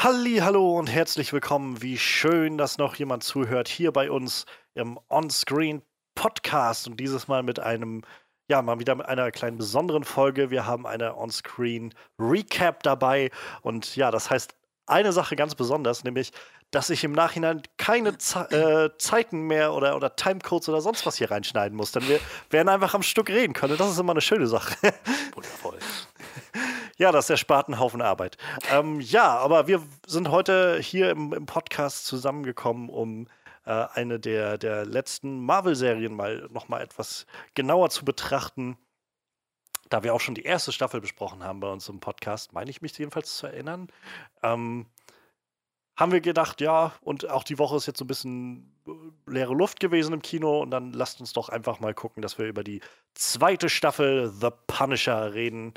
Halli, hallo und herzlich willkommen. Wie schön, dass noch jemand zuhört hier bei uns im On-Screen Podcast und dieses Mal mit einem, ja, mal wieder mit einer kleinen besonderen Folge. Wir haben eine On-Screen Recap dabei und ja, das heißt eine Sache ganz besonders, nämlich, dass ich im Nachhinein keine Ze äh, Zeiten mehr oder, oder Timecodes oder sonst was hier reinschneiden muss. Denn wir werden einfach am Stück reden können. Das ist immer eine schöne Sache. Wundervoll. Ja, das erspart einen Haufen Arbeit. Ähm, ja, aber wir sind heute hier im, im Podcast zusammengekommen, um äh, eine der, der letzten Marvel-Serien mal nochmal etwas genauer zu betrachten. Da wir auch schon die erste Staffel besprochen haben bei uns im Podcast, meine ich mich jedenfalls zu erinnern, ähm, haben wir gedacht, ja, und auch die Woche ist jetzt so ein bisschen äh, leere Luft gewesen im Kino und dann lasst uns doch einfach mal gucken, dass wir über die zweite Staffel The Punisher reden.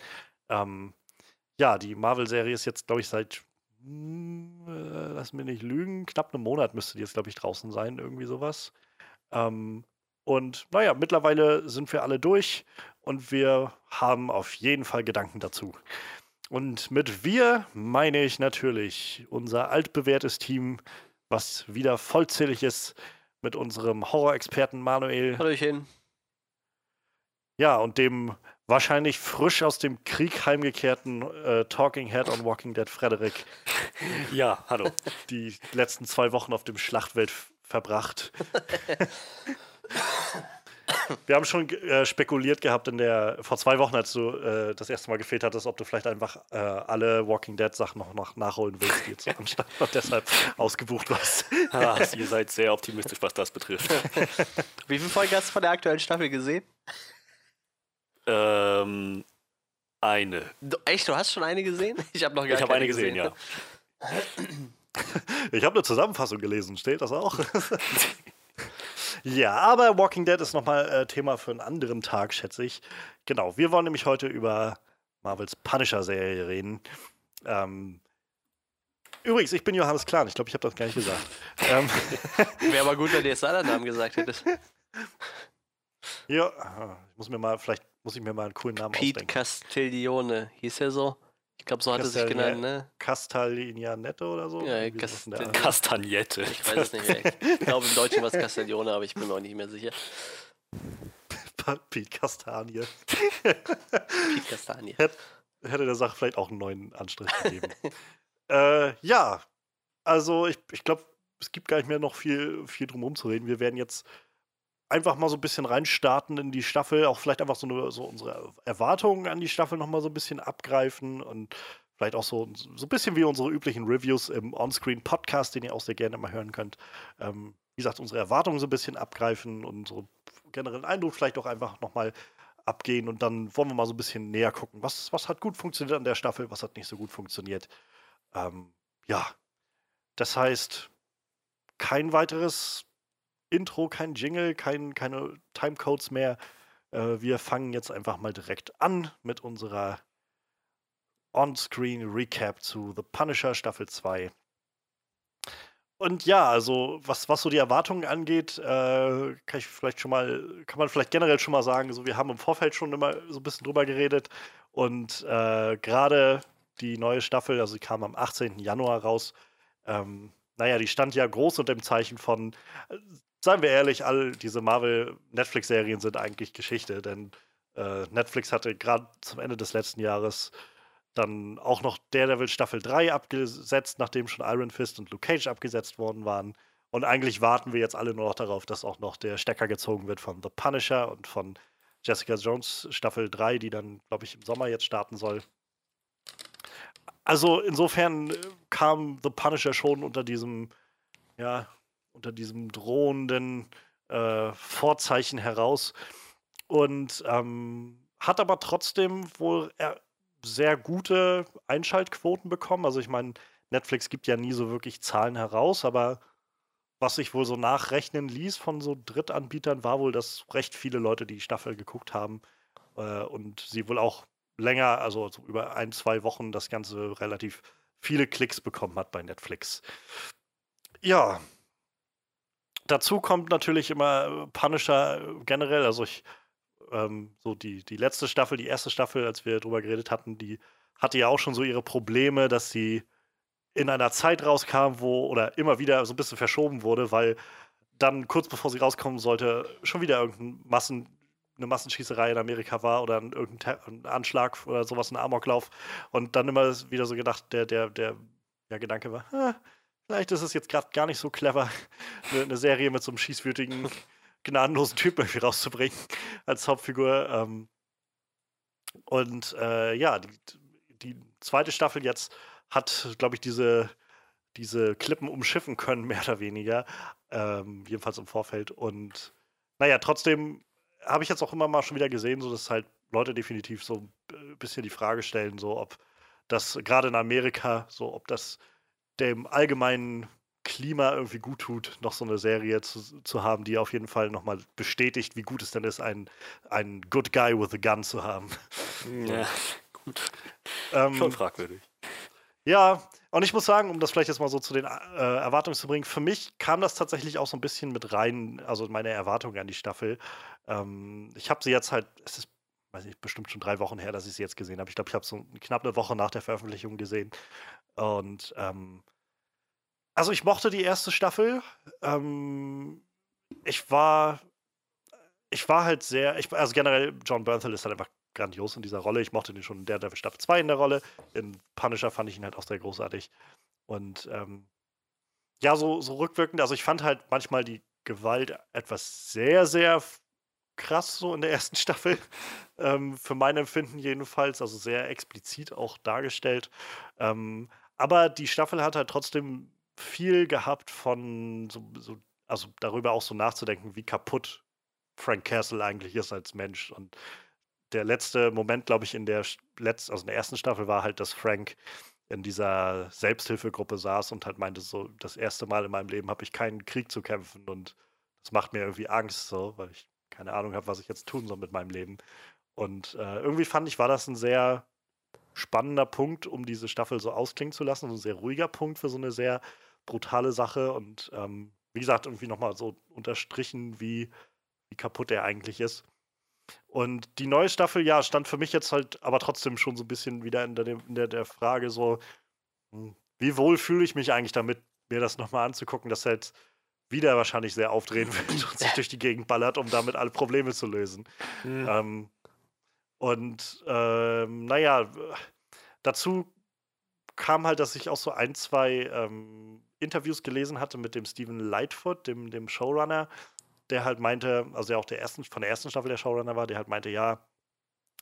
Ähm, ja, die Marvel-Serie ist jetzt, glaube ich, seit, hm, äh, lass mich nicht lügen, knapp einem Monat müsste die jetzt, glaube ich, draußen sein, irgendwie sowas. Ähm, und naja, mittlerweile sind wir alle durch und wir haben auf jeden Fall Gedanken dazu. Und mit wir meine ich natürlich unser altbewährtes Team, was wieder vollzählig ist mit unserem Horrorexperten Manuel. Hallöchen. Ja, und dem wahrscheinlich frisch aus dem Krieg heimgekehrten äh, Talking Head on Walking Dead Frederik. Ja, hallo. Die letzten zwei Wochen auf dem Schlachtfeld verbracht. Wir haben schon äh, spekuliert gehabt in der vor zwei Wochen, als du äh, das erste Mal gefehlt hattest, ob du vielleicht einfach äh, alle Walking Dead Sachen noch, noch nachholen willst, die jetzt anstatt und deshalb ausgebucht warst. Ah, ihr seid sehr optimistisch, was das betrifft. Wie viele Folgen hast du von der aktuellen Staffel gesehen? Ähm, eine. Echt, du hast schon eine gesehen? Ich habe noch gar Ich habe eine gesehen, ja. Ich habe eine Zusammenfassung gelesen, steht das auch? ja, aber Walking Dead ist nochmal äh, Thema für einen anderen Tag, schätze ich. Genau, wir wollen nämlich heute über Marvels Punisher-Serie reden. Ähm, übrigens, ich bin Johannes Klahn, ich glaube, ich habe das gar nicht gesagt. ähm, Wäre aber gut, wenn du jetzt einen anderen Namen gesagt hättest. ja, ich muss mir mal, vielleicht muss ich mir mal einen coolen Namen Pete ausdenken. Castiglione, hieß er so? Ich glaube, so hat er sich genannt, ne? Castaglianetto oder so? Ja, Irgendwie sowas in der Cast- Art. Kastagnette. Ich weiß es nicht mehr. Ich glaube, im Deutschen war es Castiglione, aber ich bin mir auch nicht mehr sicher. Pete Castanie. Pete Castagni. Hätte, hätte der Sache vielleicht auch einen neuen Anstrich gegeben. äh, ja, also ich, ich glaube, es gibt gar nicht mehr noch viel, viel drum herum zu reden. Wir werden jetzt einfach mal so ein bisschen reinstarten in die Staffel, auch vielleicht einfach so, eine, so unsere Erwartungen an die Staffel nochmal so ein bisschen abgreifen und vielleicht auch so, so ein bisschen wie unsere üblichen Reviews im On-Screen-Podcast, den ihr auch sehr gerne mal hören könnt. Ähm, wie gesagt, unsere Erwartungen so ein bisschen abgreifen und so generellen Eindruck vielleicht auch einfach nochmal abgehen und dann wollen wir mal so ein bisschen näher gucken, was, was hat gut funktioniert an der Staffel, was hat nicht so gut funktioniert. Ähm, ja, das heißt, kein weiteres Intro, kein Jingle, kein, keine Timecodes mehr. Äh, wir fangen jetzt einfach mal direkt an mit unserer On-Screen Recap zu The Punisher Staffel 2. Und ja, also was, was so die Erwartungen angeht, äh, kann ich vielleicht schon mal, kann man vielleicht generell schon mal sagen, so wir haben im Vorfeld schon immer so ein bisschen drüber geredet und äh, gerade die neue Staffel, also sie kam am 18. Januar raus, ähm, naja, die stand ja groß unter dem Zeichen von, seien wir ehrlich, all diese Marvel-Netflix-Serien sind eigentlich Geschichte, denn äh, Netflix hatte gerade zum Ende des letzten Jahres dann auch noch Daredevil Staffel 3 abgesetzt, nachdem schon Iron Fist und Luke Cage abgesetzt worden waren. Und eigentlich warten wir jetzt alle nur noch darauf, dass auch noch der Stecker gezogen wird von The Punisher und von Jessica Jones Staffel 3, die dann, glaube ich, im Sommer jetzt starten soll. Also insofern äh, kam The Punisher schon unter diesem, ja, unter diesem drohenden äh, Vorzeichen heraus und ähm, hat aber trotzdem wohl er sehr gute Einschaltquoten bekommen. Also ich meine, Netflix gibt ja nie so wirklich Zahlen heraus, aber was sich wohl so nachrechnen ließ von so Drittanbietern, war wohl, dass recht viele Leute die Staffel geguckt haben äh, und sie wohl auch länger, also so über ein, zwei Wochen das Ganze relativ viele Klicks bekommen hat bei Netflix. Ja. Dazu kommt natürlich immer Punisher generell, also ich ähm, so die, die letzte Staffel, die erste Staffel, als wir drüber geredet hatten, die hatte ja auch schon so ihre Probleme, dass sie in einer Zeit rauskam, wo oder immer wieder so ein bisschen verschoben wurde, weil dann kurz bevor sie rauskommen sollte, schon wieder irgendein Massen, eine Massenschießerei in Amerika war oder ein, irgendein ein Anschlag oder sowas, ein Amoklauf. Und dann immer wieder so gedacht, der, der, der ja, Gedanke war, ah, vielleicht ist es jetzt gerade gar nicht so clever, eine, eine, Serie mit so einem schießwütigen, gnadenlosen Typen irgendwie rauszubringen als Hauptfigur. Ähm, und äh, ja, die, die zweite Staffel jetzt hat, glaube ich, diese, diese Klippen umschiffen können, mehr oder weniger. Ähm, jedenfalls im Vorfeld. Und naja, trotzdem habe ich jetzt auch immer mal schon wieder gesehen, so dass halt Leute definitiv so ein bisschen die Frage stellen, so ob das gerade in Amerika, so ob das dem allgemeinen Klima irgendwie gut tut, noch so eine Serie zu, zu haben, die auf jeden Fall nochmal bestätigt, wie gut es denn ist, einen, einen Good Guy with a Gun zu haben. Ja, gut. Ähm, Schon fragwürdig. Ja, und ich muss sagen, um das vielleicht jetzt mal so zu den äh, Erwartungen zu bringen, für mich kam das tatsächlich auch so ein bisschen mit rein, also meine Erwartungen an die Staffel. Ähm, ich habe sie jetzt halt, es ist, weiß ich, bestimmt schon drei Wochen her, dass ich sie jetzt gesehen habe. Ich glaube, ich habe so knapp eine Woche nach der Veröffentlichung gesehen. Und ähm, also ich mochte die erste Staffel. Ähm, ich war, ich war halt sehr, ich, also generell John Bernthal ist halt einfach grandios in dieser Rolle. Ich mochte ihn schon in der, der Staffel 2 in der Rolle. In Punisher fand ich ihn halt auch sehr großartig. Und ähm, ja, so, so rückwirkend, also ich fand halt manchmal die Gewalt etwas sehr, sehr krass so in der ersten Staffel. Ähm, für mein Empfinden jedenfalls, also sehr explizit auch dargestellt. Ähm, aber die Staffel hat halt trotzdem viel gehabt von so, so, also darüber auch so nachzudenken, wie kaputt Frank Castle eigentlich ist als Mensch. Und der letzte Moment, glaube ich, in der Letz-, also in der ersten Staffel war halt, dass Frank in dieser Selbsthilfegruppe saß und halt meinte, so, das erste Mal in meinem Leben habe ich keinen Krieg zu kämpfen und das macht mir irgendwie Angst, so, weil ich keine Ahnung habe, was ich jetzt tun soll mit meinem Leben. Und äh, irgendwie fand ich, war das ein sehr spannender Punkt, um diese Staffel so ausklingen zu lassen. So ein sehr ruhiger Punkt für so eine sehr brutale Sache und ähm, wie gesagt, irgendwie nochmal so unterstrichen, wie, wie kaputt er eigentlich ist. Und die neue Staffel, ja, stand für mich jetzt halt aber trotzdem schon so ein bisschen wieder in der, in der, der Frage so, hm, wie wohl fühle ich mich eigentlich damit, mir das nochmal anzugucken, dass er jetzt wieder wahrscheinlich sehr aufdrehen wird und sich durch die Gegend ballert, um damit alle Probleme zu lösen. Mhm. Ähm, und ähm, naja, dazu kam halt, dass ich auch so ein, zwei ähm, Interviews gelesen hatte mit dem Stephen Lightfoot, dem, dem Showrunner, der halt meinte, also der auch der ersten, von der ersten Staffel der Showrunner war, der halt meinte, ja,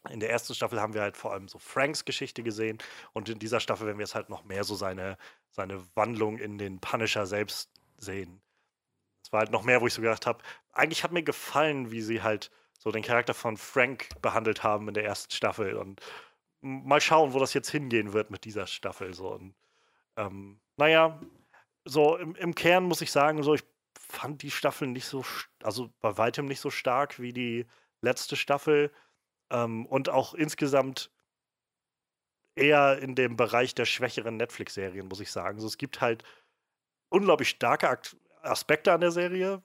in der ersten Staffel haben wir halt vor allem so Franks Geschichte gesehen und in dieser Staffel werden wir jetzt halt noch mehr so seine, seine Wandlung in den Punisher selbst sehen. Es war halt noch mehr, wo ich so gedacht habe, eigentlich hat mir gefallen, wie sie halt so den Charakter von Frank behandelt haben in der ersten Staffel und mal schauen, wo das jetzt hingehen wird mit dieser Staffel so und ähm, naja, so im, im Kern muss ich sagen, so ich fand die Staffel nicht so, also bei weitem nicht so stark wie die letzte Staffel. Ähm, und auch insgesamt eher in dem Bereich der schwächeren Netflix-Serien, muss ich sagen. Also es gibt halt unglaublich starke Aspekte an der Serie.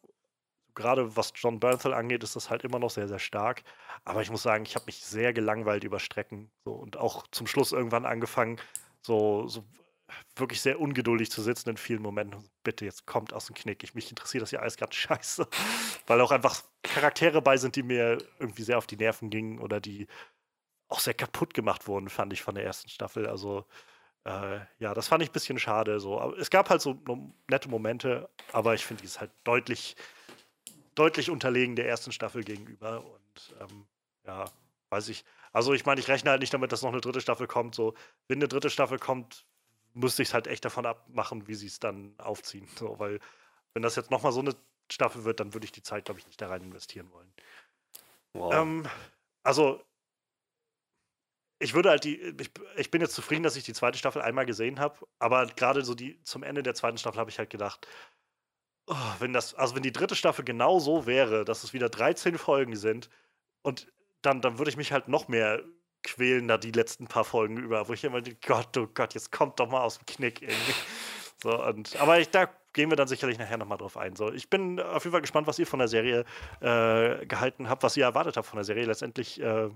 Gerade was John Bernthal angeht, ist das halt immer noch sehr, sehr stark. Aber ich muss sagen, ich habe mich sehr gelangweilt über Strecken. So, und auch zum Schluss irgendwann angefangen, so, so wirklich sehr ungeduldig zu sitzen in vielen Momenten. Bitte, jetzt kommt aus dem Knick. Ich, mich interessiert das ja alles gerade scheiße. Weil auch einfach Charaktere bei sind, die mir irgendwie sehr auf die Nerven gingen oder die auch sehr kaputt gemacht wurden, fand ich von der ersten Staffel. Also, äh, ja, das fand ich ein bisschen schade. So. Aber es gab halt so nette Momente, aber ich finde, die ist halt deutlich, deutlich unterlegen der ersten Staffel gegenüber. Und ähm, ja, weiß ich. Also, ich meine, ich rechne halt nicht damit, dass noch eine dritte Staffel kommt. So, wenn eine dritte Staffel kommt, müsste ich es halt echt davon abmachen, wie sie es dann aufziehen. So, weil, wenn das jetzt nochmal so eine Staffel wird, dann würde ich die Zeit, glaube ich, nicht da rein investieren wollen. Wow. Ähm, also, ich würde halt die, ich, ich, bin jetzt zufrieden, dass ich die zweite Staffel einmal gesehen habe, aber gerade so die, zum Ende der zweiten Staffel habe ich halt gedacht, oh, wenn das, also wenn die dritte Staffel genau so wäre, dass es wieder 13 Folgen sind und dann, dann würde ich mich halt noch mehr quälen da die letzten paar Folgen über, wo ich immer denke, Gott, oh Gott, jetzt kommt doch mal aus dem Knick irgendwie. So, und, aber ich, da gehen wir dann sicherlich nachher nochmal drauf ein. So, ich bin auf jeden Fall gespannt, was ihr von der Serie äh, gehalten habt, was ihr erwartet habt von der Serie. Letztendlich äh,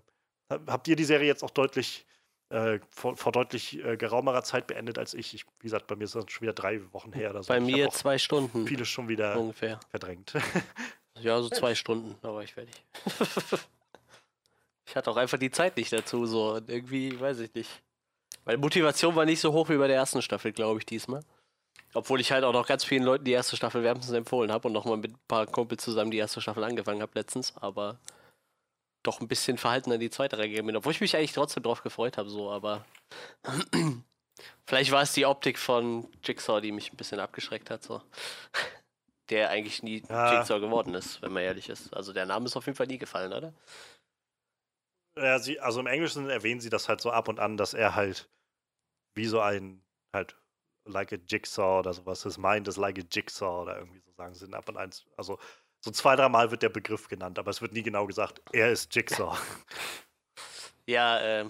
habt ihr die Serie jetzt auch deutlich äh, vor, vor, deutlich äh, geraumerer Zeit beendet als ich. ich. Wie gesagt, bei mir ist das schon wieder drei Wochen her oder so. Bei mir zwei Stunden. Vieles schon wieder ungefähr. verdrängt. ja, so zwei Stunden, war ich fertig. ich hatte auch einfach die Zeit nicht dazu, so. Und irgendwie, weiß ich nicht. Weil Motivation war nicht so hoch wie bei der ersten Staffel, glaube ich, diesmal. Obwohl ich halt auch noch ganz vielen Leuten die erste Staffel wärmstens empfohlen habe und nochmal mit ein paar Kumpels zusammen die erste Staffel angefangen habe letztens, aber doch ein bisschen verhalten an die zweite reingegeben bin. Obwohl ich mich eigentlich trotzdem drauf gefreut habe, so, aber vielleicht war es die Optik von Jigsaw, die mich ein bisschen abgeschreckt hat, so. Der eigentlich nie ja. Jigsaw geworden ist, wenn man ehrlich ist. Also der Name ist auf jeden Fall nie gefallen, oder? Ja, sie, also im Englischen erwähnen sie das halt so ab und an, dass er halt wie so ein halt like a Jigsaw oder sowas. His mind is like a Jigsaw oder irgendwie so sagen sie ab und an. Also so zwei, dreimal wird der Begriff genannt, aber es wird nie genau gesagt, er ist Jigsaw. Ja, äh,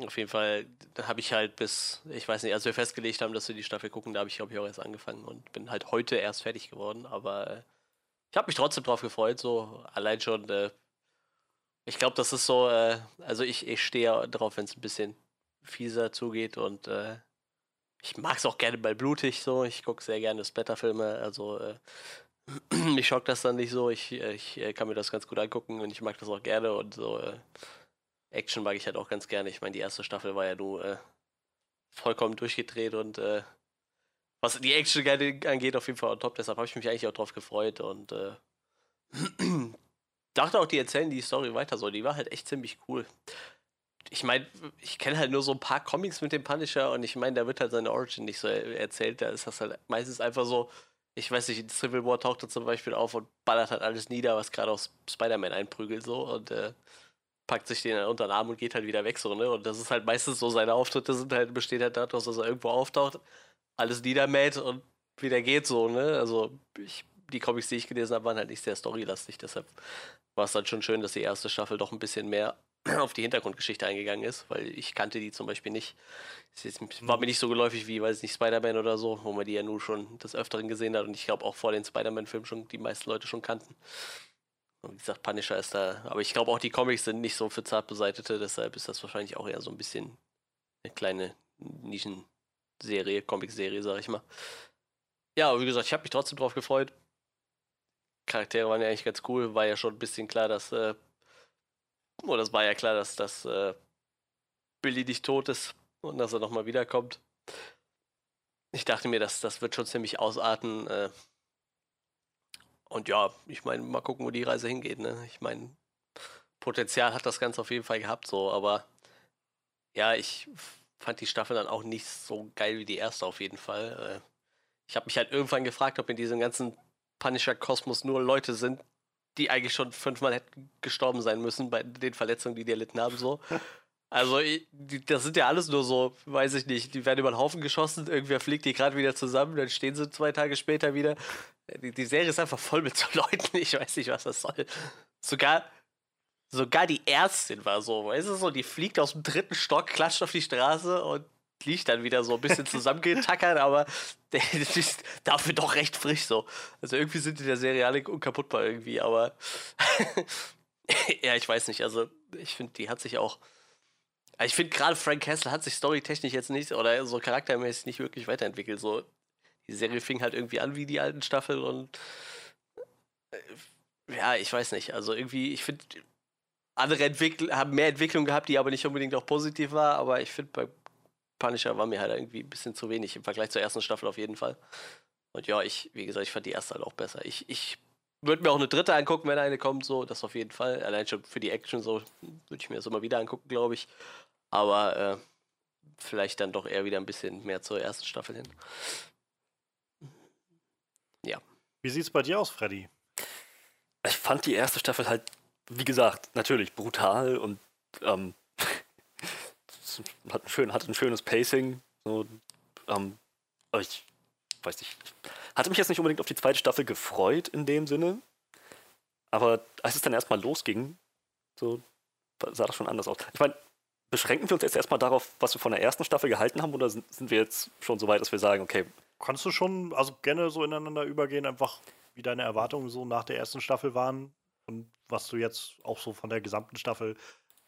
auf jeden Fall habe ich halt bis, ich weiß nicht, als wir festgelegt haben, dass wir die Staffel gucken, da habe ich, glaube ich, auch erst angefangen und bin halt heute erst fertig geworden, aber äh, ich habe mich trotzdem drauf gefreut, so allein schon, äh, ich glaube, das ist so, äh, also ich, ich stehe drauf, wenn es ein bisschen fieser zugeht und äh, ich mag es auch gerne mal blutig so. Ich gucke sehr gerne Splatterfilme. Also äh, mich schockt das dann nicht so. Ich, ich äh, kann mir das ganz gut angucken und ich mag das auch gerne und so. Äh, Action mag ich halt auch ganz gerne. Ich meine, die erste Staffel war ja nur äh, vollkommen durchgedreht und was die Action angeht, auf jeden Fall on top. Deshalb habe ich mich eigentlich auch drauf gefreut und dachte auch, die erzählen die Story weiter so. Die war halt echt ziemlich cool ich meine, ich kenne halt nur so ein paar Comics mit dem Punisher und ich meine, da wird halt seine Origin nicht so erzählt. Da ist das halt meistens einfach so, ich weiß nicht, in Civil War taucht er zum Beispiel auf und ballert halt alles nieder, was gerade aus Spider-Man einprügelt so und äh, packt sich den unter den Arm und geht halt wieder weg so, ne? Und das ist halt meistens so, seine Auftritte sind halt, besteht halt daraus, dass er irgendwo auftaucht, alles niedermäht und wieder geht so, ne? Also ich, die Comics, die ich gelesen habe, waren halt nicht sehr storylastig, deshalb war es dann schon schön, dass die erste Staffel doch ein bisschen mehr auf die Hintergrundgeschichte eingegangen ist, weil ich kannte die zum Beispiel nicht. Es war mir nicht so geläufig wie, weiß nicht, Spider-Man oder so, wo man die ja nur schon des Öfteren gesehen hat und ich glaube auch vor den Spider-Man-Filmen schon die meisten Leute schon kannten. Und wie gesagt, Punisher ist da, aber ich glaube auch die Comics sind nicht so für Zartbeseitete, deshalb ist das wahrscheinlich auch eher so ein bisschen eine kleine Nischenserie, Comic-Serie, sag ich mal. Ja, wie gesagt, ich habe mich trotzdem drauf gefreut. Charaktere waren ja eigentlich ganz cool, war ja schon ein bisschen klar, dass äh, Oh, das war ja klar, dass, dass äh, Billy nicht tot ist und dass er nochmal wiederkommt. Ich dachte mir, dass das wird schon ziemlich ausarten. Äh, und ja, ich meine, mal gucken, wo die Reise hingeht. Ne? Ich meine, Potenzial hat das Ganze auf jeden Fall gehabt, so, aber ja, ich fand die Staffel dann auch nicht so geil wie die erste auf jeden Fall. Äh, ich habe mich halt irgendwann gefragt, ob in diesem ganzen Punisher-Kosmos nur Leute sind, die eigentlich schon fünfmal hätten gestorben sein müssen bei den Verletzungen, die die erlitten haben, so. Also, die, das sind ja alles nur so, weiß ich nicht, die werden über den Haufen geschossen, irgendwer fliegt die gerade wieder zusammen, dann stehen sie zwei Tage später wieder. Die, die, Serie ist einfach voll mit so Leuten, ich weiß nicht, was das soll. Sogar, sogar die Ärztin war so, weißt du, so, die fliegt aus dem dritten Stock, klatscht auf die Straße und liegt dann wieder so ein bisschen zusammengetackert, aber der ist dafür doch recht frisch so. Also irgendwie sind die der Serie alle unkaputtbar irgendwie, aber ja, ich weiß nicht. Also ich finde, die hat sich auch. Also ich finde gerade Frank Castle hat sich storytechnisch jetzt nicht oder so charaktermäßig nicht wirklich weiterentwickelt. So, die Serie fing halt irgendwie an wie die alten Staffeln und äh, ja, ich weiß nicht. Also irgendwie, ich finde, andere Entwickl haben mehr Entwicklung gehabt, die aber nicht unbedingt auch positiv war, aber ich finde bei Punisher war mir halt irgendwie ein bisschen zu wenig im Vergleich zur ersten Staffel auf jeden Fall. Und ja, ich, wie gesagt, ich fand die erste halt auch besser. Ich, ich würde mir auch eine dritte angucken, wenn eine kommt, so, das auf jeden Fall. Allein schon für die Action so würde ich mir das immer wieder angucken, glaube ich. Aber äh, vielleicht dann doch eher wieder ein bisschen mehr zur ersten Staffel hin. Ja. Wie sieht es bei dir aus, Freddy? Ich fand die erste Staffel halt, wie gesagt, natürlich brutal und ähm, hat ein, schön, hat ein schönes Pacing. So, ähm, aber ich weiß nicht. Hatte mich jetzt nicht unbedingt auf die zweite Staffel gefreut in dem Sinne. Aber als es dann erstmal losging, so sah das schon anders aus. Ich meine, beschränken wir uns jetzt erstmal darauf, was wir von der ersten Staffel gehalten haben, oder sind, sind wir jetzt schon so weit, dass wir sagen, okay. Kannst du schon, also gerne so ineinander übergehen, einfach wie deine Erwartungen so nach der ersten Staffel waren und was du jetzt auch so von der gesamten Staffel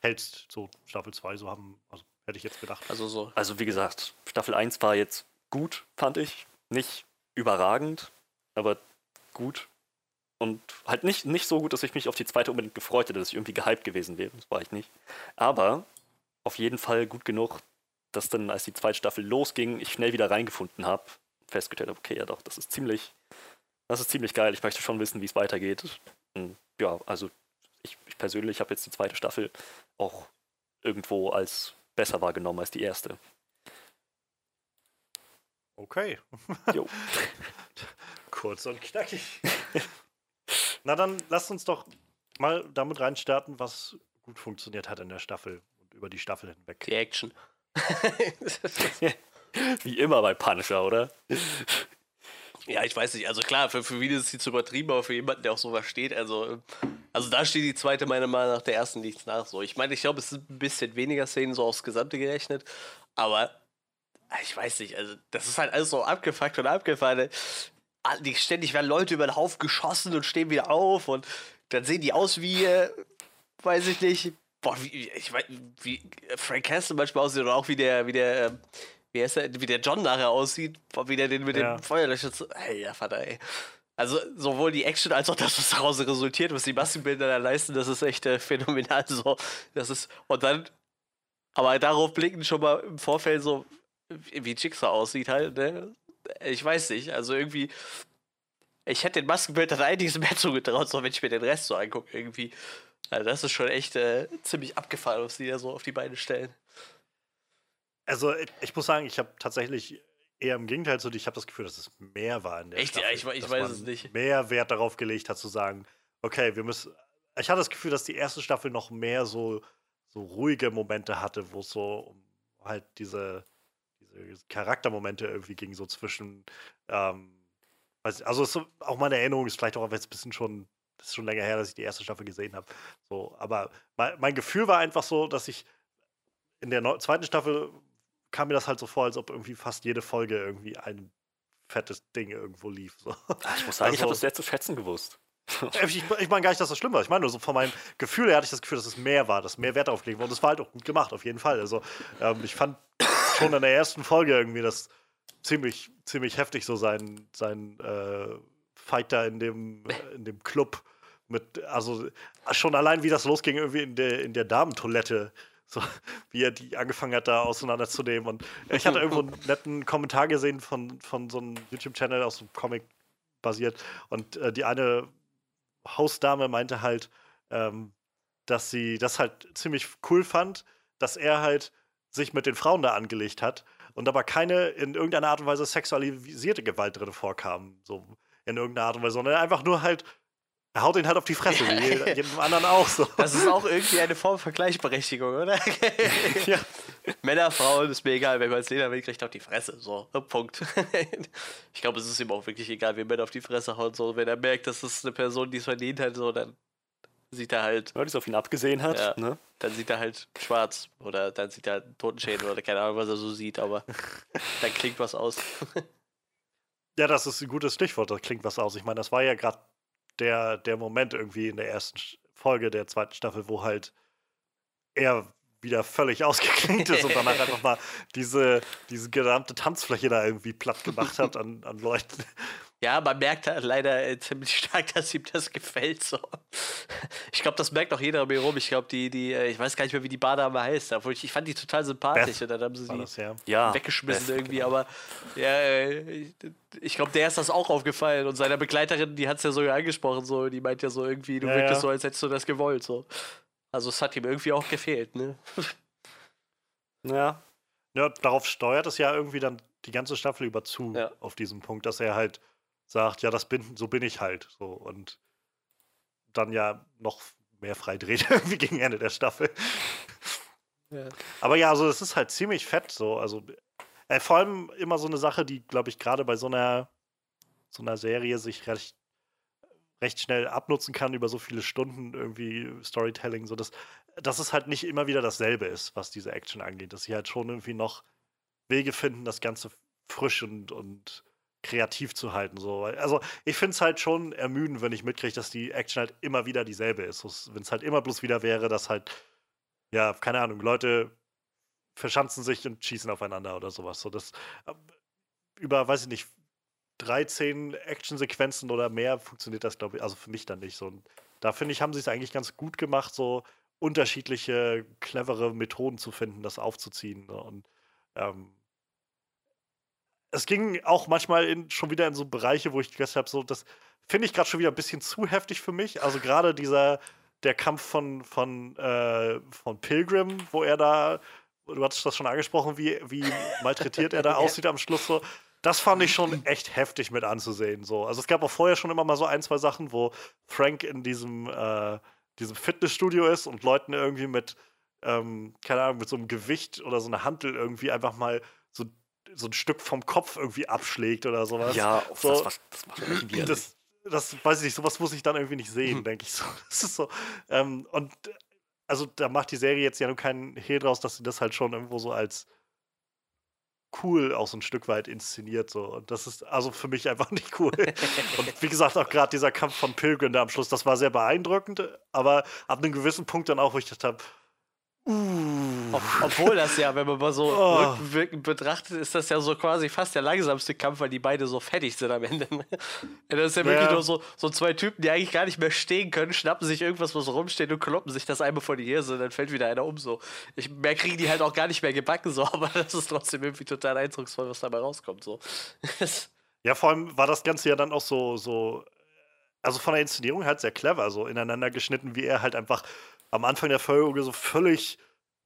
hältst, so Staffel 2 so haben, also Hätte ich jetzt gedacht. Also so. Also wie gesagt, Staffel 1 war jetzt gut, fand ich. Nicht überragend, aber gut. Und halt nicht, nicht so gut, dass ich mich auf die zweite unbedingt gefreut hätte, dass ich irgendwie gehypt gewesen wäre. Das war ich nicht. Aber auf jeden Fall gut genug, dass dann, als die zweite Staffel losging, ich schnell wieder reingefunden habe. Festgestellt habe, okay, ja doch, das ist ziemlich, das ist ziemlich geil. Ich möchte schon wissen, wie es weitergeht. Und ja, also ich, ich persönlich habe jetzt die zweite Staffel auch irgendwo als besser wahrgenommen als die erste. Okay. Jo. Kurz und knackig. Na dann lasst uns doch mal damit reinstarten, was gut funktioniert hat in der Staffel und über die Staffel hinweg. Die Action. Wie immer bei Punisher, oder? Ja, ich weiß nicht. Also klar, für, für Videos ist es zu übertrieben, aber für jemanden, der auch sowas steht, also, also da steht die zweite meiner Meinung nach der ersten nichts nach. So, ich meine, ich glaube, es sind ein bisschen weniger Szenen so aufs Gesamte gerechnet, aber ich weiß nicht, also das ist halt alles so abgefuckt und abgefahren. Ah, Die ständig werden Leute über den Haufen geschossen und stehen wieder auf und dann sehen die aus wie, äh, weiß ich nicht, boah, wie, ich weiß, wie Frank Castle manchmal aussieht oder auch wie der, wie der, ähm, wie, heißt der, wie der John nachher aussieht, boah, wie der den mit Ja. dem Feuerlöscher zu. Ey, ja, Vater, ey. Also sowohl die Action als auch das, was daraus resultiert, was die Maskenbilder da leisten, das ist echt äh, phänomenal. So, das ist und dann, aber darauf blicken schon mal im Vorfeld so, wie Jigsaw aussieht halt. Ne? Ich weiß nicht, also irgendwie, ich hätte den Maskenbildern einiges mehr zugetraut, so wenn ich mir den Rest so angucke irgendwie. Also das ist schon echt äh, ziemlich abgefahren, was die da so auf die Beine stellen. Also ich, ich muss sagen, ich habe tatsächlich eher im Gegenteil zu dir, ich habe das Gefühl, dass es mehr war in der Echt? Ja, Staffel. ich we- ich dass weiß es nicht. Mehr Wert darauf gelegt hat zu sagen, okay, wir müssen. Ich hatte das Gefühl, dass die erste Staffel noch mehr so, so ruhige Momente hatte, wo es so um halt diese, diese Charaktermomente irgendwie ging, so zwischen. Ähm, ich- also ist so, auch meine Erinnerung ist vielleicht auch jetzt ein bisschen schon, das ist schon länger her, dass ich die erste Staffel gesehen habe. So, aber mein, mein Gefühl war einfach so, dass ich in der zweiten Staffel kam mir das halt so vor, als ob irgendwie fast jede Folge irgendwie ein fettes Ding irgendwo lief. So. Ah, Ich muss sagen, ich habe Also- das sehr zu schätzen gewusst. Ich, ich meine gar nicht, dass das schlimm war. Ich meine nur so von meinem Gefühl her hatte ich das Gefühl, dass es mehr war, dass mehr Wert darauf gelegt wurde. Und es war halt auch gut gemacht, auf jeden Fall. Also ähm, ich fand schon in der ersten Folge irgendwie das ziemlich, ziemlich heftig, so sein, sein äh, Fight da in dem, in dem Club. Mit, also schon allein, wie das losging, irgendwie in der, in der Damentoilette. So, wie er die angefangen hat, da auseinanderzunehmen. Und ich hatte irgendwo einen netten Kommentar gesehen von, von so einem YouTube-Channel aus dem Comic basiert. Und äh, die eine Hausdame meinte halt, ähm, dass sie das halt ziemlich cool fand, dass er halt sich mit den Frauen da angelegt hat und aber keine in irgendeiner Art und Weise sexualisierte Gewalt drin vorkam. So in irgendeiner Art und Weise, sondern einfach nur halt, er haut ihn halt auf die Fresse, wie jeder- jedem anderen auch so. Das ist auch irgendwie eine Form von Gleichberechtigung, oder? ja. Männer, Frauen, ist mir egal, wenn man es Leder will, kriegt auf die Fresse. So, Punkt. ich glaube, es ist ihm auch wirklich egal, wie Männer auf die Fresse hauen. So, wenn er merkt, dass es eine Person, die es verdient hat, so, dann sieht er halt, Weil es auf ihn abgesehen hat. Ja. Ne? dann sieht er halt schwarz. Oder dann sieht er halt einen Totenschädel oder keine Ahnung, was er so sieht, aber dann klingt was aus. Ja, das ist ein gutes Stichwort, das klingt was aus. Ich meine, das war ja gerade der, der Moment irgendwie in der ersten Folge der zweiten Staffel, wo halt er wieder völlig ausgeklingt ist und danach einfach mal diese, diese gesamte Tanzfläche da irgendwie platt gemacht hat an, an Leuten. Ja, man merkt halt leider äh, ziemlich stark, dass ihm das gefällt. So. Ich glaube, das merkt auch jeder um ihn rum. Ich glaube, die, die, äh, ich weiß gar nicht mehr, wie die Bardame heißt. Obwohl ich, ich fand die total sympathisch Beth und dann haben sie das ja. Ja. weggeschmissen Beth, irgendwie. genau. Aber ja, äh, ich, ich glaube, der ist das auch aufgefallen. Und seiner Begleiterin, die hat es ja sogar angesprochen. So. Die meint ja so irgendwie, du Ja, wirktest ja. so, als hättest du das gewollt. So. Also es hat ihm irgendwie auch gefehlt. Ne? Ja. Ja, darauf steuert es ja irgendwie dann die ganze Staffel über zu, Ja. auf diesem Punkt, dass er halt sagt, ja, das bin, so bin ich halt. So, und dann ja noch mehr frei dreht irgendwie gegen Ende der Staffel. Ja. Aber ja, also es ist halt ziemlich fett so. Also äh, vor allem immer so eine Sache, die, glaube ich, gerade bei so einer, so einer Serie sich recht, recht schnell abnutzen kann über so viele Stunden irgendwie Storytelling, so dass, dass es halt nicht immer wieder dasselbe ist, was diese Action angeht. Dass sie halt schon irgendwie noch Wege finden, das Ganze frisch und, und kreativ zu halten. So. Also ich finde es halt schon ermüdend, wenn ich mitkriege, dass die Action halt immer wieder dieselbe ist. Wenn es halt immer bloß wieder wäre, dass halt, ja, keine Ahnung, Leute verschanzen sich und schießen aufeinander oder sowas. So das äh, über, weiß ich nicht, 13 Actionsequenzen oder mehr funktioniert das, glaube ich, also für mich dann nicht so. Und da finde ich, haben sie es eigentlich ganz gut gemacht, so unterschiedliche, clevere Methoden zu finden, das aufzuziehen. Ne? Und ähm, es ging auch manchmal in, schon wieder in so Bereiche, wo ich gedacht habe, so, das finde ich gerade schon wieder ein bisschen zu heftig für mich. Also gerade dieser, der Kampf von, von, äh, von Pilgrim, wo er da, du hattest das schon angesprochen, wie, wie malträtiert er da aussieht am Schluss so. Das fand ich schon echt heftig mit anzusehen. So. Also es gab auch vorher schon immer mal so ein, zwei Sachen, wo Frank in diesem, äh, diesem Fitnessstudio ist und Leuten irgendwie mit, ähm, keine Ahnung, mit so einem Gewicht oder so einer Hantel irgendwie einfach mal so, ein Stück vom Kopf irgendwie abschlägt oder sowas. Ja, so, das, was, das macht echt widerlich. das, das weiß ich nicht, sowas muss ich dann irgendwie nicht sehen, Mhm. denke ich so. Das ist so. Ähm, und also da macht die Serie jetzt ja nur keinen Hehl draus, dass sie das halt schon irgendwo so als cool auch so ein Stück weit inszeniert. So. Und das ist also für mich einfach nicht cool. und wie gesagt, auch gerade dieser Kampf von Pilgrim da am Schluss, das war sehr beeindruckend, aber ab einem gewissen Punkt dann auch, wo ich gedacht habe, uh, Ob, obwohl das ja, wenn man mal so Oh. rückwirkend betrachtet, ist das ja so quasi fast der langsamste Kampf, weil die beide so fertig sind am Ende. Das ist ja wirklich Ja. nur so, so zwei Typen, die eigentlich gar nicht mehr stehen können, schnappen sich irgendwas, was rumsteht und kloppen sich das einmal vor die Hirse, dann fällt wieder einer um so. Ich, mehr kriegen die halt auch gar nicht mehr gebacken, so, aber das ist trotzdem irgendwie total eindrucksvoll, was dabei rauskommt. So. Ja, vor allem war das Ganze ja dann auch so, so, also von der Inszenierung halt sehr clever, so ineinander geschnitten, wie er halt einfach am Anfang der Folge so völlig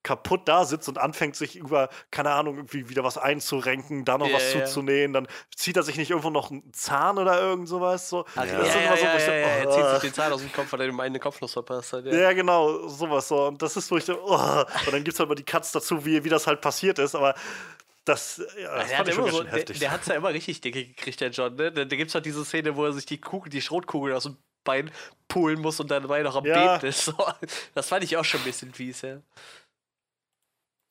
kaputt da sitzt und anfängt sich über, keine Ahnung, irgendwie wieder was einzurenken, da noch Ja, was ja. zuzunähen, dann zieht er sich nicht irgendwo noch einen Zahn oder irgend sowas. So. Ach, Das ja, ja, immer so, ja, wo ich ja, so, ja, er oh, zieht sich den Zahn aus dem Kopf, weil er ihm eine Kopfnuss verpasst hat. Ja. ja, genau, sowas so. Und das ist, wo ich so, oh. Und dann gibt es halt mal die Cuts dazu, wie, wie das halt passiert ist, aber das, ja, das der, fand hat ich schon immer so, der, der hat's ja immer richtig dicke gekriegt, der John. Ne? Da, da gibt es halt diese Szene, wo er sich die Kugel, die Schrotkugel aus dem Bein poolen muss und dabei noch am Ja. Beten ist. Das fand ich auch schon ein bisschen fies, ja.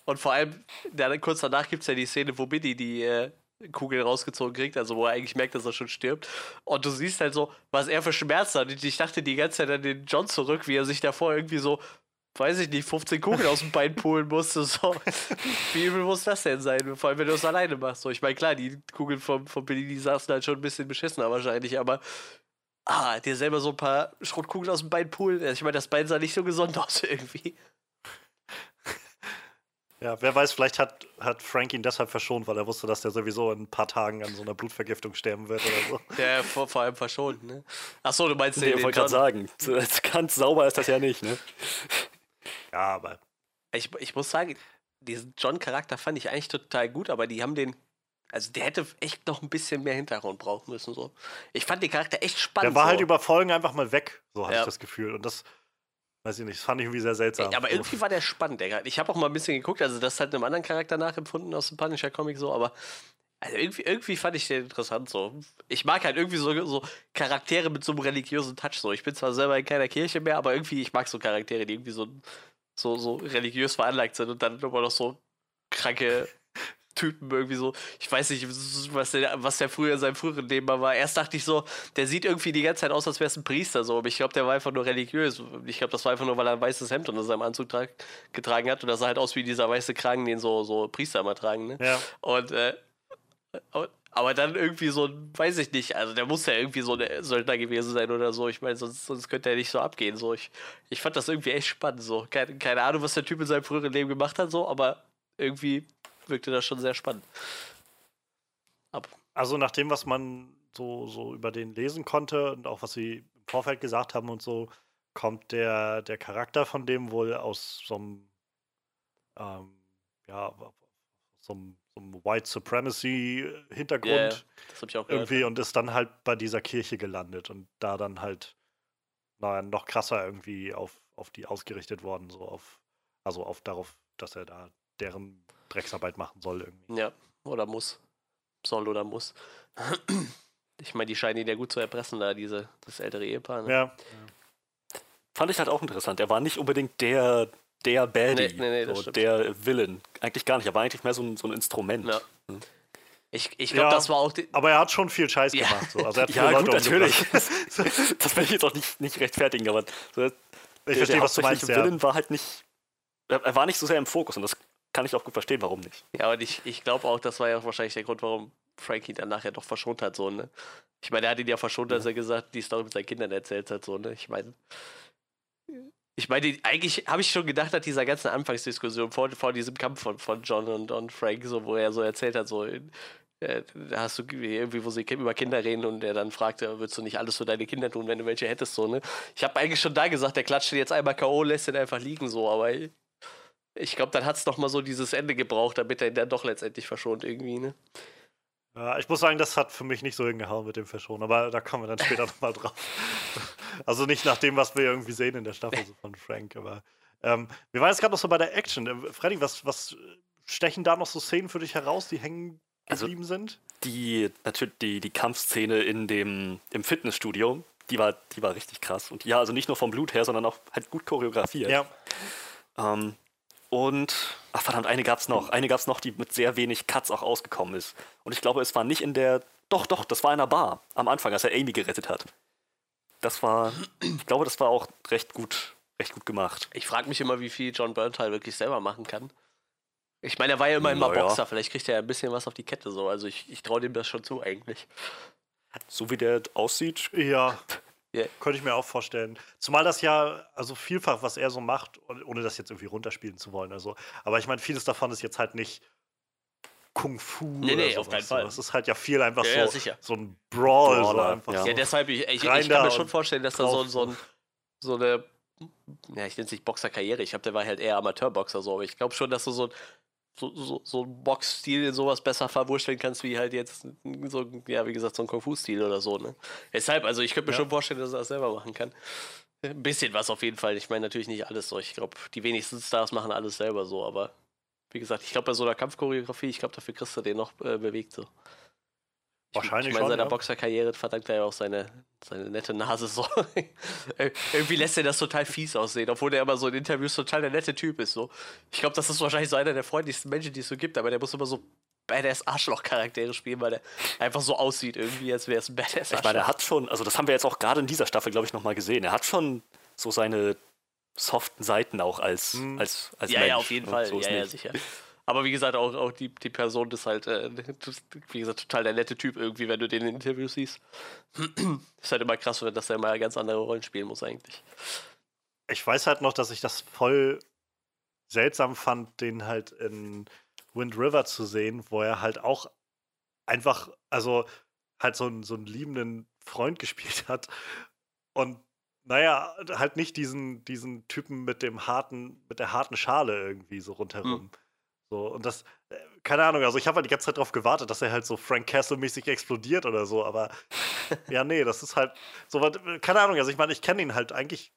Und vor allem, dann, kurz danach gibt es ja die Szene, wo Billy die äh, Kugel rausgezogen kriegt, also wo er eigentlich merkt, dass er schon stirbt. Und du siehst halt so, was er für Schmerzen hat. Ich dachte die ganze Zeit an den John zurück, wie er sich davor irgendwie so, weiß ich nicht, 15 Kugeln aus dem Bein poolen musste. So. Wie übel muss das denn sein? Vor allem, wenn du es alleine machst. So, ich meine, klar, die Kugeln vom, vom Billy, die saßen halt schon ein bisschen beschissener wahrscheinlich, aber ah, dir selber so ein paar Schrotkugeln aus dem Bein poolen. Ich meine, das Bein sah nicht so gesund aus irgendwie. Ja, wer weiß, vielleicht hat, hat Frank ihn deshalb verschont, weil er wusste, dass der sowieso in ein paar Tagen an so einer Blutvergiftung sterben wird oder so. Der vor, vor allem verschont, ne? Achso, du meinst Nee, den, ich wollte gerade sagen, ganz sauber ist das ja nicht, ne? Ja, aber Ich, ich muss sagen, diesen John-Charakter fand ich eigentlich total gut, aber die haben den. Also der hätte echt noch ein bisschen mehr Hintergrund brauchen müssen. So. Ich fand den Charakter echt spannend. der war so. halt über Folgen einfach mal weg, so hatte Ja. ich das Gefühl. Und das, weiß ich nicht, das fand ich irgendwie sehr seltsam. Ey, aber irgendwie war der spannend, der. Ich habe auch mal ein bisschen geguckt, also das hat einem anderen Charakter nachempfunden aus dem Punisher Comic so, aber also irgendwie, irgendwie fand ich den interessant so. Ich mag halt irgendwie so, so Charaktere mit so einem religiösen Touch so. Ich bin zwar selber in keiner Kirche mehr, aber irgendwie, ich mag so Charaktere, die irgendwie so, so, so religiös veranlagt sind und dann immer noch so kranke Typen irgendwie so. Ich weiß nicht, was der, was der früher in seinem früheren Leben war. Erst dachte ich so, der sieht irgendwie die ganze Zeit aus, als wäre es ein Priester so. Aber ich glaube, der war einfach nur religiös. Ich glaube, das war einfach nur, weil er ein weißes Hemd unter seinem Anzug tra- getragen hat. Und das sah halt aus wie dieser weiße Kragen, den so, so Priester immer tragen. Ne? ja. Und, äh, aber- aber dann irgendwie so, weiß ich nicht, also der muss ja irgendwie so ein Söldner gewesen sein oder so. Ich meine, sonst, sonst könnte er nicht so abgehen. So. Ich, ich fand das irgendwie echt spannend. So. Keine, keine Ahnung, was der Typ in seinem früheren Leben gemacht hat, so, aber irgendwie wirkte das schon sehr spannend. Ab. Also nach dem, was man so, so über den lesen konnte und auch was sie im Vorfeld gesagt haben und so, kommt der, der Charakter von dem wohl aus so einem, ähm, ja, so einem, so einem White Supremacy-Hintergrund ja, das habe ich auch gehört. irgendwie und ist dann halt bei dieser Kirche gelandet und da dann halt naja, noch krasser irgendwie auf, auf die ausgerichtet worden, so auf, also auf darauf, dass er da deren Drecksarbeit machen soll irgendwie. Ja, oder muss. Soll oder muss. Ich meine, die scheinen ihn ja gut zu erpressen, da, diese, das ältere Ehepaar. Ne? Ja, Fand ich halt auch interessant. Er war nicht unbedingt der, der Baddie, Nee, nee, nee, das so, der Villain. Eigentlich gar nicht. Er war eigentlich mehr so ein, so ein Instrument. Ja. Ich, ich glaube, Ja, das war auch. Die, aber er hat schon viel Scheiß Ja. gemacht. So. Also er hat Ja, Leute gut, natürlich. umgebracht. das will ich jetzt auch nicht, nicht rechtfertigen, aber so, Ich verstehe, was du meinst, hauptsächliche ja. Villain war halt nicht. Er war nicht so sehr im Fokus und das kann ich auch gut verstehen, warum nicht. Ja, und ich, ich glaube auch, das war ja auch wahrscheinlich der Grund, warum Frankie dann nachher doch verschont hat, so, ne? Ich meine, er hat ihn ja verschont, als er gesagt, die Story mit seinen Kindern erzählt hat, so, ne? Ich meine, ich meine, eigentlich habe ich schon gedacht, dass dieser ganzen Anfangsdiskussion vor, vor diesem Kampf von, von John und, und Frank, so, wo er so erzählt hat, so, äh, da hast du irgendwie, wo sie über Kinder reden und er dann fragte, würdest du nicht alles für deine Kinder tun, wenn du welche hättest, so, ne? Ich habe eigentlich schon da gesagt, der klatscht jetzt einmal K.O., lässt ihn einfach liegen, so, aber ich glaube, dann hat es noch mal so dieses Ende gebraucht, damit er ihn dann doch letztendlich verschont, irgendwie, ne? Ja, ich muss sagen, das hat für mich nicht so hingehauen mit dem Verschonen, aber da kommen wir dann später nochmal drauf. Also nicht nach dem, was wir irgendwie sehen in der Staffel so von Frank, aber ähm, wir waren jetzt gerade noch so bei der Action. Äh, Freddy, was, was stechen da noch so Szenen für dich heraus, die hängen Also- geblieben sind? Die, natürlich, die, die Kampfszene in dem, im Fitnessstudio, die war, die war richtig krass. Und ja, also nicht nur vom Blut her, sondern auch halt gut choreografiert. Ja. Ähm, und, ach verdammt, eine gab's noch. Eine gab's noch, die mit sehr wenig Cuts auch ausgekommen ist. Und ich glaube, es war nicht in der. Doch, doch, das war in der Bar am Anfang, als er Amy gerettet hat. Das war. Ich glaube, das war auch recht gut, recht gut gemacht. Ich frage mich immer, wie viel John Berntal wirklich selber machen kann. Ich meine, er war ja immerhin mal Naja. Boxer, vielleicht kriegt er ja ein bisschen was auf die Kette so. Also ich, ich traue dem das schon zu eigentlich. So wie der aussieht, Ja. Ja. Könnte ich mir auch vorstellen. Zumal das ja, also vielfach, was er so macht, ohne das jetzt irgendwie runterspielen zu wollen. Also, aber ich meine, vieles davon ist jetzt halt nicht Kung Fu. Nee, oder nee, sowas. auf keinen Fall. So, Es ist halt ja viel einfach Ja, ja, so, sicher. so ein Brawl. so Brawler, einfach ja. so. Ja, deshalb, ich, ich, ich kann mir schon vorstellen, dass da so, so, ein, so eine, ja, ich nenne es nicht Boxerkarriere, ich glaube, der war halt eher Amateurboxer so, aber ich glaube schon, dass du so, so, so, so ein Boxstil in sowas besser verwurschteln kannst, wie halt jetzt so, ja, wie gesagt, so ein Kung-Fu-Stil oder so, ne? Deshalb, also ich könnte mir Ja. schon vorstellen, dass er das selber machen kann. Ein bisschen was auf jeden Fall. Ich meine natürlich nicht alles so. Ich glaube, die wenigsten Stars machen alles selber so, aber wie gesagt, ich glaube, bei so einer Kampfchoreografie, ich glaube, dafür kriegst du den noch äh, bewegt so. Wahrscheinlich ich meine, schon, seiner ja. Boxerkarriere verdankt er ja auch seine, seine nette Nase so. Ir- Irgendwie lässt er das total fies aussehen, obwohl der immer so in Interviews total der nette Typ ist. So. Ich glaube, das ist wahrscheinlich so einer der freundlichsten Menschen, die es so gibt, aber der muss immer so badass Arschloch-Charaktere spielen, weil der einfach so aussieht, irgendwie, als wäre es ein badass Ich meine, er Arschloch. hat schon, also das haben wir jetzt auch gerade in dieser Staffel, glaube ich, nochmal gesehen. Er hat schon so seine soften Seiten auch als, Mhm. als, als Ja, Mensch. ja, auf jeden Fall. So ja, ja, sicher. Aber wie gesagt, auch, auch die, die Person ist halt, äh, wie gesagt, total der nette Typ irgendwie, wenn du den in Interviews siehst. ist halt immer krass, dass er mal ganz andere Rollen spielen muss eigentlich. Ich weiß halt noch, dass ich das voll seltsam fand, den halt in Wind River zu sehen, wo er halt auch einfach, also halt so einen, so einen liebenden Freund gespielt hat. Und naja, halt nicht diesen, diesen Typen mit dem harten, mit der harten Schale irgendwie so rundherum. So, und das, äh, keine Ahnung, also ich habe halt die ganze Zeit darauf gewartet, dass er halt so Frank Castle-mäßig explodiert oder so, aber ja, nee, das ist halt so, was- keine Ahnung, also ich meine, ich kenne ihn halt eigentlich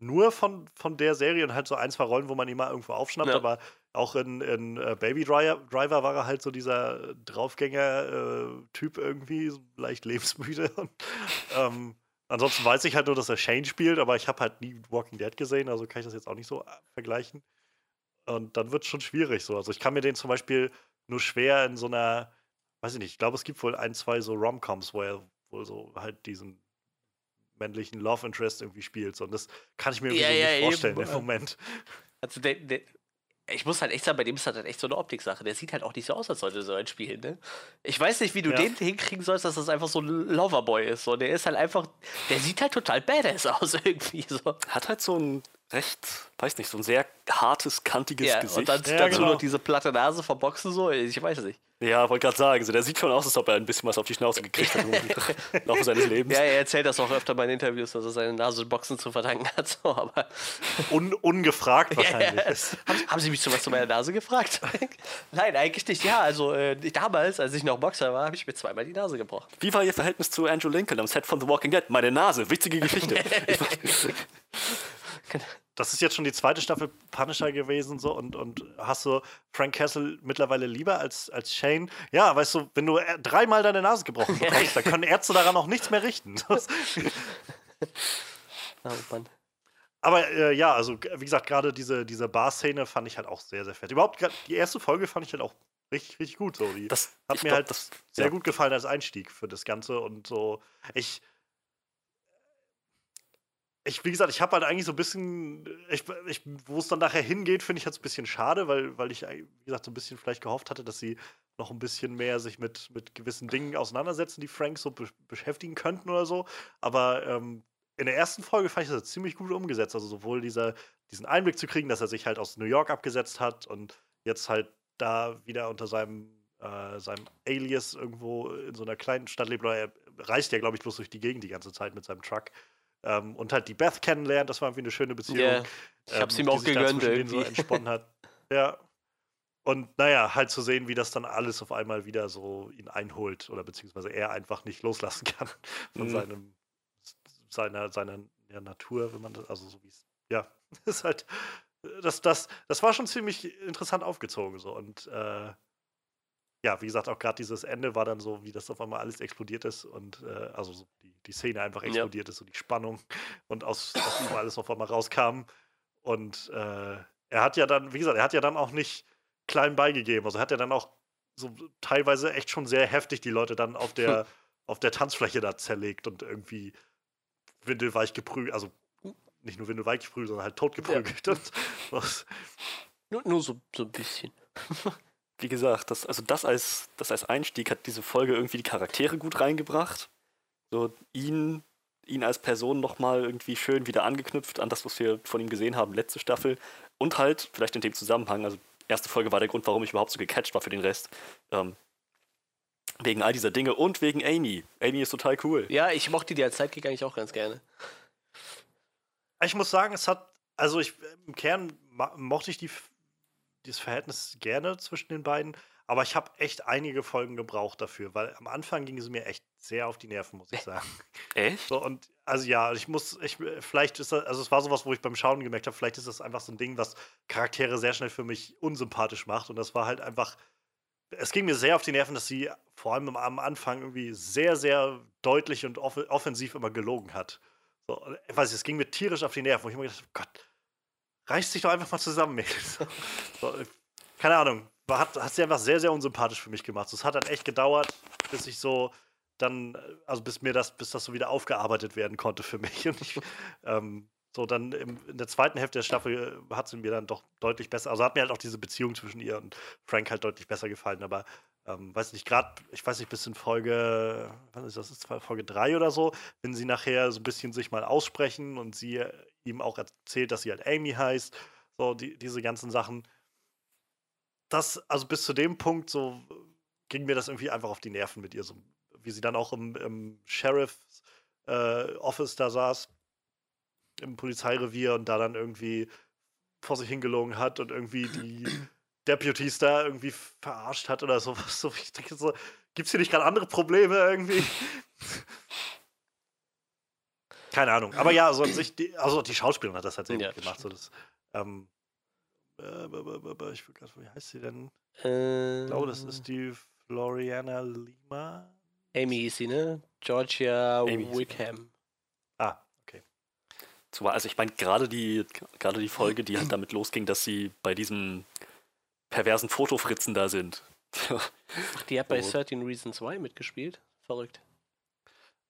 nur von, von der Serie und halt so ein, zwei Rollen, wo man ihn mal irgendwo aufschnappt, Ja. aber auch in, in äh, Baby Driver, Driver war er halt so dieser Draufgänger-Typ irgendwie, so leicht lebensmüde. Und, ähm, ansonsten weiß ich halt nur, dass er Shane spielt, aber ich habe halt nie Walking Dead gesehen, also kann ich das jetzt auch nicht so äh, vergleichen. Und dann wird es schon schwierig so. Also ich kann mir den zum Beispiel nur schwer in so einer, weiß ich nicht, ich glaube, es gibt wohl ein, zwei so Rom-Coms, wo er wohl so halt diesen männlichen Love Interest irgendwie spielt. So. Und das kann ich mir irgendwie Ja, so ja, nicht eben. vorstellen im Moment. Also der, der, ich muss halt echt sagen, bei dem ist das halt echt so eine Optiksache. Der sieht halt auch nicht so aus, als sollte er so ein spielen, ne? Ich weiß nicht, wie du Ja. den hinkriegen sollst, dass das einfach so ein Loverboy ist. So. Der ist halt einfach, der sieht halt total badass aus irgendwie so. Hat halt so ein recht, weiß nicht, so ein sehr hartes, kantiges Ja, Gesicht. und dann Ja, dazu genau. noch diese platte Nase vom Boxen so, ich weiß es nicht. ja, wollte gerade sagen, so, der sieht schon aus, als ob er ein bisschen was auf die Schnauze gekriegt hat im Laufe seines Lebens. Ja, er erzählt das auch öfter bei den Interviews, dass er seine Nase Boxen zu verdanken hat. So, aber Un ungefragt wahrscheinlich. Ja, haben, haben Sie mich zu was zu meiner Nase gefragt? Nein, eigentlich nicht. Ja, also äh, damals, als ich noch Boxer war, habe ich mir zweimal die Nase gebrochen. Wie war Ihr Verhältnis zu Andrew Lincoln am Set von The Walking Dead? Meine Nase, witzige Geschichte. Das ist jetzt schon die zweite Staffel Punisher gewesen so und, und hast du Frank Castle mittlerweile lieber als, als Shane? Ja, weißt du, wenn du äh, dreimal deine Nase gebrochen bekommst, dann können Ärzte daran auch nichts mehr richten. Oh Mann. Aber äh, ja, also wie gesagt, gerade diese, diese Bar-Szene fand ich halt auch sehr, sehr fett. Überhaupt, die erste Folge fand ich halt auch richtig, richtig gut. So. Die Das hat mir glaub, halt das, sehr ja. gut gefallen als Einstieg für das Ganze und so. Ich. Ich, wie gesagt, ich habe halt eigentlich so ein bisschen, wo es dann nachher hingeht, finde ich halt so ein bisschen schade, weil, weil ich, wie gesagt, so ein bisschen vielleicht gehofft hatte, dass sie noch ein bisschen mehr sich mit, mit gewissen Dingen auseinandersetzen, die Frank so be beschäftigen könnten oder so. Aber ähm, in der ersten Folge fand ich das ziemlich gut umgesetzt. Also sowohl dieser, diesen Einblick zu kriegen, dass er sich halt aus New York abgesetzt hat und jetzt halt da wieder unter seinem, äh, seinem Alias irgendwo in so einer kleinen Stadt lebt. Oder er reist ja, glaube ich, bloß durch die Gegend die ganze Zeit mit seinem Truck. Ähm, und halt die Beth kennenlernt, das war irgendwie eine schöne Beziehung. Ja, ich hab's ihm auch gegönnt irgendwie. So entsponnen hat. ja. Und naja, halt zu sehen, wie das dann alles auf einmal wieder so ihn einholt oder beziehungsweise er einfach nicht loslassen kann von mhm. seinem, seiner, seiner ja, Natur, wenn man das, also so wie es, ja, ist halt, das, das, das war schon ziemlich interessant aufgezogen so und äh, ja, wie gesagt, auch gerade dieses Ende war dann so, wie das auf einmal alles explodiert ist und äh, also so die, die Szene einfach explodiert ja. ist und die Spannung und aus, aus ihm alles auf einmal rauskam. Und äh, er hat ja dann, wie gesagt, er hat ja dann auch nicht klein beigegeben. Also hat er dann auch so teilweise echt schon sehr heftig die Leute dann auf der, auf der Tanzfläche da zerlegt und irgendwie windelweich geprügelt, also nicht nur windelweich geprügelt, sondern halt tot geprügelt. Ja. Nur, nur so, so ein bisschen. wie gesagt, das, also das als, das als Einstieg hat diese Folge irgendwie die Charaktere gut reingebracht. So ihn, ihn als Person nochmal irgendwie schön wieder angeknüpft an das, was wir von ihm gesehen haben, letzte Staffel. Und halt, vielleicht in dem Zusammenhang, also erste Folge war der Grund, warum ich überhaupt so gecatcht war für den Rest. Ähm, wegen all dieser Dinge und wegen Amy. Amy ist total cool. Ja, ich mochte die als Sidekick eigentlich auch ganz gerne. Ich muss sagen, es hat, also ich, im Kern mochte ich die dieses Verhältnis gerne zwischen den beiden. Aber ich habe echt einige Folgen gebraucht dafür, weil am Anfang ging es mir echt sehr auf die Nerven, muss ich sagen. Echt? So, und also ja, ich muss, ich, vielleicht ist das, also es war sowas, wo ich beim Schauen gemerkt habe, vielleicht ist das einfach so ein Ding, was Charaktere sehr schnell für mich unsympathisch macht. Und das war halt einfach, es ging mir sehr auf die Nerven, dass sie vor allem am Anfang irgendwie sehr, sehr deutlich und off offensiv immer gelogen hat. So, ich weiß nicht, es ging mir tierisch auf die Nerven, wo ich immer gedacht habe, Gott, reißt sich doch einfach mal zusammen, Mädels. So, keine Ahnung. Hat, hat sie einfach sehr, sehr unsympathisch für mich gemacht. Es hat dann echt gedauert, bis ich so dann, also bis mir das, bis das so wieder aufgearbeitet werden konnte für mich. Und ich, ähm, so dann im, in der zweiten Hälfte der Staffel hat sie mir dann doch deutlich besser, also hat mir halt auch diese Beziehung zwischen ihr und Frank halt deutlich besser gefallen. Aber ähm, weiß nicht, gerade, ich weiß nicht, bis in Folge, was ist das, Folge 3 oder so, wenn sie nachher so ein bisschen sich mal aussprechen und sie ihm auch erzählt, dass sie halt Amy heißt, so die, diese ganzen Sachen. Das, also bis zu dem Punkt, so ging mir das irgendwie einfach auf die Nerven mit ihr, so wie sie dann auch im, im Sheriff's äh, Office da saß, im Polizeirevier und da dann irgendwie vor sich hingelogen hat und irgendwie die Deputies da irgendwie verarscht hat oder sowas. So, ich denke so, gibt's hier nicht gerade andere Probleme irgendwie? Keine Ahnung. Aber ja, also, sich, die, also die Schauspielerin hat das tatsächlich ja, gemacht. So das, ähm, äh, ich will wie heißt sie denn? Äh, ich glaube, das ist die Floriana Lima. Amy ist sie, ne? Georgia Amy Wickham. Ah, okay. Also ich meine, gerade die, gerade die Folge, die halt damit losging, dass sie bei diesem perversen Fotofritzen da sind. Ach, die hat bei so. 13 Reasons Why mitgespielt? Verrückt.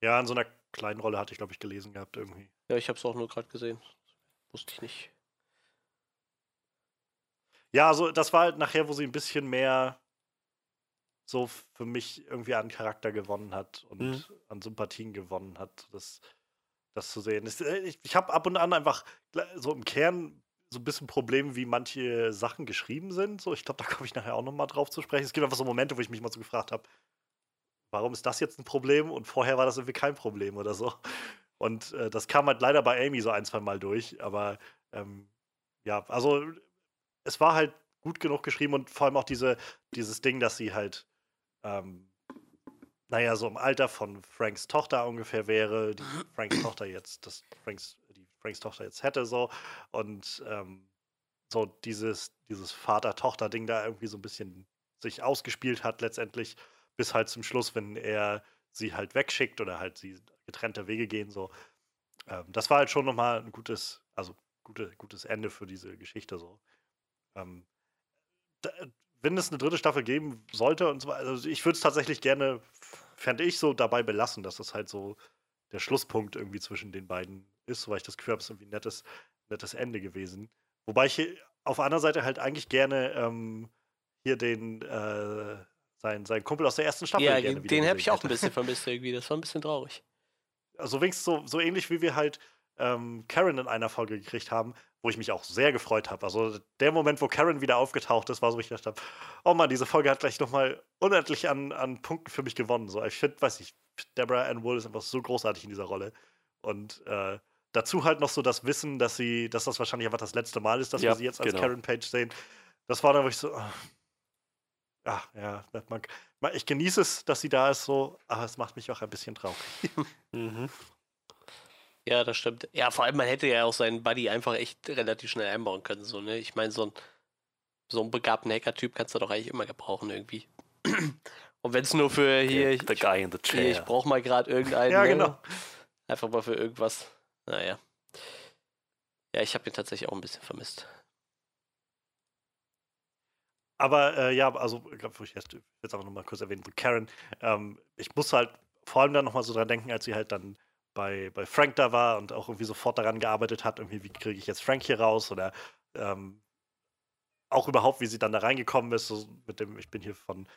Ja, in so einer kleinen Rolle hatte ich, glaube ich, gelesen gehabt irgendwie. Ja, ich habe es auch nur gerade gesehen. Wusste ich nicht. Ja, also das war halt nachher, wo sie ein bisschen mehr so für mich irgendwie an Charakter gewonnen hat und mhm. an Sympathien gewonnen hat, das, das zu sehen. Äh, ich, ich habe ab und an einfach so im Kern so ein bisschen Probleme, wie manche Sachen geschrieben sind. So, ich glaube, da komme ich nachher auch nochmal drauf zu sprechen. Es gibt einfach so Momente, wo ich mich mal so gefragt habe, warum ist das jetzt ein Problem und vorher war das irgendwie kein Problem oder so. Und äh, das kam halt leider bei Amy so ein, zwei Mal durch, aber ähm, ja, also es war halt gut genug geschrieben und vor allem auch diese, dieses Ding, dass sie halt, ähm, naja, so im Alter von Franks Tochter ungefähr wäre, die Franks Tochter jetzt, das Franks Franks Tochter jetzt hätte, so. Und ähm, so dieses, dieses Vater-Tochter-Ding da irgendwie so ein bisschen sich ausgespielt hat, letztendlich, bis halt zum Schluss, wenn er sie halt wegschickt oder halt sie getrennte Wege gehen, so. Ähm, das war halt schon nochmal ein gutes, also gute, gutes Ende für diese Geschichte, so. Ähm, da, wenn es eine dritte Staffel geben sollte und so, also ich würde es tatsächlich gerne, fände ich so dabei belassen, dass es halt so der Schlusspunkt irgendwie zwischen den beiden ist, weil ich das Gefühl habe, es ist irgendwie ein nettes, nettes Ende gewesen. Wobei ich auf anderen Seite halt eigentlich gerne ähm, hier den, äh, sein, sein Kumpel aus der ersten Staffel Ja, gerne den habe ich auch ein bisschen vermisst irgendwie. Das war ein bisschen traurig. Also wenigstens so, so ähnlich wie wir halt ähm, Karen in einer Folge gekriegt haben, wo ich mich auch sehr gefreut habe. Also der Moment, wo Karen wieder aufgetaucht ist, war so, ich gedacht habe, oh Mann, diese Folge hat gleich nochmal unendlich an, an Punkten für mich gewonnen. So, ich finde, weiß nicht, Deborah Ann Wool ist einfach so großartig in dieser Rolle. Und äh, dazu halt noch so das Wissen, dass sie, dass das wahrscheinlich einfach das letzte Mal ist, dass Ja, wir sie jetzt als genau. Karen Page sehen. Das war dann, wo ich so, ah, ah, ja, man, ich genieße es, dass sie da ist, so, aber es macht mich auch ein bisschen traurig. Mhm. Ja, das stimmt. Ja, vor allem, man hätte ja auch seinen Buddy einfach echt relativ schnell einbauen können. So, ne? Ich meine, so ein so einen begabten Hacker-Typ kannst du doch eigentlich immer gebrauchen irgendwie. Und wenn es nur für hier, ich, guy in the hier, ich brauche mal gerade irgendeinen. Ja, ne? genau. Einfach mal für irgendwas. Naja. Ja, ich habe ihn tatsächlich auch ein bisschen vermisst. Aber äh, ja, also ich glaube, ich jetzt, aber nochmal kurz erwähnen, Karen, ähm, ich musste halt vor allem dann nochmal so dran denken, als sie halt dann bei, bei Frank da war und auch irgendwie sofort daran gearbeitet hat, irgendwie, wie kriege ich jetzt Frank hier raus oder ähm, auch überhaupt, wie sie dann da reingekommen ist, so mit dem, ich bin hier von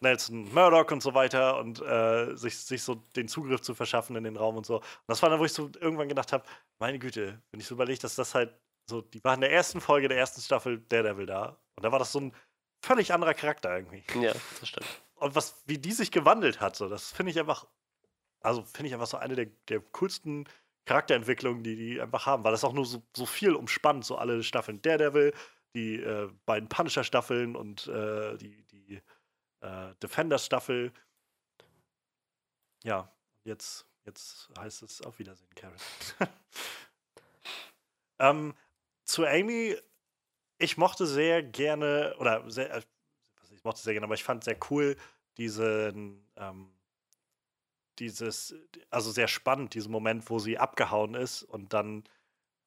Nelson Murdoch und so weiter und äh, sich, sich so den Zugriff zu verschaffen in den Raum und so. Und das war dann, wo ich so irgendwann gedacht habe, meine Güte, wenn ich so überlege, dass das halt so, die war in der ersten Folge der ersten Staffel Daredevil da und da war das so ein völlig anderer Charakter irgendwie. Ja, das stimmt. Und was, wie die sich gewandelt hat, so, das finde ich einfach, also finde ich einfach so eine der, der coolsten Charakterentwicklungen, die die einfach haben, weil das auch nur so, so viel umspannt, so alle Staffeln Daredevil, die äh, beiden Punisher-Staffeln und äh, die, die äh, Defenders-Staffel. Ja, jetzt, jetzt heißt es auf Wiedersehen, Karen. ähm, zu Amy, ich mochte sehr gerne, oder sehr, äh, ich mochte sehr gerne, aber ich fand sehr cool diesen, ähm, dieses, also sehr spannend, diesen Moment, wo sie abgehauen ist und dann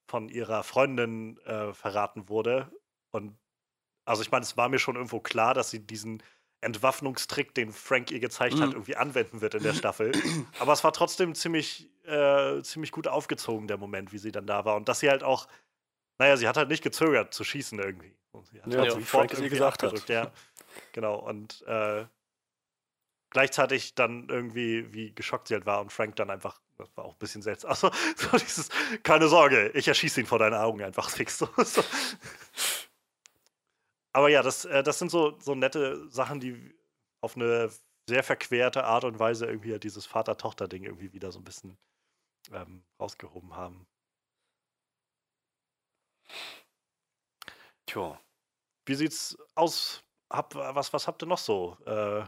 von ihrer Freundin äh, verraten wurde. Und also ich meine, es war mir schon irgendwo klar, dass sie diesen Entwaffnungstrick, den Frank ihr gezeigt hat, Mhm. irgendwie anwenden wird in der Staffel. Aber es war trotzdem ziemlich, äh, ziemlich gut aufgezogen, der Moment, wie sie dann da war. Und dass sie halt auch, naja, sie hat halt nicht gezögert zu schießen irgendwie. Und sie hat Ja, halt wie sofort Frank es ihr gesagt hat. Ja, genau. Und äh, gleichzeitig dann irgendwie, wie geschockt sie halt war und Frank dann einfach, das war auch ein bisschen seltsam. Also, so dieses, keine Sorge, ich erschieße ihn vor deinen Augen einfach fix. So, so. Aber ja, das, äh, das sind so, so nette Sachen, die auf eine sehr verquerte Art und Weise irgendwie halt dieses Vater-Tochter-Ding irgendwie wieder so ein bisschen ähm, rausgehoben haben. Tja. Wie sieht's aus? Hab, was, was habt ihr noch so? Äh,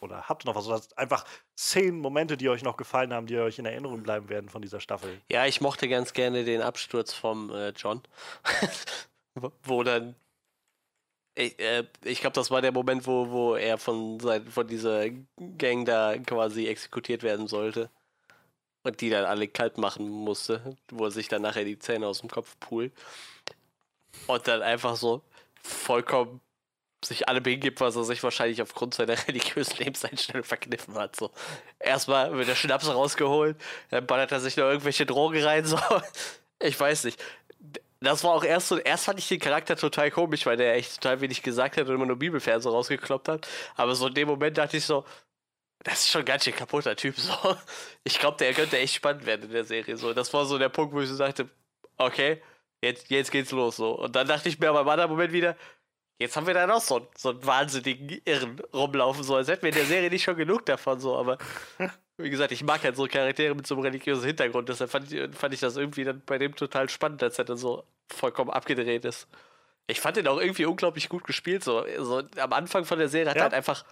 oder habt ihr noch was? Oder einfach zehn Momente, die euch noch gefallen haben, die euch in Erinnerung bleiben werden von dieser Staffel? Ja, ich mochte ganz gerne den Absturz vom äh, John. Wo- dann. Ich, äh, ich glaube, das war der Moment, wo, wo er von, von dieser Gang da quasi exekutiert werden sollte. Und die dann alle kalt machen musste, wo er sich dann nachher die Zähne aus dem Kopf pult. Und dann einfach so vollkommen sich allem hingibt, was er sich wahrscheinlich aufgrund seiner religiösen Lebenseinstellung verkniffen hat. So. Erstmal wird der Schnaps rausgeholt, dann ballert er sich noch irgendwelche Drogen rein. So. Ich weiß nicht. Das war auch erst so, erst fand ich den Charakter total komisch, weil der echt total wenig gesagt hat und immer nur Bibelverse rausgekloppt hat. Aber so in dem Moment dachte ich so, das ist schon ein ganz schön kaputter Typ. So. Ich glaube, der könnte echt spannend werden in der Serie. So. Das war so der Punkt, wo ich so sagte, okay, jetzt, jetzt geht's los. So. Und dann dachte ich mir aber im anderen Moment wieder, jetzt haben wir da noch so, einen- so einen wahnsinnigen Irren rumlaufen. So, als hätten wir in der Serie nicht schon genug davon. So. Aber wie gesagt, ich mag halt so Charaktere mit so einem religiösen Hintergrund. Deshalb fand ich, fand ich das irgendwie dann bei dem total spannend, als er dann so vollkommen abgedreht ist. Ich fand ihn auch irgendwie unglaublich gut gespielt. So, so am Anfang von der Serie hat Ja. er halt einfach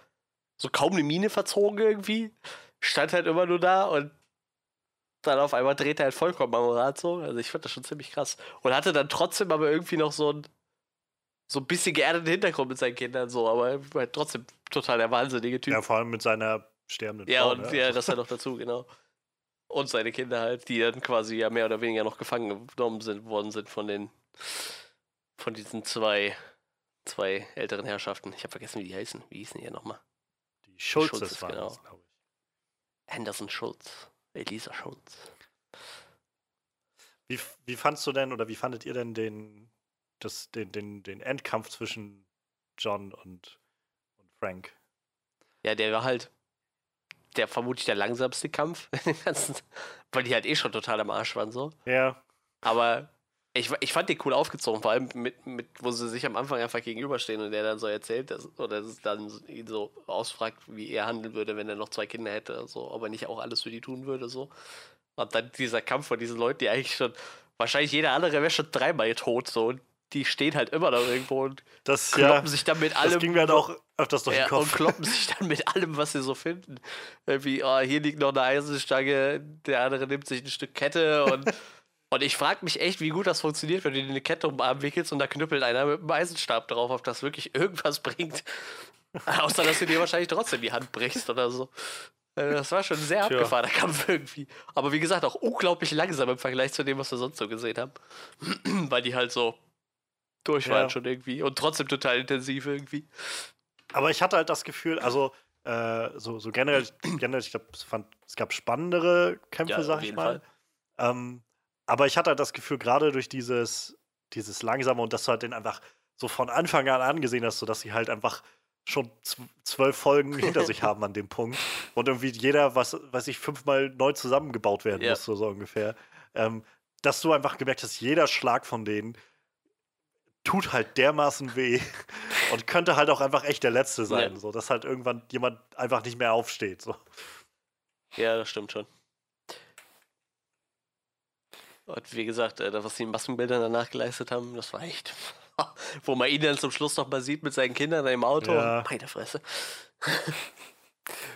so kaum eine Miene verzogen irgendwie. Stand halt immer nur da und dann auf einmal dreht er halt vollkommen am Rad so. Also ich fand das schon ziemlich krass. Und hatte dann trotzdem aber irgendwie noch so ein so ein bisschen geerdeten Hintergrund mit seinen Kindern so, aber halt trotzdem total der wahnsinnige Typ. Ja, vor allem mit seiner sterbenden Ja, Frau. und ne? ja, Also- das ja noch dazu, genau. Und seine Kinder halt, die dann quasi ja mehr oder weniger noch gefangen genommen sind, worden sind von den, von diesen zwei, zwei älteren Herrschaften. Ich habe vergessen, wie die heißen. Wie hießen die ja nochmal? Schulzes Schulzes, waren genau. das, glaube ich. Anderson Schulz. Elisa Schulz. Wie, wie fandst du denn oder wie fandet ihr denn den, das, den, den, den Endkampf zwischen John und, und Frank? Ja, der war halt der vermutlich der langsamste Kampf, weil die halt eh schon total am Arsch waren so. Ja. Aber ich, ich fand die cool aufgezogen, vor allem mit, mit, wo sie sich am Anfang einfach gegenüberstehen und der dann so erzählt, dass, oder dass dann ihn so ausfragt, wie er handeln würde, wenn er noch zwei Kinder hätte, so, ob er nicht auch alles für die tun würde, so. Und dann dieser Kampf von diesen Leuten, die eigentlich schon, wahrscheinlich jeder andere wäre schon dreimal tot, so. Und die stehen halt immer noch irgendwo und Das, kloppen ja, sich dann mit allem. das ging mir halt auch öfters durch Ja, den und Kopf. kloppen sich dann mit allem, was sie so finden. Irgendwie, oh, hier liegt noch eine Eisenstange, der andere nimmt sich ein Stück Kette und, und ich frage mich echt, wie gut das funktioniert, wenn du dir eine Kette um den Arm wickelst und da knüppelt einer mit einem Eisenstab drauf, ob das wirklich irgendwas bringt. Außer, dass du dir wahrscheinlich trotzdem die Hand brichst oder so. Äh, Das war schon ein sehr Tja. abgefahrener Kampf irgendwie. Aber wie gesagt, auch unglaublich langsam im Vergleich zu dem, was wir sonst so gesehen haben. Weil die halt so durch waren Ja. schon irgendwie und trotzdem total intensiv irgendwie. Aber ich hatte halt das Gefühl, also äh, so, so generell, generell, ich glaube, es, gab spannendere Kämpfe, Ja, sag ich mal. Ähm, aber ich hatte halt das Gefühl, gerade durch dieses, dieses Langsame und dass du halt den einfach so von Anfang an angesehen hast, sodass sie halt einfach schon zw- zwölf Folgen hinter sich haben an dem Punkt und irgendwie jeder, was weiß ich, fünfmal neu zusammengebaut werden Ja. muss, so, so ungefähr. Ähm, dass du einfach gemerkt hast, jeder Schlag von denen tut halt dermaßen weh und könnte halt auch einfach echt der letzte sein, Ja. so dass halt irgendwann jemand einfach nicht mehr aufsteht. So. Ja, das stimmt schon. Und wie gesagt, äh, das, was die Maskenbilder danach geleistet haben, das war echt. Wo man ihn dann zum Schluss noch mal sieht mit seinen Kindern im Auto. Ja. Meine Fresse.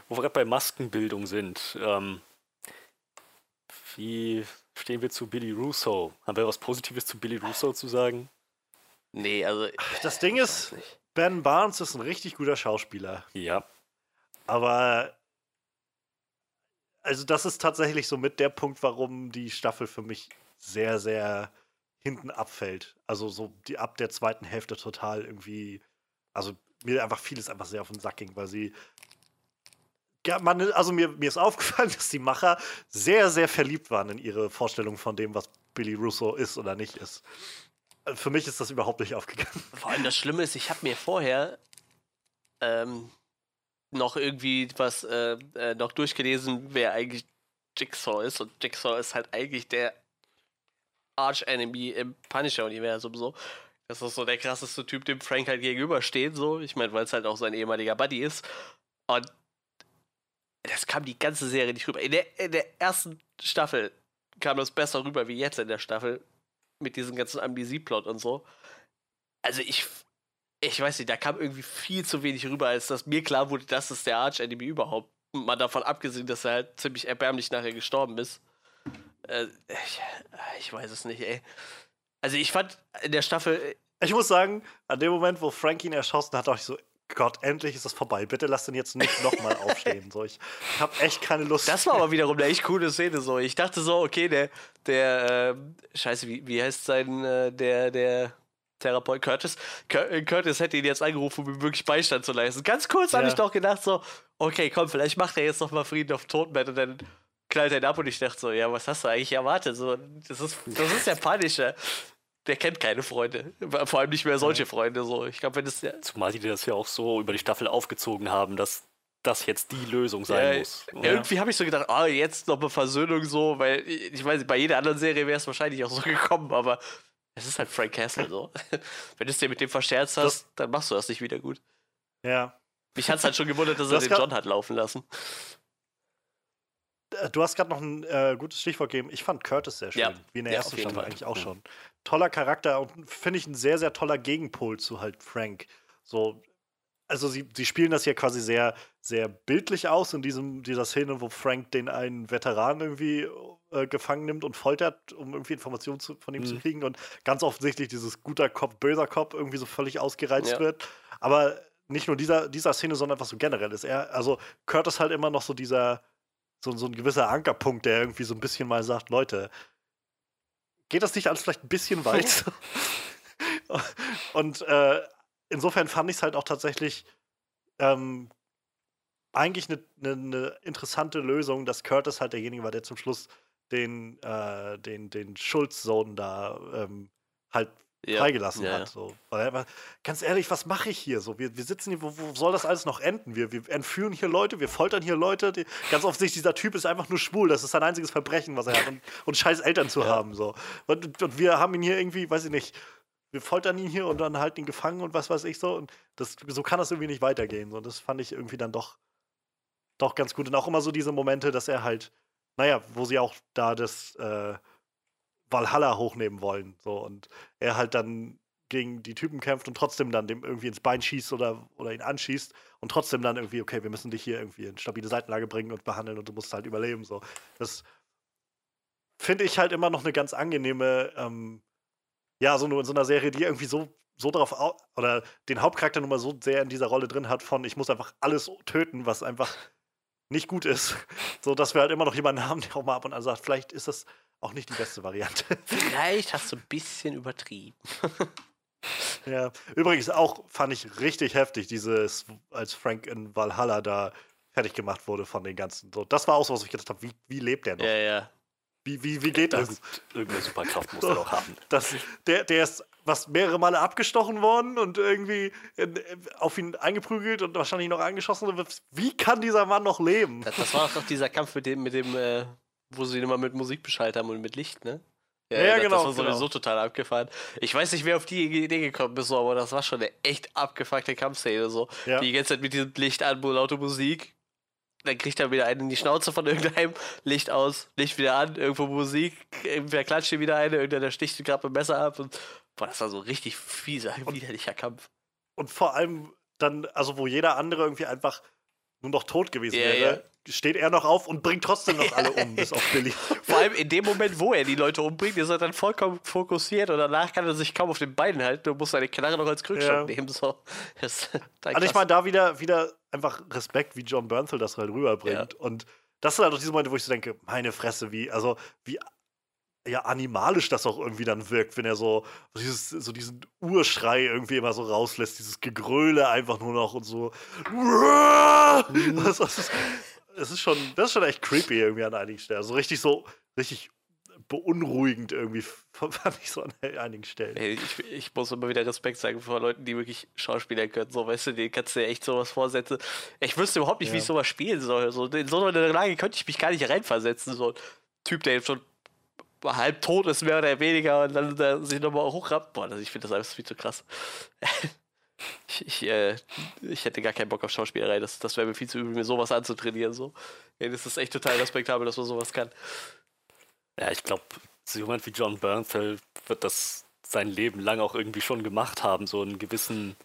Wo wir gerade bei Maskenbildung sind. Ähm, wie stehen wir zu Billy Russo? Haben wir was Positives zu Billy Russo zu sagen? Nee, also. Das Ding ist-. Ben Barnes ist ein richtig guter Schauspieler, Ja. aber also das ist tatsächlich so mit der Punkt, warum die Staffel für mich sehr, sehr hinten abfällt. Also so die ab der zweiten Hälfte total irgendwie, also mir einfach vieles einfach sehr auf den Sack ging, weil sie ja, man, also mir, mir ist aufgefallen, dass die Macher sehr, sehr verliebt waren in ihre Vorstellung von dem, was Billy Russo ist oder nicht ist. Äh, Für mich ist das überhaupt nicht aufgegangen. Vor allem das Schlimme ist, ich habe mir vorher ähm, noch irgendwie was äh, äh, noch durchgelesen, wer eigentlich Jigsaw ist. Und Jigsaw ist halt eigentlich der Arch-Enemy im Punisher-Universum so. Das ist so der krasseste Typ, dem Frank halt gegenübersteht, so. Ich meine, weil es halt auch sein ehemaliger Buddy ist. Und das kam die ganze Serie nicht rüber. In der, in der ersten Staffel kam das besser rüber wie jetzt in der Staffel. Mit diesem ganzen Amnesie-Plot und so. Also ich, ich weiß nicht, da kam irgendwie viel zu wenig rüber, als dass mir klar wurde, das ist der Arch-Enemy überhaupt. Mal davon abgesehen, dass er halt ziemlich erbärmlich nachher gestorben ist. Äh, ich, ich weiß es nicht, ey. Also ich fand in der Staffel, Ich muss sagen, an dem Moment, wo Frank ihn erschossen hat, dachte ich so, Gott, endlich ist das vorbei. Bitte lass den jetzt nicht nochmal aufstehen. So, ich habe echt keine Lust. das war aber wiederum eine echt coole Szene so. Ich dachte so, okay, der, der, ähm, scheiße, wie, wie heißt sein, äh, der, der Therapeut Curtis? Cur äh, Curtis hätte ihn jetzt angerufen, um ihm wirklich Beistand zu leisten. Ganz kurz habe Ja. ich doch gedacht so, okay, komm, vielleicht macht er jetzt noch mal Frieden auf Totenbett und dann knallt er ihn ab und ich dachte so, ja, was hast du eigentlich erwartet? So, das ist, das ist der Punisher. Der kennt keine Freunde. Vor allem nicht mehr solche Freunde. So. Ich glaube, wenn es ja, Zumal die das ja auch so über die Staffel aufgezogen haben, dass das jetzt die Lösung sein Ja, muss. Irgendwie habe ich so gedacht, ah, jetzt noch eine Versöhnung so, weil ich weiß, bei jeder anderen Serie wäre es wahrscheinlich auch so gekommen, aber es ist halt Frank Castle so. Wenn du es dir mit dem verscherzt hast, Das- dann machst du das nicht wieder gut. ja. Mich hat es halt schon gewundert, dass er den John hat laufen lassen. Äh, Du hast gerade noch ein äh, gutes Stichwort gegeben. Ich fand Curtis sehr schön. Ja. Wie in der Ja, ersten Staffel Fall. eigentlich auch Mhm. schon. Toller Charakter und finde ich ein sehr, sehr toller Gegenpol zu halt Frank. So, also sie, sie spielen das ja quasi sehr, sehr bildlich aus in diesem, dieser Szene, wo Frank den einen Veteran irgendwie äh, gefangen nimmt und foltert, um irgendwie Informationen zu, von ihm zu Mhm. kriegen und ganz offensichtlich dieses guter Kopf, böser Kopf irgendwie so völlig ausgereizt Ja. wird. Aber nicht nur dieser, dieser Szene, sondern einfach so generell ist er, also Kurt ist halt immer noch so dieser, so, so ein gewisser Ankerpunkt, der irgendwie so ein bisschen mal sagt, Leute, geht das nicht alles vielleicht ein bisschen weit? und äh, insofern fand ich es halt auch tatsächlich ähm, eigentlich eine ne, ne interessante Lösung, dass Curtis halt derjenige war, der zum Schluss den, äh, den, den Schulz-Sohn da ähm, halt Ja, freigelassen ja, hat. ja. So. Weil er ganz ehrlich, was mache ich hier? So, wir, wir sitzen hier, wo, wo soll das alles noch enden? Wir, wir entführen hier Leute, wir foltern hier Leute. Die, ganz offensichtlich, dieser Typ ist einfach nur schwul. Das ist sein einziges Verbrechen, was er hat. Und, und scheiß Eltern zu haben. So. Und, und wir haben ihn hier irgendwie, weiß ich nicht, wir foltern ihn hier und dann halten ihn gefangen und was weiß ich so. Und das, so kann das irgendwie nicht weitergehen. Und das fand ich irgendwie dann doch, doch ganz gut. Und auch immer so diese Momente, dass er halt, naja, wo sie auch da das äh, Valhalla hochnehmen wollen. So. Und er halt dann gegen die Typen kämpft und trotzdem dann dem irgendwie ins Bein schießt oder, oder ihn anschießt und trotzdem dann irgendwie, okay, wir müssen dich hier irgendwie in stabile Seitenlage bringen und behandeln und du musst halt überleben. So. Das finde ich halt immer noch eine ganz angenehme, ähm, ja, so in so einer Serie, die irgendwie so, so darauf au- oder den Hauptcharakter nun mal so sehr in dieser Rolle drin hat von, ich muss einfach alles töten, was einfach nicht gut ist. So dass wir halt immer noch jemanden haben, der auch mal ab und an sagt, vielleicht ist das auch nicht die beste Variante. Vielleicht hast du ein bisschen übertrieben. Ja, übrigens auch fand ich richtig heftig, dieses, als Frank in Valhalla da fertig gemacht wurde von den ganzen. So, das war auch so, was ich gedacht habe, wie, wie lebt der noch? Ja, ja. Wie, wie, wie geht das? Irgend, irgendeine Superkraft muss er doch haben. das der, der ist was mehrere Male abgestochen worden und irgendwie auf ihn eingeprügelt und wahrscheinlich noch angeschossen. Wie kann dieser Mann noch leben? Das, das war doch dieser Kampf mit dem, mit dem, äh, wo sie ihn immer mit Musik beschallt haben und mit Licht, ne? Ja, das, genau, Das war sowieso genau. total abgefahren. Ich weiß nicht, wer auf die Idee gekommen ist, aber das war schon eine echt abgefuckte Kampfszene. So. Ja. Die ganze Zeit mit diesem Licht an, laute Musik. Dann kriegt er wieder einen in die Schnauze von irgendeinem, Licht aus, Licht wieder an, irgendwo Musik, irgendwer klatscht ihm wieder eine, irgendeiner sticht gerade mit dem Messer ab und boah, das war so richtig fieser, widerlicher Kampf. Und vor allem dann, also wo jeder andere irgendwie einfach nur noch tot gewesen Ja, wäre, steht er noch auf und bringt trotzdem noch alle um, bis auf Billy. Vor allem in dem Moment, wo er die Leute umbringt, ist er dann vollkommen fokussiert und danach kann er sich kaum auf den Beinen halten und muss seine Knarre noch als Krückstock Ja. nehmen. So. Das Also ich meine, da wieder, wieder einfach Respekt, wie John Bernthal das halt rüberbringt. Und das sind halt auch diese Momente, wo ich so denke, meine Fresse, wie, also wie ja, animalisch das auch irgendwie dann wirkt, wenn er so, so, dieses, so diesen Urschrei irgendwie immer so rauslässt, dieses Gegröle einfach nur noch und so. Das, das, ist, das, ist schon, das ist schon echt creepy irgendwie an einigen Stellen. So richtig so, richtig beunruhigend irgendwie, fand ich so an einigen Stellen. Ey, Ich, ich muss immer wieder Respekt sagen vor Leuten, die wirklich Schauspieler können. So, weißt du, denen kannst du ja echt sowas vorsetzen. Ich wüsste überhaupt nicht, wie Ja. ich sowas spielen soll. So, in so einer Lage könnte ich mich gar nicht reinversetzen. So ein Typ, der jetzt schon halb tot ist, mehr oder weniger, und dann äh, sich nochmal hochrappt. Boah, das, ich finde das alles viel zu krass. ich, ich, äh, ich hätte gar keinen Bock auf Schauspielerei. Das, das wäre mir viel zu übel, mir sowas anzutrainieren. So. Ey, das ist echt total respektabel, dass man sowas kann. Ja, ich glaube, so jemand wie John Bernthal wird das sein Leben lang auch irgendwie schon gemacht haben, so einen gewissen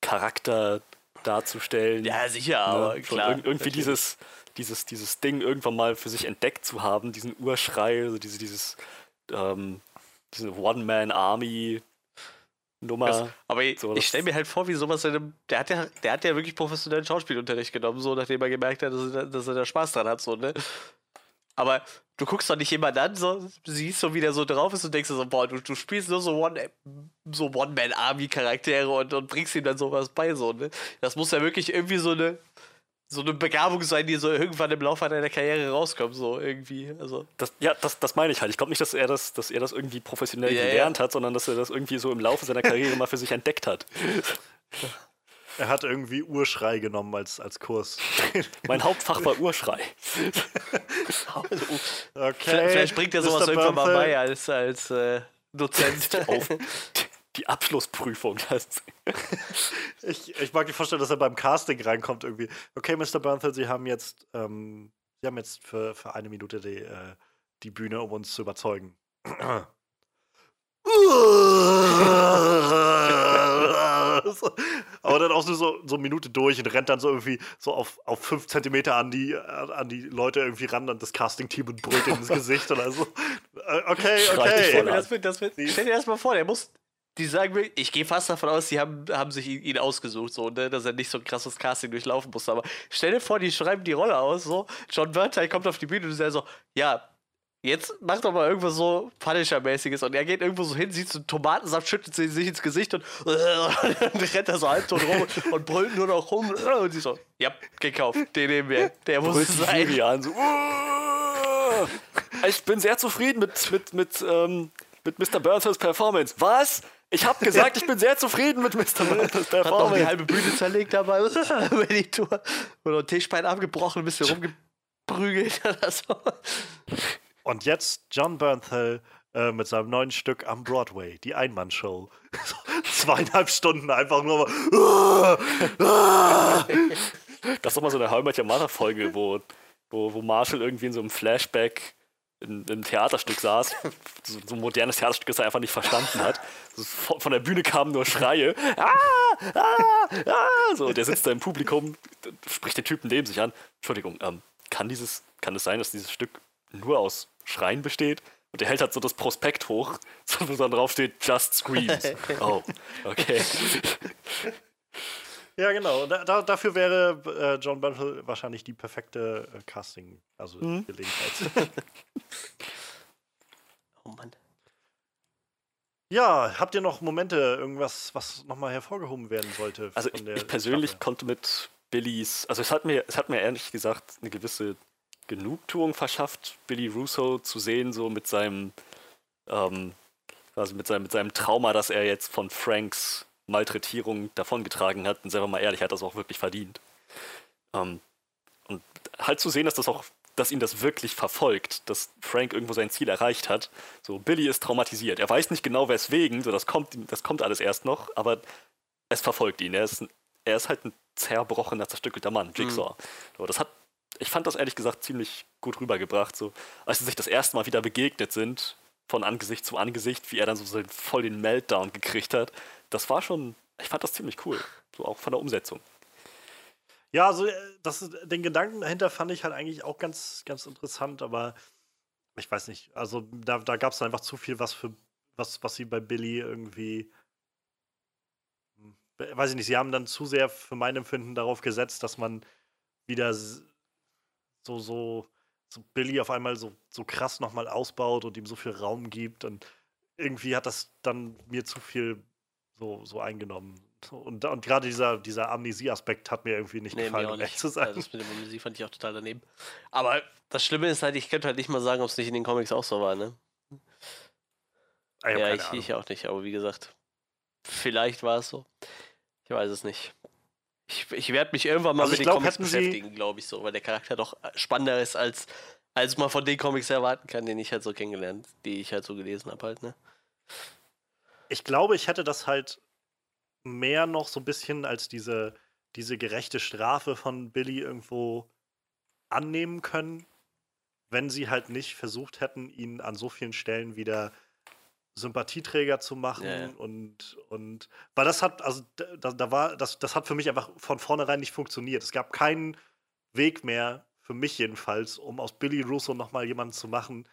Charakter darzustellen. Ja, sicher, ne? aber Schon klar. irg- irgendwie dieses, dieses, dieses Ding irgendwann mal für sich entdeckt zu haben, diesen Urschrei, also diese, dieses, ähm, diese One-Man-Army. Nummer. Das, aber ich, So, ich stelle mir halt vor, wie sowas in einem. Der hat ja, der hat ja wirklich professionellen Schauspielunterricht genommen, so nachdem er gemerkt hat, dass er, dass er da Spaß dran hat, so, ne? Aber du guckst doch nicht jemand an, so, siehst so, wie der so drauf ist und denkst so, boah, du, du spielst nur so One, so One-Man-Army-Charaktere und, und bringst ihm dann sowas bei, so, ne? Das muss ja wirklich irgendwie so eine, so eine Begabung sein, die so irgendwann im Laufe deiner Karriere rauskommt, so irgendwie. Also. Das, ja, das, das meine ich halt. Ich glaube nicht, dass er das, dass er das irgendwie professionell Ja, ja. gelernt hat, sondern dass er das irgendwie so im Laufe seiner Karriere mal für sich entdeckt hat. Er hat irgendwie Urschrei genommen als, als Kurs. Mein Hauptfach war Urschrei. Okay. Vielleicht, bringt er sowas Mr. irgendwann mal bei als, als äh, Dozent. Auf die Abschlussprüfung. Ich, ich mag die Vorstellung, dass er beim Casting reinkommt irgendwie. Okay, Mr. Bernthal, Sie haben jetzt, ähm, Sie haben jetzt für, für eine Minute die, äh, die Bühne, um uns zu überzeugen. Aber dann auch nur so, so eine Minute durch und rennt dann so irgendwie so auf, auf fünf Zentimeter an die, an die Leute irgendwie ran, an das Casting-Team und brüllt ins Gesicht oder so. Äh, Okay, okay. voll Stell dir das, mit- das, mit- stell dir das mal vor, der muss. Die sagen mir, ich gehe fast davon aus, die haben, haben sich ihn, ihn ausgesucht, so, ne, dass er nicht so ein krasses Casting durchlaufen muss. Aber stell dir vor, die schreiben die Rolle aus, so. John Bernthal kommt auf die Bühne und sagt so, ja, jetzt macht doch mal irgendwas so Punisher-mäßiges und er geht irgendwo so hin, sieht so einen Tomatensaft, schüttet sie sich ins Gesicht und, und dann rennt er so halbtot rum und brüllt nur noch rum und sie so, ja, gekauft, den nehmen wir, der muss Brüllt sein. Jury an, so, "Uh, ich bin sehr zufrieden mit, mit, mit, ähm, mit Mr. Burns Performance. Was? Ich habe gesagt, ich bin sehr zufrieden mit Mr. Burns Hat noch die Performance. halbe Bühne zerlegt dabei, Monitor. Oder ein Tischbein abgebrochen, ein bisschen rumgeprügelt oder so. Und jetzt John Bernthal äh, mit seinem neuen Stück am Broadway, die Einmannshow. Zweieinhalb Stunden einfach nur mal. Das ist doch mal so eine How I Met Your Mother Folge, wo, wo, wo Marshall irgendwie in so einem Flashback in, in einem Theaterstück saß, so, so ein modernes Theaterstück, das er einfach nicht verstanden hat. So von, der Bühne kamen nur Schreie. Ah, ah, ah, so, der sitzt da im Publikum, spricht den Typen neben sich an. Entschuldigung, ähm, kann dieses, kann es sein, dass dieses Stück nur aus Schreien besteht? Und der hält halt so das Prospekt hoch, so, wo dann drauf steht, Just Screams. Oh, okay. Ja, genau. Da, da, dafür wäre äh, John Bernthal wahrscheinlich die perfekte äh, Casting, also Mhm. Gelegenheit. Oh Mann. ja, habt ihr noch Momente, irgendwas, was nochmal hervorgehoben werden sollte? Also von ich, der ich persönlich Staffel? konnte mit Billys, also es hat mir, es hat mir ehrlich gesagt eine gewisse Genugtuung verschafft, Billy Russo zu sehen, so mit seinem, ähm, quasi mit seinem, mit seinem Trauma, dass er jetzt von Franks Malträtierung davongetragen hat. Und sagen wir mal ehrlich, er hat das auch wirklich verdient. Ähm, und halt zu sehen, dass das auch, dass ihn das wirklich verfolgt, dass Frank irgendwo sein Ziel erreicht hat. So, Billy ist traumatisiert. Er weiß nicht genau weswegen, so das kommt, das kommt alles erst noch, aber es verfolgt ihn. Er ist, ein- er ist halt ein zerbrochener, zerstückelter Mann, Jigsaw. So, das hat, ich fand das ehrlich gesagt ziemlich gut rübergebracht. So, als sie sich das erste Mal wieder begegnet sind, von Angesicht zu Angesicht, wie er dann so, voll den Meltdown gekriegt hat, das war schon, ich fand das ziemlich cool. So auch von der Umsetzung. Ja, also äh, das, den Gedanken dahinter fand ich halt eigentlich auch ganz, ganz interessant, aber ich weiß nicht. Also da, da gab es einfach zu viel, was für was, was sie bei Billy irgendwie. hm, we- Weiß ich nicht, sie haben dann zu sehr für mein Empfinden darauf gesetzt, dass man wieder so, so, so Billy auf einmal so, so krass nochmal ausbaut und ihm so viel Raum gibt. Und irgendwie hat das dann mir zu viel so, so eingenommen. Und, und gerade dieser, dieser Amnesie-Aspekt hat mir irgendwie nicht Nee, gefallen, um ehrlich nicht. zu sein. Also das mit der Musik fand ich auch total daneben. Aber das Schlimme ist halt, ich könnte halt nicht mal sagen, ob es nicht in den Comics auch so war, ne? Ich ja, ich, ich auch nicht, aber wie gesagt, vielleicht war es so. Ich weiß es nicht. Ich, ich werde mich irgendwann mal Also mit den glaub, Comics beschäftigen, glaube ich so, weil der Charakter doch spannender ist, als, als man von den Comics erwarten kann, den ich halt so kennengelernt, die ich halt so gelesen habe halt, ne? ich glaube, ich hätte das halt mehr noch so ein bisschen als diese, diese gerechte Strafe von Billy irgendwo annehmen können, wenn sie halt nicht versucht hätten, ihn an so vielen Stellen wieder Sympathieträger zu machen ja. und und weil das hat also da, da war das das hat für mich einfach von vornherein nicht funktioniert. Es gab keinen Weg mehr für mich jedenfalls, um aus Billy Russo noch mal jemanden zu machen,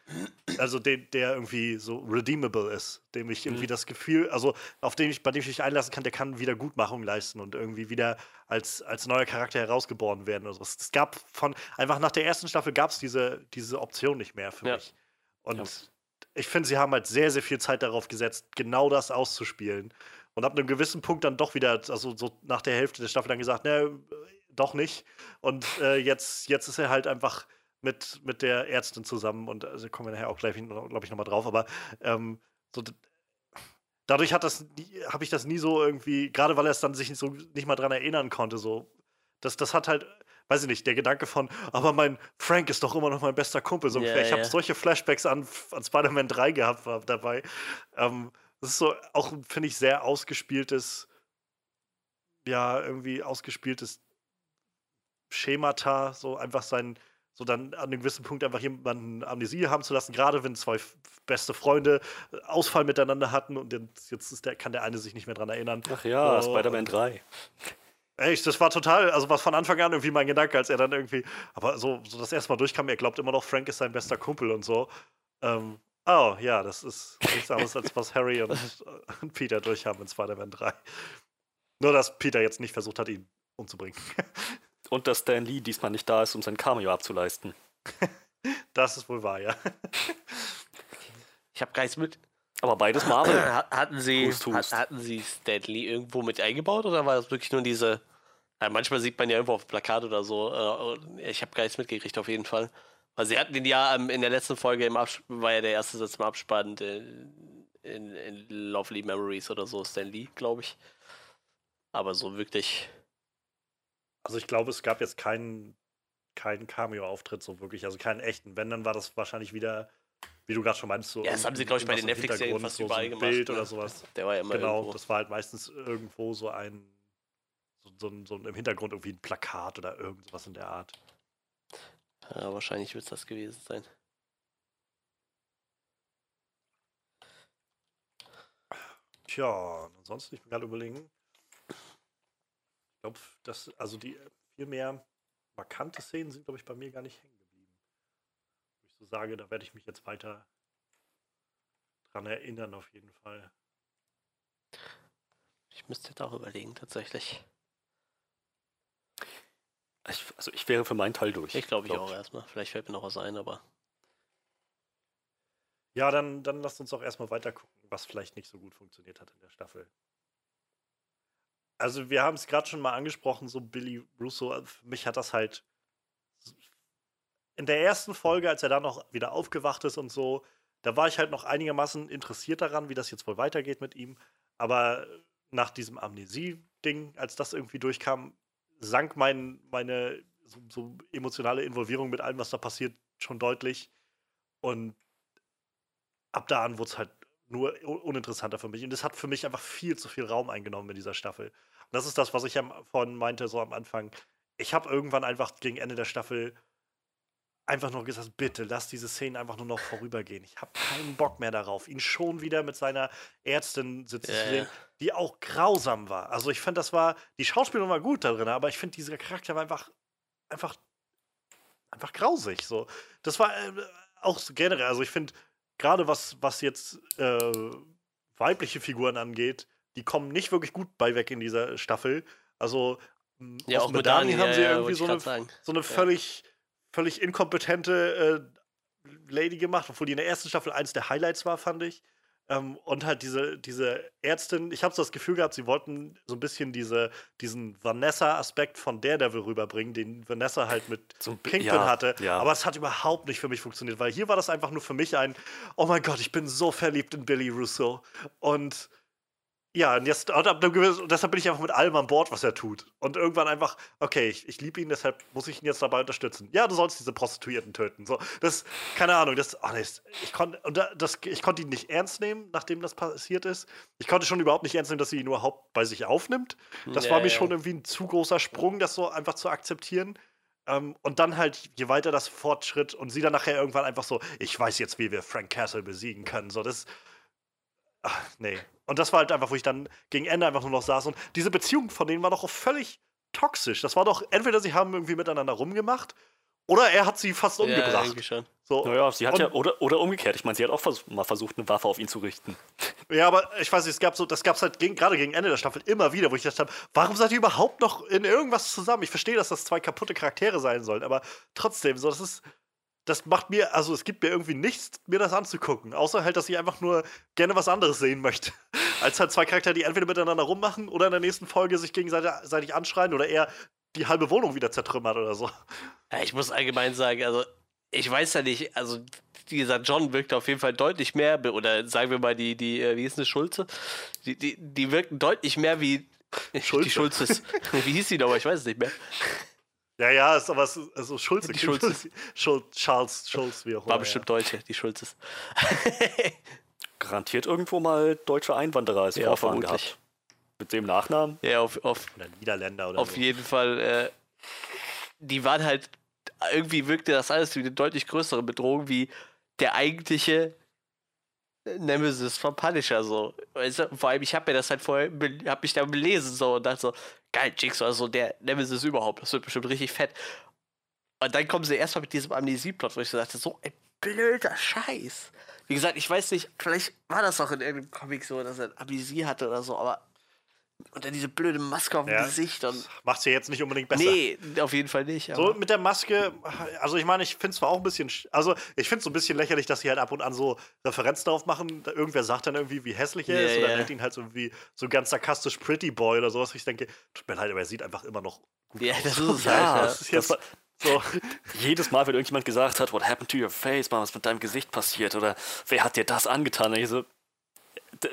also den, der irgendwie so redeemable ist, dem ich irgendwie Mhm. das Gefühl, also auf den ich, bei dem ich mich einlassen kann, der kann Wiedergutmachung leisten und irgendwie wieder als, als neuer Charakter herausgeboren werden. Also es, es gab von, einfach nach der ersten Staffel gab es diese, diese Option nicht mehr für Ja. mich. Und Ja. Ich finde, sie haben halt sehr, sehr viel Zeit darauf gesetzt, genau das auszuspielen. Und ab einem gewissen Punkt dann doch wieder, also so nach der Hälfte der Staffel dann gesagt, ne, doch nicht. Und äh, jetzt, jetzt ist er halt einfach mit, mit der Ärztin zusammen und also kommen wir nachher auch gleich, glaube ich, nochmal drauf, aber ähm, so, dadurch habe ich das nie so irgendwie, gerade weil er es dann sich so nicht mal dran erinnern konnte, so, das, das hat halt, weiß ich nicht, der Gedanke von, aber mein Frank ist doch immer noch mein bester Kumpel, so ungefähr. Ich habe ja. solche Flashbacks an, an Spider-Man 3 gehabt war dabei. Ähm, das ist so auch, finde ich, sehr ausgespieltes, ja, irgendwie ausgespieltes Schemata, so einfach sein, so dann an einem gewissen Punkt einfach jemanden Amnesie haben zu lassen, gerade wenn zwei beste Freunde äh, Ausfall miteinander hatten und jetzt ist der, kann der eine sich nicht mehr dran erinnern. Ach ja, Oh, Spider-Man und- 3. Echt, das war total, also war von Anfang an irgendwie mein Gedanke, als er dann irgendwie, aber so, so das erste Mal durchkam, er glaubt immer noch, Frank ist sein bester Kumpel und so. Ähm, oh, ja, das ist nichts anderes, als was Harry und, und Peter durchhaben in Spider-Man 3. Nur, dass Peter jetzt nicht versucht hat, ihn umzubringen. Und dass Stan Lee diesmal nicht da ist, um sein Cameo abzuleisten. Das ist wohl wahr, ja. Ich habe gar nichts mit. Aber beides Marvel. Ha- Hatten Sie, Hust, hust. hat- hatten Sie Stan Lee irgendwo mit eingebaut oder war das wirklich nur diese. Ja, manchmal sieht man ja irgendwo auf dem Plakat oder so. äh, Ich habe gar nichts mitgekriegt, auf jeden Fall. Weil sie hatten den ja ähm, in der letzten Folge im Absp war ja der erste Satz im Abspann äh, in, in Lovely Memories oder so, Stan Lee, glaube ich. Aber so wirklich. Also ich glaube, es gab jetzt keinen, keinen Cameo-Auftritt so wirklich, also keinen echten. Wenn, dann war das wahrscheinlich wieder, wie du gerade schon meinst, so Ja, das haben sie, glaube ich, bei den Netflix-Serien fast so, so überall ein gemacht. Bild ne? oder sowas. Der war ja immer Genau, irgendwo. das war halt meistens irgendwo so ein, so, so, ein- so ein, im Hintergrund irgendwie ein Plakat oder irgendwas in der Art. Ja, wahrscheinlich wird es das gewesen sein. Tja, ansonsten, ich bin gerade überlegen. Ich glaube, dass, also die viel mehr markante Szenen sind, glaube ich, bei mir gar nicht hängen so sage, da werde ich mich jetzt weiter dran erinnern, auf jeden Fall. Ich müsste jetzt auch überlegen, tatsächlich. Ich, also ich wäre für meinen Teil durch. Ich glaube ich glaub auch erstmal. Vielleicht fällt mir noch was ein, aber. Ja, dann, dann lasst uns doch erstmal weiter gucken, was vielleicht nicht so gut funktioniert hat in der Staffel. Also, wir haben es gerade schon mal angesprochen, so Billy Russo, äh, für mich hat das halt in der ersten Folge, als er dann noch wieder aufgewacht ist und so, da war ich halt noch einigermaßen interessiert daran, wie das jetzt wohl weitergeht mit ihm. Aber nach diesem Amnesie-Ding, als das irgendwie durchkam, sank mein, meine so, so emotionale Involvierung mit allem, was da passiert, schon deutlich. Und ab da an wurde es halt nur un- uninteressanter für mich. Und es hat für mich einfach viel zu viel Raum eingenommen in dieser Staffel. Und das ist das, was ich am, vorhin meinte, so am Anfang. Ich habe irgendwann einfach gegen Ende der Staffel einfach nur gesagt, bitte lass diese Szenen einfach nur noch vorübergehen. Ich habe keinen Bock mehr darauf, ihn schon wieder mit seiner Ärztin sitzen Ja, zu sehen, ja. die auch grausam war. Also ich fand, das war, die Schauspielerin war gut darin, aber ich finde, dieser Charakter war einfach, einfach, einfach grausig. So. Das war äh, auch so generell, also ich finde, gerade was, was jetzt äh, weibliche Figuren angeht, die kommen nicht wirklich gut bei weg in dieser Staffel. Also m, Ja, auch mit Dani haben sie ja, ja, irgendwie so eine, so eine völlig, völlig inkompetente äh, Lady gemacht, obwohl die in der ersten Staffel eins der Highlights war, fand ich. Ähm, und halt diese, diese Ärztin, ich habe so das Gefühl gehabt, sie wollten so ein bisschen diese, diesen Vanessa-Aspekt von Daredevil rüberbringen, den Vanessa halt mit So Kingpin ja, hatte. ja. Aber es hat überhaupt nicht für mich funktioniert, weil hier war das einfach nur für mich ein, oh mein Gott, ich bin so verliebt in Billy Russo. Und ja, und, jetzt, und gewissen- und deshalb bin ich einfach mit allem an Bord, was er tut. Und irgendwann einfach, okay, ich, ich liebe ihn, deshalb muss ich ihn jetzt dabei unterstützen. Ja, du sollst diese Prostituierten töten. So, das, keine Ahnung, das, oh nee, ich konnte, konnte ihn nicht ernst nehmen, nachdem das passiert ist. Ich konnte schon überhaupt nicht ernst nehmen, dass sie ihn überhaupt bei sich aufnimmt. Das Ja, war mir ja. schon irgendwie ein zu großer Sprung, das so einfach zu akzeptieren. Ähm, und dann halt, je weiter das fortschritt und sie dann nachher irgendwann einfach so, ich weiß jetzt, wie wir Frank Castle besiegen können. So, das. Ach, nee. Und das war halt einfach, wo ich dann gegen Ende einfach nur noch saß. Und diese Beziehung von denen war doch auch völlig toxisch. Das war doch, entweder sie haben irgendwie miteinander rumgemacht oder er hat sie fast Ja, umgebracht. irgendwie schon. so. Naja, sie hat Und- ja, oder, oder umgekehrt. Ich meine, sie hat auch vers mal versucht, eine Waffe auf ihn zu richten. Ja, aber ich weiß nicht, es gab so, das gab es halt gegen, gerade gegen Ende der Staffel immer wieder, wo ich gedacht habe, warum seid ihr überhaupt noch in irgendwas zusammen? Ich verstehe, dass das zwei kaputte Charaktere sein sollen, aber trotzdem, so, das ist, das macht mir, also es gibt mir irgendwie nichts, mir das anzugucken, außer halt, dass ich einfach nur gerne was anderes sehen möchte. Als halt zwei Charaktere, die entweder miteinander rummachen oder in der nächsten Folge sich gegenseitig anschreien oder eher die halbe Wohnung wieder zertrümmert oder so. Ja, ich muss allgemein sagen, also ich weiß ja nicht, also dieser John wirkt auf jeden Fall deutlich mehr, oder sagen wir mal die, die äh, wie hieß eine Schulze? Die, die, die wirken deutlich mehr wie Schulze. die Schulzes. wie hieß die nochmal? Ich weiß es nicht mehr. Ja, ja, ist aber also Schulze. Die Schulzes. Schul Charles Schulz, wie auch immer. War bestimmt Deutsche, die Schulzes. Garantiert irgendwo mal deutsche Einwanderer als Ja, Vorfahren vermutlich. gehabt. Mit dem Nachnamen. ja, auf, auf, Ja. Oder Niederländer oder auf so. jeden Fall. Äh, die waren halt, irgendwie wirkte das alles wie eine deutlich größere Bedrohung wie der eigentliche Nemesis von Punisher so. Weißt du, vor allem, ich habe mir das halt vorher, hab mich da belesen so und dachte so, geil, Jigsaw, also der Nemesis überhaupt, das wird bestimmt richtig fett. Und dann kommen sie erstmal mit diesem Amnesie-Plot, wo ich so dachte, so ein blöder Scheiß. Wie gesagt, ich weiß nicht, vielleicht war das auch in irgendeinem Comic so, dass er Amnesie hatte oder so, aber Und dann diese blöde Maske auf dem Ja. Gesicht. Und Macht ja jetzt nicht unbedingt besser. nee, auf jeden Fall nicht. So mit der Maske, also ich meine, ich finde es zwar auch ein bisschen, sch- also ich finde es so ein bisschen lächerlich, dass sie halt ab und an so Referenzen darauf machen. Irgendwer sagt dann irgendwie, wie hässlich er Ja, ist, und dann ja. nennt ihn halt so wie so ganz sarkastisch Pretty Boy oder sowas. Ich denke, tut mir leid, aber er sieht einfach immer noch gut ja, aus. das ist Ja. Das Ja. ist jetzt Das so. Jedes Mal, wenn irgendjemand gesagt hat, what happened to your face, mal was mit deinem Gesicht passiert oder wer hat dir das angetan? Und ich so,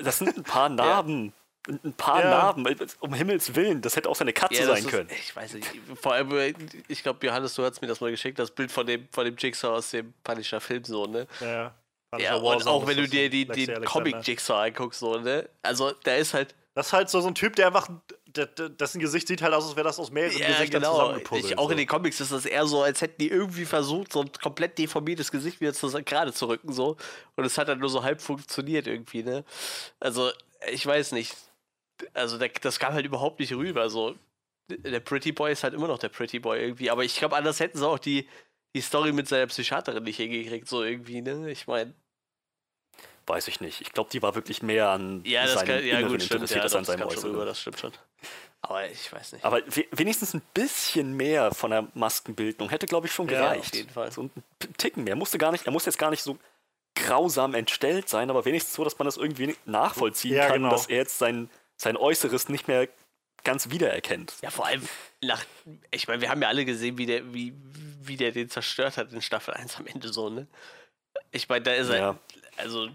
das sind ein paar Narben. Ein ein paar Ja. Narben, um Himmels Willen, das hätte auch seine Katze Ja, sein ist- können. Ich weiß nicht. Vor allem, äh, ich glaube, Johannes, du hast mir das mal geschickt, das Bild von dem, von dem Jigsaw aus dem Punisher-Film, so, ne? Ja, Ja, und auch wenn du dir die, den Comic-Jigsaw anguckst, so, ne? Also, da ist halt. Das ist halt so, so ein Typ, der einfach, dessen Gesicht sieht halt aus, als wäre das aus mehreren Ja, Gesichtern genau. zusammengepuzzelt. Ich, auch in so. den Comics ist das eher so, als hätten die irgendwie versucht, so ein komplett deformiertes Gesicht wieder zu, gerade zu rücken, so. Und es hat halt nur so halb funktioniert irgendwie, ne? Also, ich weiß nicht. Also, der, das kam halt überhaupt nicht rüber, so. Der Pretty Boy ist halt immer noch der Pretty Boy irgendwie, aber ich glaube, anders hätten sie auch die, die Story mit seiner Psychiaterin nicht hingekriegt, so irgendwie, ne? Ich meine, Weiß ich nicht. Ich glaube, die war wirklich mehr an ja, das seinem kann, ja, Inneren gut, stimmt, interessiert ja, als doch, an das seinem Äußeren. rüber, das stimmt schon. Aber ich weiß nicht. Aber we wenigstens ein bisschen mehr von der Maskenbildung hätte, glaube ich, schon Ja, gereicht. auf jeden Fall. So ein Ticken mehr. Musste gar nicht, er muss jetzt gar nicht so grausam entstellt sein, aber wenigstens so, dass man das irgendwie nachvollziehen Ja, kann, genau. dass er jetzt sein, sein Äußeres nicht mehr ganz wiedererkennt. Ja, vor allem nach. Ich meine, wir haben ja alle gesehen, wie der, wie, wie der den zerstört hat in Staffel 1 am Ende so, ne? Ich meine, da ist er. Ja. Also,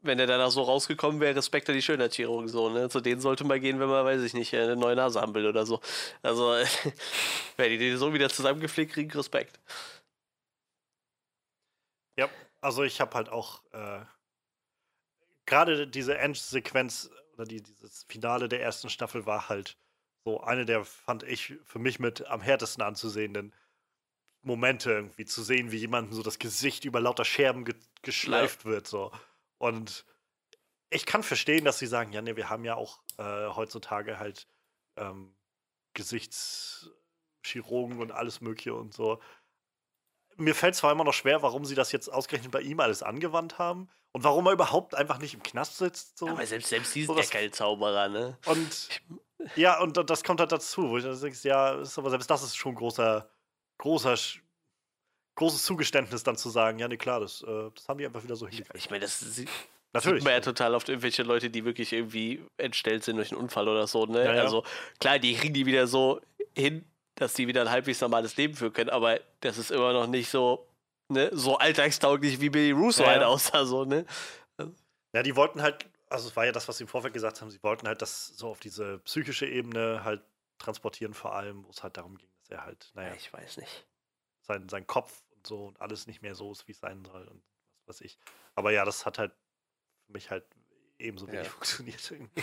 wenn er danach so rausgekommen wäre, Respekt an die Schönheitschirurgen so, ne? Zu denen sollte man gehen, wenn man, weiß ich nicht, eine neue Nase haben will oder so. Also, wenn die den so wieder zusammengepflegt kriegen, Respekt. Ja, also ich habe halt auch äh, gerade diese Endsequenz oder die, dieses Finale der ersten Staffel war halt so eine der, fand ich, für mich mit am härtesten anzusehenden Momente irgendwie zu sehen, wie jemandem so das Gesicht über lauter Scherben ge geschleift wird so. Und ich kann verstehen, dass sie sagen, ja, nee, wir haben ja auch äh, heutzutage halt ähm, Gesichtschirurgen und alles Mögliche und so. Mir fällt zwar immer noch schwer, warum sie das jetzt ausgerechnet bei ihm alles angewandt haben und warum er überhaupt einfach nicht im Knast sitzt. So. Aber selbst, selbst die sind ja das- kein Zauberer, ne? Und ja, und da- das kommt halt dazu, wo ich dann denke, ja, ist aber selbst das ist schon großer, großer, großes Zugeständnis dann zu sagen, ja, nee, klar, das, äh, das haben die einfach wieder so hingekriegt. Ich meine, das sieht Natürlich. Sieht man ja total oft irgendwelche Leute, die wirklich irgendwie entstellt sind durch einen Unfall oder so, ne? Ja, ja. Also klar, die kriegen die wieder so hin, dass die wieder ein halbwegs normales Leben führen können, aber das ist immer noch nicht so, ne, so alltagstauglich wie Billy Russo Ja, halt aussah, so, ne? Ja, die wollten halt, also es war ja das, was sie im Vorfeld gesagt haben, sie wollten halt das so auf diese psychische Ebene halt transportieren, vor allem, wo es halt darum ging, dass er halt, naja, Ich weiß nicht. sein, sein Kopf und so und alles nicht mehr so ist, wie es sein soll und was weiß ich. Aber ja, das hat halt für mich halt ebenso wenig Ja. funktioniert irgendwie.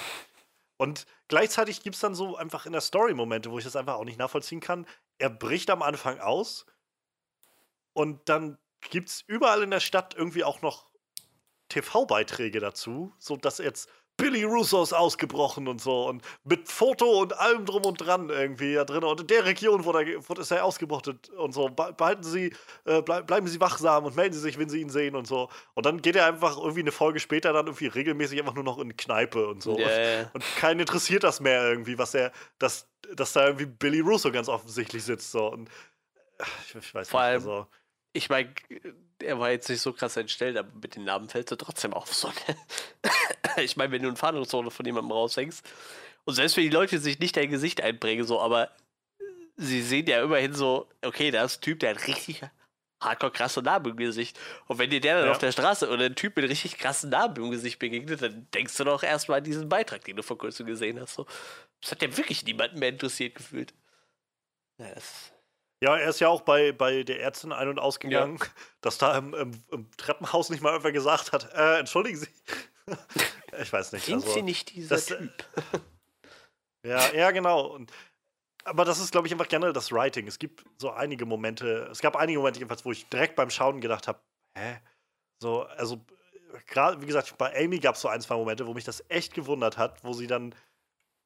Und gleichzeitig gibt es dann so einfach in der Story Momente, wo ich das einfach auch nicht nachvollziehen kann. Er bricht am Anfang aus und dann gibt es überall in der Stadt irgendwie auch noch TV-Beiträge dazu, so dass jetzt Billy Russo ist ausgebrochen und so und mit Foto und allem drum und dran irgendwie da drin und in der Region, wo, der, wo ist er ausgebrochen und so. Be- Behalten Sie, äh, bleib, bleiben Sie wachsam und melden Sie sich, wenn Sie ihn sehen und so. Und dann geht er einfach irgendwie eine Folge später dann irgendwie regelmäßig einfach nur noch in Kneipe und so. Ja, ja. Und keinen interessiert das mehr irgendwie, was er, dass, dass da irgendwie Billy Russo ganz offensichtlich sitzt. So. Und, ach, ich, ich weiß Vor nicht. allem- Also, Ich meine, er war jetzt nicht so krass entstellt, aber mit den Namen fällt er trotzdem auf. So, ne? Ich meine, wenn du eine Fahndungszone von jemandem raushängst und selbst wenn die Leute sich nicht dein Gesicht einprägen, so, aber sie sehen ja immerhin so, okay, da ist ein Typ, der hat richtig hardcore krasse Narben im Gesicht. Und wenn dir der dann Ja. auf der Straße oder ein Typ mit richtig krassen Narben im Gesicht begegnet, dann denkst du doch erstmal an diesen Beitrag, den du vor kurzem gesehen hast. So. Das hat ja wirklich niemanden mehr interessiert gefühlt. Ja, das ja, er ist ja auch bei, bei der Ärztin ein- und ausgegangen, dass da im, im, im Treppenhaus nicht mal irgendwer gesagt hat, äh, entschuldigen Sie. ich weiß nicht. sind Also, sie nicht dieser das, äh, Typ? Ja, ja, genau. Und, aber das ist, glaube ich, einfach generell das Writing. Es gibt so einige Momente, es gab einige Momente jedenfalls, wo ich direkt beim Schauen gedacht habe, hä? So, also gerade, wie gesagt, bei Amy gab es so ein, zwei Momente, wo mich das echt gewundert hat, wo sie dann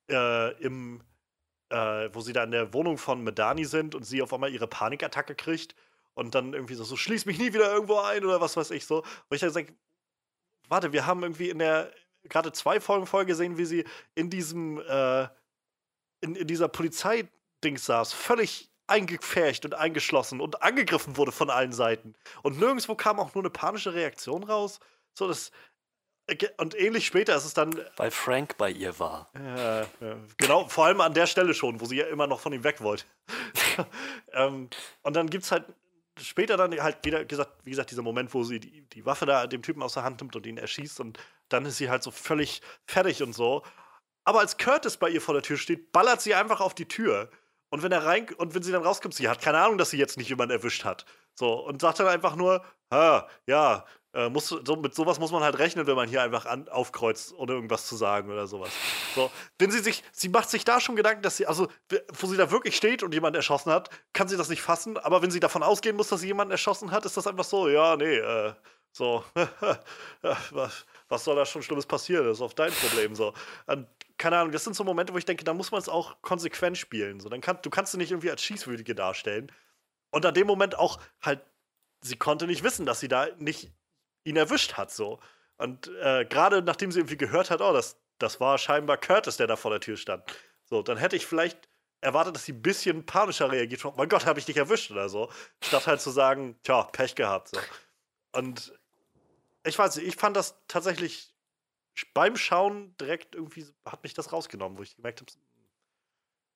äh, im, äh, wo sie da in der Wohnung von Medani sind und sie auf einmal ihre Panikattacke kriegt und dann irgendwie so, so schließ mich nie wieder irgendwo ein oder was weiß ich so. Und ich dann sage, warte, wir haben irgendwie in der gerade zwei Folgen vorher gesehen, wie sie in diesem äh, in, in dieser Polizeidings saß, völlig eingepfercht und eingeschlossen und angegriffen wurde von allen Seiten. Und nirgendwo kam auch nur eine panische Reaktion raus. So, das. Und ähnlich später ist es dann. Weil Frank bei ihr war. Ja, genau, vor allem an der Stelle schon, wo sie ja immer noch von ihm weg wollte. ähm, und dann gibt es halt später dann halt wieder gesagt, wie gesagt, dieser Moment, wo sie die, die Waffe da dem Typen aus der Hand nimmt und ihn erschießt und dann ist sie halt so völlig fertig und so. Aber als Curtis bei ihr vor der Tür steht, ballert sie einfach auf die Tür. Und wenn er rein und wenn sie dann rauskommt, sie hat keine Ahnung, dass sie jetzt nicht jemanden erwischt hat. So und sagt dann einfach nur, ja, äh, muss, so, mit sowas muss man halt rechnen, wenn man hier einfach an, aufkreuzt, ohne irgendwas zu sagen oder sowas. So, wenn sie sich, sie macht sich da schon Gedanken, dass sie, also, wo sie da wirklich steht und jemand erschossen hat, kann sie das nicht fassen, aber wenn sie davon ausgehen muss, dass sie jemanden erschossen hat, ist das einfach so, ja, nee, äh, so, was, was soll da schon Schlimmes passieren? Das ist auf dein Problem so. Und, keine Ahnung, das sind so Momente, wo ich denke, da muss man es auch konsequent spielen. So, dann kann, du kannst sie nicht irgendwie als Schießwürdige darstellen. Und an dem Moment auch halt, sie konnte nicht wissen, dass sie da nicht ihn erwischt hat, so. Und äh, gerade nachdem sie irgendwie gehört hat, oh, das, das war scheinbar Curtis, der da vor der Tür stand. So, dann hätte ich vielleicht erwartet, dass sie ein bisschen panischer reagiert. Oh mein Gott, habe ich dich erwischt oder so. Statt halt zu sagen, tja, Pech gehabt. So. Und ich weiß nicht, ich fand das tatsächlich beim Schauen direkt irgendwie, hat mich das rausgenommen, wo ich gemerkt habe,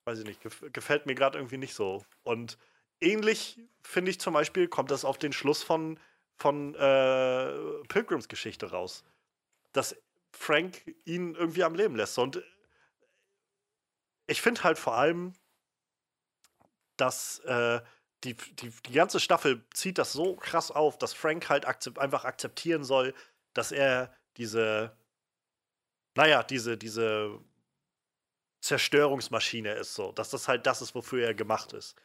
weiß ich nicht, gefällt mir gerade irgendwie nicht so. Und ähnlich finde ich zum Beispiel, kommt das auf den Schluss von von äh, Pilgrims Geschichte raus. Dass Frank ihn irgendwie am Leben lässt. Und ich finde halt vor allem, dass äh, die, die, die ganze Staffel zieht das so krass auf, dass Frank halt akzept, einfach akzeptieren soll, dass er diese, naja, diese, diese Zerstörungsmaschine ist, so, dass das halt das ist, wofür er gemacht ist.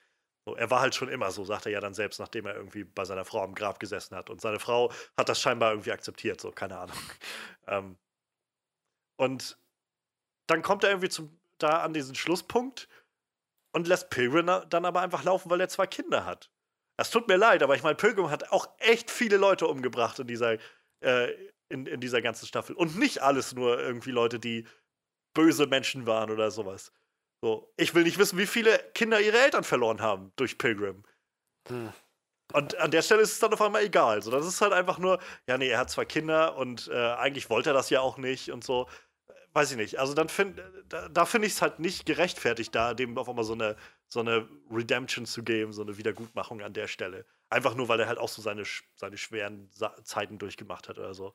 So, er war halt schon immer so, sagt er ja dann selbst, nachdem er irgendwie bei seiner Frau am Grab gesessen hat. Und seine Frau hat das scheinbar irgendwie akzeptiert, so, keine Ahnung. Ähm, und dann kommt er irgendwie zum, da an diesen Schlusspunkt und lässt Pilgrim dann aber einfach laufen, weil er zwei Kinder hat. Es tut mir leid, aber ich meine, Pilgrim hat auch echt viele Leute umgebracht in dieser, äh, in, in dieser ganzen Staffel. Und nicht alles nur irgendwie Leute, die böse Menschen waren oder sowas. So, ich will nicht wissen, wie viele Kinder ihre Eltern verloren haben durch Pilgrim. Hm. Und an der Stelle ist es dann auf einmal egal. So, das ist halt einfach nur, ja, nee, er hat zwei Kinder und äh, eigentlich wollte er das ja auch nicht und so. Weiß ich nicht. Also dann find, da, da finde ich es halt nicht gerechtfertigt, da dem auf einmal so eine, so eine Redemption zu geben, so eine Wiedergutmachung an der Stelle. Einfach nur, weil er halt auch so seine, seine schweren Sa Zeiten durchgemacht hat oder so.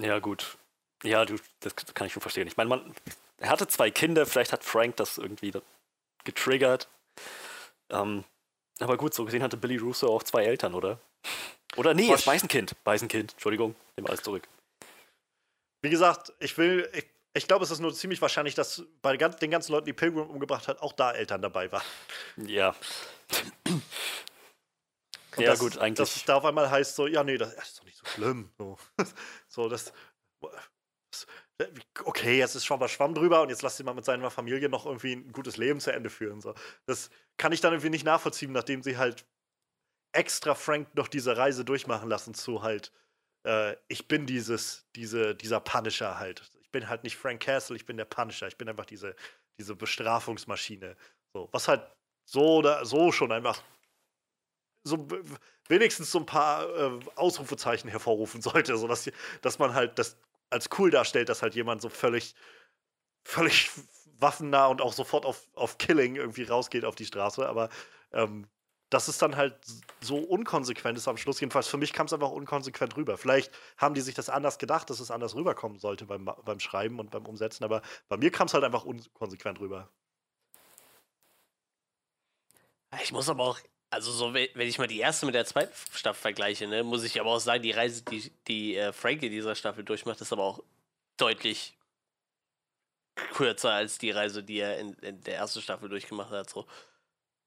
Ja, gut. Ja, du, das kann ich schon verstehen. Ich meine, man, er hatte zwei Kinder, vielleicht hat Frank das irgendwie getriggert. Ähm, aber gut, so gesehen hatte Billy Russo auch zwei Eltern, oder? Oder nee, ist Weißenkind. Weißenkind, Entschuldigung, nehme alles zurück. Wie gesagt, ich will, ich, ich glaube, es ist nur ziemlich wahrscheinlich, dass bei den ganzen Leuten, die Pilgrim umgebracht hat, auch da Eltern dabei waren. Ja. Und ja, das, gut, eigentlich. Dass es da auf einmal heißt, so, ja, nee, das, das ist doch nicht so schlimm. So, so das okay, jetzt ist schon mal Schwamm drüber und jetzt lass ihn mal mit seiner Familie noch irgendwie ein gutes Leben zu Ende führen. So. Das kann ich dann irgendwie nicht nachvollziehen, nachdem sie halt extra Frank noch diese Reise durchmachen lassen zu halt, äh, ich bin dieses, diese, dieser Punisher halt. Ich bin halt nicht Frank Castle, ich bin der Punisher. Ich bin einfach diese, diese Bestrafungsmaschine. So, was halt so oder so schon einfach so wenigstens so ein paar äh, Ausrufezeichen hervorrufen sollte, sodass dass man halt das als cool darstellt, dass halt jemand so völlig, völlig waffennah und auch sofort auf, auf Killing irgendwie rausgeht auf die Straße. Aber ähm, dass es dann halt so unkonsequent ist am Schluss. Jedenfalls für mich kam es einfach unkonsequent rüber. Vielleicht haben die sich das anders gedacht, dass es anders rüberkommen sollte beim, beim Schreiben und beim Umsetzen, aber bei mir kam es halt einfach unkonsequent rüber. Ich muss aber auch also so, wenn ich mal die erste mit der zweiten Staffel vergleiche, ne, muss ich aber auch sagen, die Reise, die, die äh, Frank in dieser Staffel durchmacht, ist aber auch deutlich kürzer als die Reise, die er in, in der ersten Staffel durchgemacht hat. So.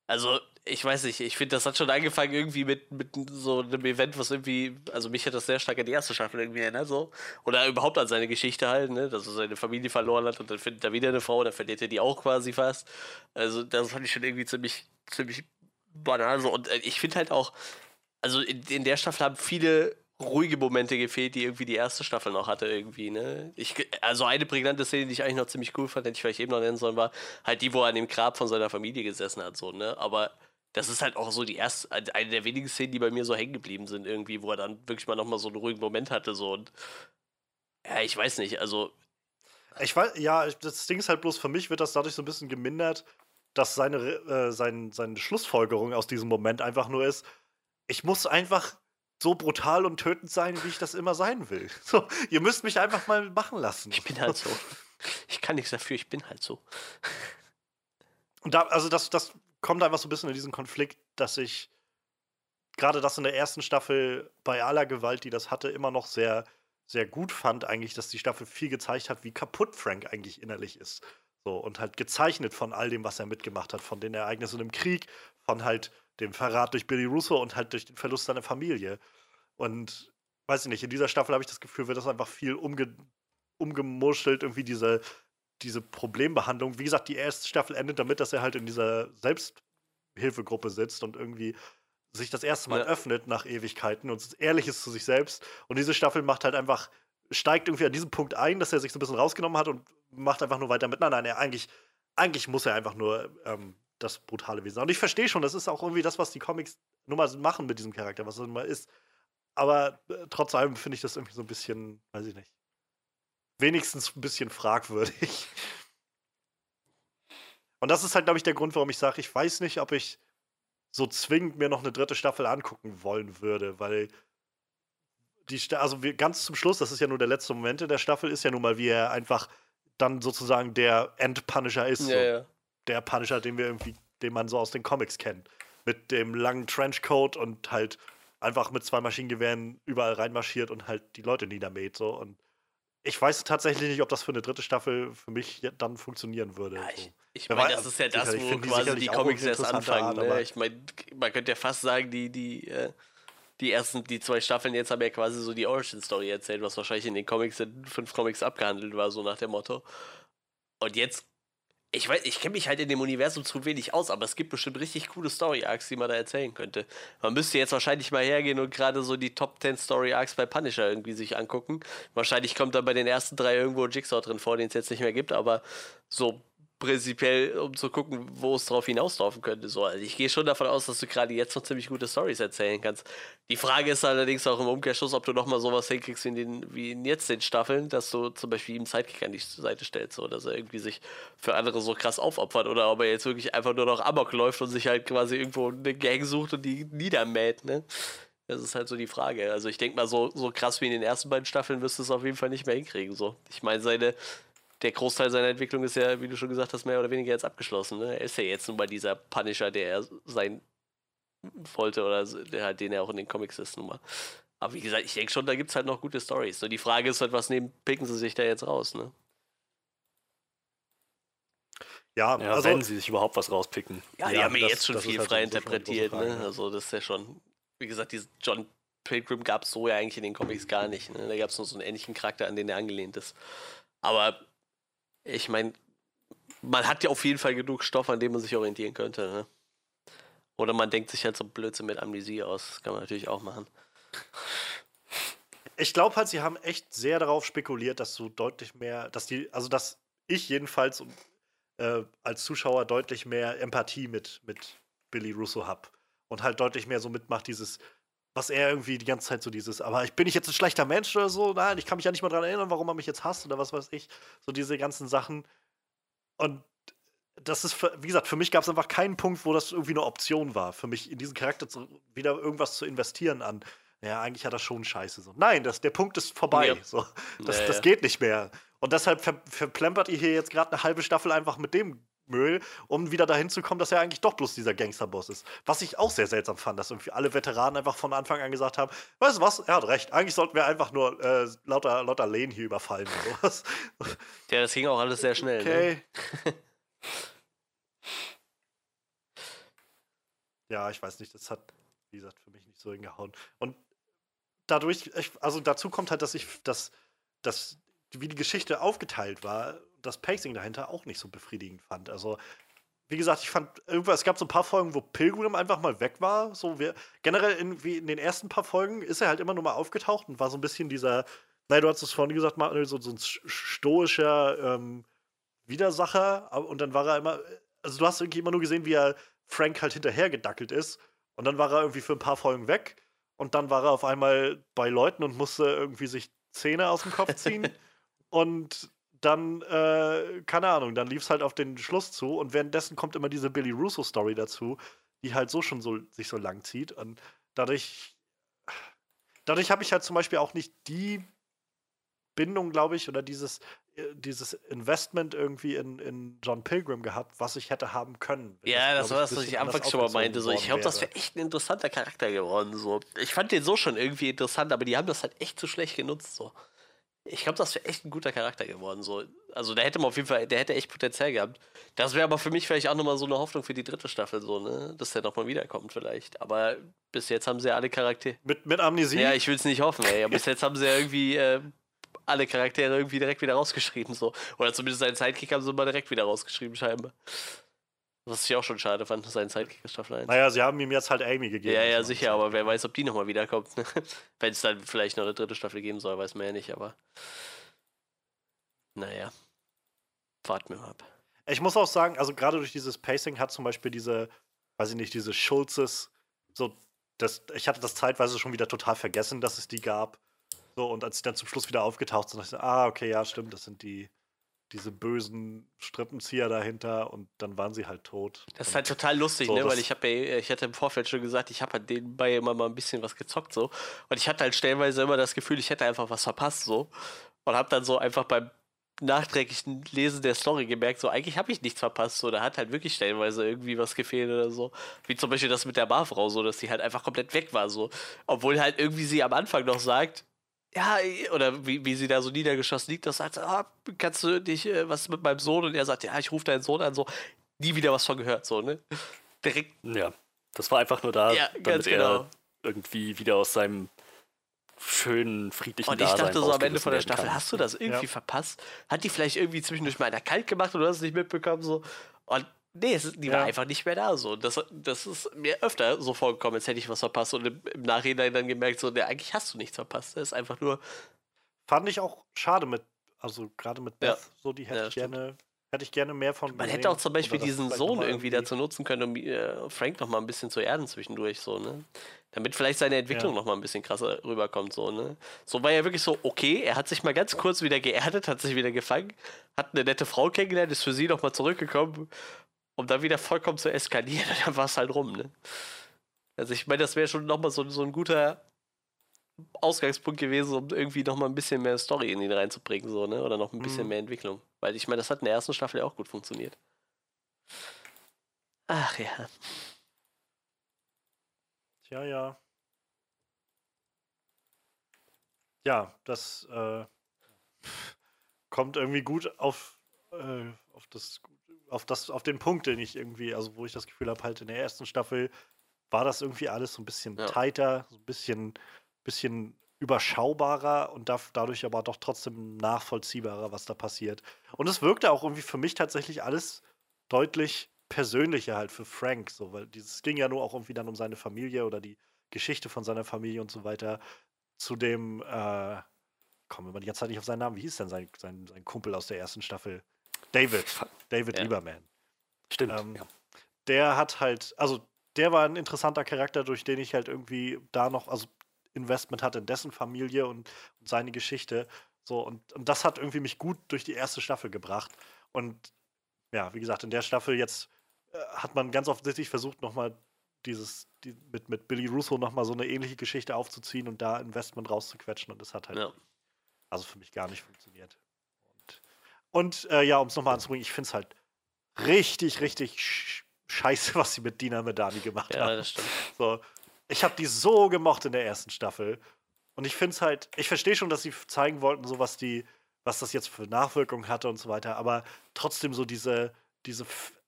Also, ich weiß nicht, ich finde, das hat schon angefangen irgendwie mit, mit so einem Event, was irgendwie, also mich hat das sehr stark an die erste Staffel irgendwie erinnert, so. Oder überhaupt an seine Geschichte halt, ne, dass er seine Familie verloren hat und dann findet er wieder eine Frau, dann verliert er die auch quasi fast. Also, das fand ich schon irgendwie ziemlich, ziemlich banal so. Und äh, ich finde halt auch, also in, in, der Staffel haben viele ruhige Momente gefehlt, die irgendwie die erste Staffel noch hatte irgendwie, ne? Ich, also eine prägnante Szene, die ich eigentlich noch ziemlich cool fand, hätte ich vielleicht eben noch nennen sollen, war halt die, wo er an dem Grab von seiner Familie gesessen hat, so, ne? Aber das ist halt auch so die erste, eine der wenigen Szenen, die bei mir so hängen geblieben sind, irgendwie, wo er dann wirklich mal nochmal so einen ruhigen Moment hatte, so und ja, ich weiß nicht, also. Ich weiß, ja, das Ding ist halt bloß, für mich wird das dadurch so ein bisschen gemindert, dass seine, äh, sein, seine Schlussfolgerung aus diesem Moment einfach nur ist, ich muss einfach so brutal und tötend sein, wie ich das immer sein will. So, ihr müsst mich einfach mal machen lassen. Ich bin halt so. Ich kann nichts dafür, ich bin halt so. Und da, also das, das kommt einfach so ein bisschen in diesen Konflikt, dass ich gerade das in der ersten Staffel bei aller Gewalt, die das hatte, immer noch sehr, sehr gut fand, eigentlich, dass die Staffel viel gezeigt hat, wie kaputt Frank eigentlich innerlich ist. So, und halt gezeichnet von all dem, was er mitgemacht hat, von den Ereignissen im Krieg, von halt dem Verrat durch Billy Russo und halt durch den Verlust seiner Familie. Und weiß ich nicht, in dieser Staffel habe ich das Gefühl, wird das einfach viel umge umgemuschelt, irgendwie diese, diese Problembehandlung. Wie gesagt, die erste Staffel endet damit, dass er halt in dieser Selbsthilfegruppe sitzt und irgendwie sich das erste Mal ja. öffnet nach Ewigkeiten und ehrlich ist zu sich selbst. Und diese Staffel macht halt einfach, steigt irgendwie an diesem Punkt ein, dass er sich so ein bisschen rausgenommen hat und macht einfach nur weiter mit. Nein, nein, er eigentlich, eigentlich muss er einfach nur ähm, das brutale Wesen. Und ich verstehe schon, das ist auch irgendwie das, was die Comics nun mal machen mit diesem Charakter, was es nun mal ist. Aber äh, trotz allem finde ich das irgendwie so ein bisschen, weiß ich nicht. Wenigstens ein bisschen fragwürdig. Und das ist halt, glaube ich, der Grund, warum ich sage, ich weiß nicht, ob ich so zwingend mir noch eine dritte Staffel angucken wollen würde, weil die, also ganz zum Schluss, das ist ja nur der letzte Moment in der Staffel, ist ja nun mal, wie er einfach dann sozusagen der End-Punisher ist. Ja, so. ja. Der Punisher, den wir irgendwie, den man so aus den Comics kennt. Mit dem langen Trenchcoat und halt einfach mit zwei Maschinengewehren überall reinmarschiert und halt die Leute niedermäht. So. Und ich weiß tatsächlich nicht, ob das für eine dritte Staffel für mich dann funktionieren würde. Ja, ich, ich meine, das ist ja das, wo quasi die Comics erst anfangen. Ne? Ich meine, man könnte ja fast sagen, die, die, äh, die ersten, die zwei Staffeln jetzt haben ja quasi so die Origin-Story erzählt, was wahrscheinlich in den Comics, in fünf Comics abgehandelt war, so nach dem Motto. Und jetzt ich weiß, ich kenne mich halt in dem Universum zu wenig aus, aber es gibt bestimmt richtig coole Story-Arcs, die man da erzählen könnte. Man müsste jetzt wahrscheinlich mal hergehen und gerade so die Top 10 Story-Arcs bei Punisher irgendwie sich angucken. Wahrscheinlich kommt da bei den ersten drei irgendwo Jigsaw drin vor, den es jetzt nicht mehr gibt, aber so prinzipiell, um zu gucken, wo es drauf hinauslaufen könnte. So, also ich gehe schon davon aus, dass du gerade jetzt noch ziemlich gute Stories erzählen kannst. Die Frage ist allerdings auch im Umkehrschluss, ob du noch mal sowas hinkriegst wie in, den, wie in jetzt den Staffeln, dass du zum Beispiel ihm Sidekick an die Seite stellst, so, dass er irgendwie sich für andere so krass aufopfert oder ob er jetzt wirklich einfach nur noch Amok läuft und sich halt quasi irgendwo eine Gang sucht und die niedermäht, ne? Das ist halt so die Frage. Also ich denke mal, so, so krass wie in den ersten beiden Staffeln wirst du es auf jeden Fall nicht mehr hinkriegen. So. Ich meine, seine, der Großteil seiner Entwicklung ist ja, wie du schon gesagt hast, mehr oder weniger jetzt abgeschlossen. Ne? Er ist ja jetzt nun mal dieser Punisher, der er sein wollte oder der, halt, den er auch in den Comics ist nun mal. Aber wie gesagt, ich denke schon, da gibt es halt noch gute Stories. So, die Frage ist halt, was nehmen, picken sie sich da jetzt raus, ne? Ja, ja also, wenn sie sich überhaupt was rauspicken. Ja, die ja, haben ja jetzt schon viel halt frei interpretiert, Frage, ne? Also das ist ja schon, wie gesagt, diesen John Pilgrim gab es so ja eigentlich in den Comics gar nicht. Ne? Da gab es nur so einen ähnlichen Charakter, an den er angelehnt ist. Aber ich meine, man hat ja auf jeden Fall genug Stoff, an dem man sich orientieren könnte. Ne? Oder man denkt sich halt so Blödsinn mit Amnesie aus. Das kann man natürlich auch machen. Ich glaube halt, sie haben echt sehr darauf spekuliert, dass du deutlich mehr, dass die, also dass ich jedenfalls äh, als Zuschauer deutlich mehr Empathie mit, mit Billy Russo habe. Und halt deutlich mehr so mitmacht, dieses, was er irgendwie die ganze Zeit so dieses, aber ich bin ich jetzt ein schlechter Mensch oder so? Nein, ich kann mich ja nicht mal daran erinnern, warum er mich jetzt hasst oder was weiß ich. So diese ganzen Sachen. Und das ist, für, wie gesagt, für mich gab es einfach keinen Punkt, wo das irgendwie eine Option war, für mich in diesen Charakter zu, wieder irgendwas zu investieren an. Ja, eigentlich hat er schon Scheiße. So. Nein, das, der Punkt ist vorbei. Ja. So. Das, ja, das geht nicht mehr. Und deshalb ver, verplempert ihr hier jetzt gerade eine halbe Staffel einfach mit dem Müll, um wieder dahin zu kommen, dass er eigentlich doch bloß dieser Gangsterboss ist. Was ich auch sehr seltsam fand, dass irgendwie alle Veteranen einfach von Anfang an gesagt haben: Weißt du was, er hat recht, eigentlich sollten wir einfach nur äh, lauter, lauter Lehen hier überfallen und sowas. Ja, das ging auch alles sehr schnell. Ne? Okay. Ne? ja, ich weiß nicht, das hat, wie gesagt, für mich nicht so hingehauen. Und dadurch, also dazu kommt halt, dass ich, dass, dass wie die Geschichte aufgeteilt war, das Pacing dahinter auch nicht so befriedigend fand. Also, wie gesagt, ich fand, irgendwas, es gab so ein paar Folgen, wo Pilgrim einfach mal weg war. So, wir, generell in, wie in den ersten paar Folgen ist er halt immer nur mal aufgetaucht und war so ein bisschen dieser, naja, du hast es vorhin gesagt, Manuel, so, so ein stoischer ähm, Widersacher. Und dann war er immer, also du hast irgendwie immer nur gesehen, wie er Frank halt hinterher gedackelt ist. Und dann war er irgendwie für ein paar Folgen weg. Und dann war er auf einmal bei Leuten und musste irgendwie sich Zähne aus dem Kopf ziehen. und dann, äh, keine Ahnung, dann lief es halt auf den Schluss zu und währenddessen kommt immer diese Billy Russo-Story dazu, die halt so schon so, sich so lang zieht. Und dadurch, dadurch habe ich halt zum Beispiel auch nicht die Bindung, glaube ich, oder dieses, äh, dieses Investment irgendwie in, in John Pilgrim gehabt, was ich hätte haben können. Ja, das, das war das, was ich anfangs schon mal meinte. So, ich glaube, das wäre echt ein interessanter Charakter geworden. So. Ich fand den so schon irgendwie interessant, aber die haben das halt echt zu schlecht genutzt. So. Ich glaube, das wäre echt ein guter Charakter geworden. So. Also der hätte man auf jeden Fall, der hätte echt Potenzial gehabt. Das wäre aber für mich vielleicht auch nochmal so eine Hoffnung für die dritte Staffel, so, ne? Dass der nochmal wiederkommt, vielleicht. Aber bis jetzt haben sie ja alle Charaktere. Mit, mit Amnesie? Ja, ich will es nicht hoffen, ey. Bis jetzt haben sie ja irgendwie äh, alle Charaktere irgendwie direkt wieder rausgeschrieben, so. Oder zumindest seinen Sidekick haben sie mal direkt wieder rausgeschrieben, scheinbar. Was ich auch schon schade fand, sein Sidekick Staffel 1. Naja, sie haben ihm jetzt halt Amy gegeben. Ja, ja, sicher, aber wer weiß, ob die nochmal wiederkommt. Wenn es dann vielleicht noch eine dritte Staffel geben soll, weiß man ja nicht, aber. Naja. Warten wir mal ab. Ich muss auch sagen, also gerade durch dieses Pacing hat zum Beispiel diese, weiß ich nicht, diese Schulzes, so, das, ich hatte das zeitweise schon wieder total vergessen, dass es die gab. So, und als sie dann zum Schluss wieder aufgetaucht sind, dachte ich so, ah, okay, ja, stimmt, das sind die, diese bösen Strippenzieher dahinter und dann waren sie halt tot. Das ist halt total lustig, so, ne? Weil ich habe ja, ich hatte im Vorfeld schon gesagt, ich habe halt nebenbei immer mal ein bisschen was gezockt so. Und ich hatte halt stellenweise immer das Gefühl, ich hätte einfach was verpasst so. Und habe dann so einfach beim nachträglichen Lesen der Story gemerkt, so eigentlich habe ich nichts verpasst, so. Da hat halt wirklich stellenweise irgendwie was gefehlt oder so, wie zum Beispiel das mit der Barfrau, so dass sie halt einfach komplett weg war, so, obwohl halt irgendwie sie am Anfang noch sagt, ja, oder wie, wie sie da so niedergeschossen liegt, das sagt, ah, kannst du dich, äh, was mit meinem Sohn? Und er sagt, ja, ich rufe deinen Sohn an, so, nie wieder was von gehört, so, ne? Direkt. Ja, das war einfach nur da, ja, damit genau. er irgendwie wieder aus seinem schönen, friedlichen Und ich Dasein dachte so am Ende von der Staffel, kann. hast du das irgendwie ja. verpasst? Hat die vielleicht irgendwie zwischendurch mal einer kalt gemacht oder hast du es nicht mitbekommen, so? Und Nee, es, die ja. war einfach nicht mehr da. So. Das, das ist mir öfter so vorgekommen, als hätte ich was verpasst und im, im Nachhinein dann gemerkt, so, nee, eigentlich hast du nichts verpasst. Das ist einfach nur. Fand ich auch schade mit, also gerade mit Beth, ja. so die hätte ja, ich gerne. Hätte ich gerne mehr von. Man hätte auch zum Beispiel diesen Sohn irgendwie dazu nutzen können, um äh, Frank noch mal ein bisschen zu erden zwischendurch, so, ne? Damit vielleicht seine Entwicklung ja. noch mal ein bisschen krasser rüberkommt, so, ne? So war ja wirklich so, okay, er hat sich mal ganz kurz wieder geerdet, hat sich wieder gefangen, hat eine nette Frau kennengelernt, ist für sie noch mal zurückgekommen um dann wieder vollkommen zu eskalieren, dann war es halt rum, ne? Also ich meine, das wäre schon nochmal so, so ein guter Ausgangspunkt gewesen, um irgendwie nochmal ein bisschen mehr Story in ihn reinzubringen, so, ne? Oder noch ein bisschen mhm. mehr Entwicklung. Weil ich meine, das hat in der ersten Staffel ja auch gut funktioniert. Ach ja. Tja, ja. Ja, das äh, kommt irgendwie gut auf, äh, auf das auf, das, auf den Punkt, den ich irgendwie, also wo ich das Gefühl habe, halt in der ersten Staffel war das irgendwie alles so ein bisschen ja. tighter, so ein bisschen, bisschen überschaubarer und dadurch aber doch trotzdem nachvollziehbarer, was da passiert. Und es wirkte auch irgendwie für mich tatsächlich alles deutlich persönlicher halt für Frank, so, weil dieses ging ja nur auch irgendwie dann um seine Familie oder die Geschichte von seiner Familie und so weiter. Zu dem, äh, kommen wir mal die ganze Zeit nicht auf seinen Namen, wie hieß denn sein, sein, sein Kumpel aus der ersten Staffel? David. David ja. Lieberman. Stimmt. Ähm, ja. Der hat halt, also der war ein interessanter Charakter, durch den ich halt irgendwie da noch, also Investment hatte in dessen Familie und, und seine Geschichte. So, und, und das hat irgendwie mich gut durch die erste Staffel gebracht. Und ja, wie gesagt, in der Staffel jetzt äh, hat man ganz offensichtlich versucht, nochmal dieses, die, mit, mit Billy Russo nochmal so eine ähnliche Geschichte aufzuziehen und da Investment rauszuquetschen. Und das hat halt ja. also für mich gar nicht funktioniert. Und äh, ja, um es nochmal anzubringen, ich finde es halt richtig, richtig scheiße, was sie mit Dina Medani gemacht ja, haben. Ja, das stimmt. So, ich habe die so gemocht in der ersten Staffel. Und ich finde es halt, ich verstehe schon, dass sie zeigen wollten, so was die, was das jetzt für Nachwirkungen hatte und so weiter, aber trotzdem so diese, diese,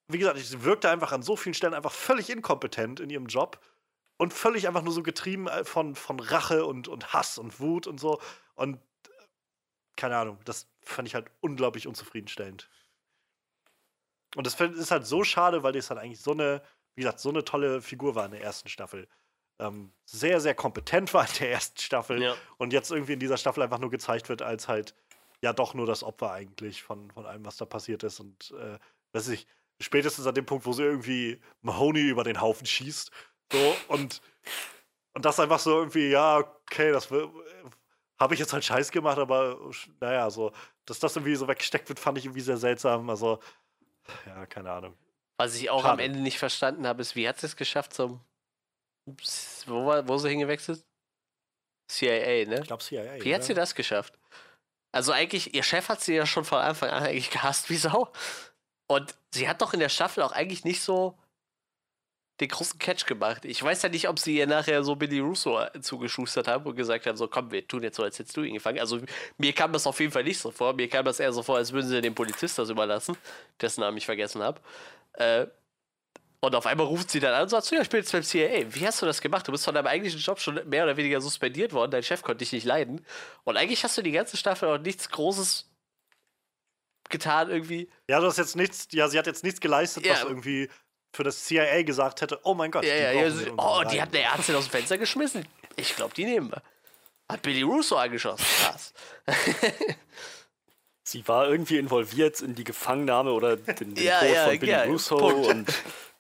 wie gesagt, sie wirkte einfach an so vielen Stellen einfach völlig inkompetent in ihrem Job und völlig einfach nur so getrieben äh, von, von Rache und, und Hass und Wut und so. Und keine Ahnung, das fand ich halt unglaublich unzufriedenstellend. Und das ist halt so schade, weil das halt eigentlich so eine, wie gesagt, so eine tolle Figur war in der ersten Staffel. Ähm, sehr, sehr kompetent war in der ersten Staffel Ja. und jetzt irgendwie in dieser Staffel einfach nur gezeigt wird als halt ja doch nur das Opfer eigentlich von, von allem, was da passiert ist. Und äh, weiß ich, spätestens an dem Punkt, wo sie irgendwie Mahoney über den Haufen schießt. So, und, und das einfach so irgendwie, ja, okay, das habe ich jetzt halt scheiß gemacht, aber naja, so, dass das irgendwie so weggesteckt wird, fand ich irgendwie sehr seltsam. Also, ja, keine Ahnung. Was ich auch Schade. am Ende nicht verstanden habe, ist, wie hat sie es geschafft zum. Wo, war, wo ist sie hingewechselt? CIA, ne? Ich glaube CIA. Wie hat sie das geschafft? Also eigentlich, ihr Chef hat sie ja schon von Anfang an eigentlich gehasst wie Sau. Und sie hat doch in der Staffel auch eigentlich nicht so den großen Catch gemacht. Ich weiß ja nicht, ob sie ihr nachher so Billy Russo zugeschustert haben und gesagt haben, so komm, wir tun jetzt so, als hättest du ihn gefangen. Also mir kam das auf jeden Fall nicht so vor. Mir kam das eher so vor, als würden sie dem Polizist das überlassen, dessen Namen ich vergessen habe. Äh, und auf einmal ruft sie dann an und sagt, so, ja, ich bin jetzt beim CIA. Wie hast du das gemacht? Du bist von deinem eigentlichen Job schon mehr oder weniger suspendiert worden. Dein Chef konnte dich nicht leiden. Und eigentlich hast du die ganze Staffel auch nichts Großes getan irgendwie. Ja, du hast jetzt nichts, ja, sie hat jetzt nichts geleistet, Ja. was irgendwie für das CIA gesagt hätte, oh mein Gott. Ja, ja, brauchen ja. sie- irgendwie Oh, die hat eine Ärztin aus dem Fenster geschmissen. Ich glaube, die nehmen wir. Hat Billy Russo angeschossen. Krass. Sie war irgendwie involviert in die Gefangennahme oder den, den Ja, Tod ja, von Billy ja, Russo Punkt. und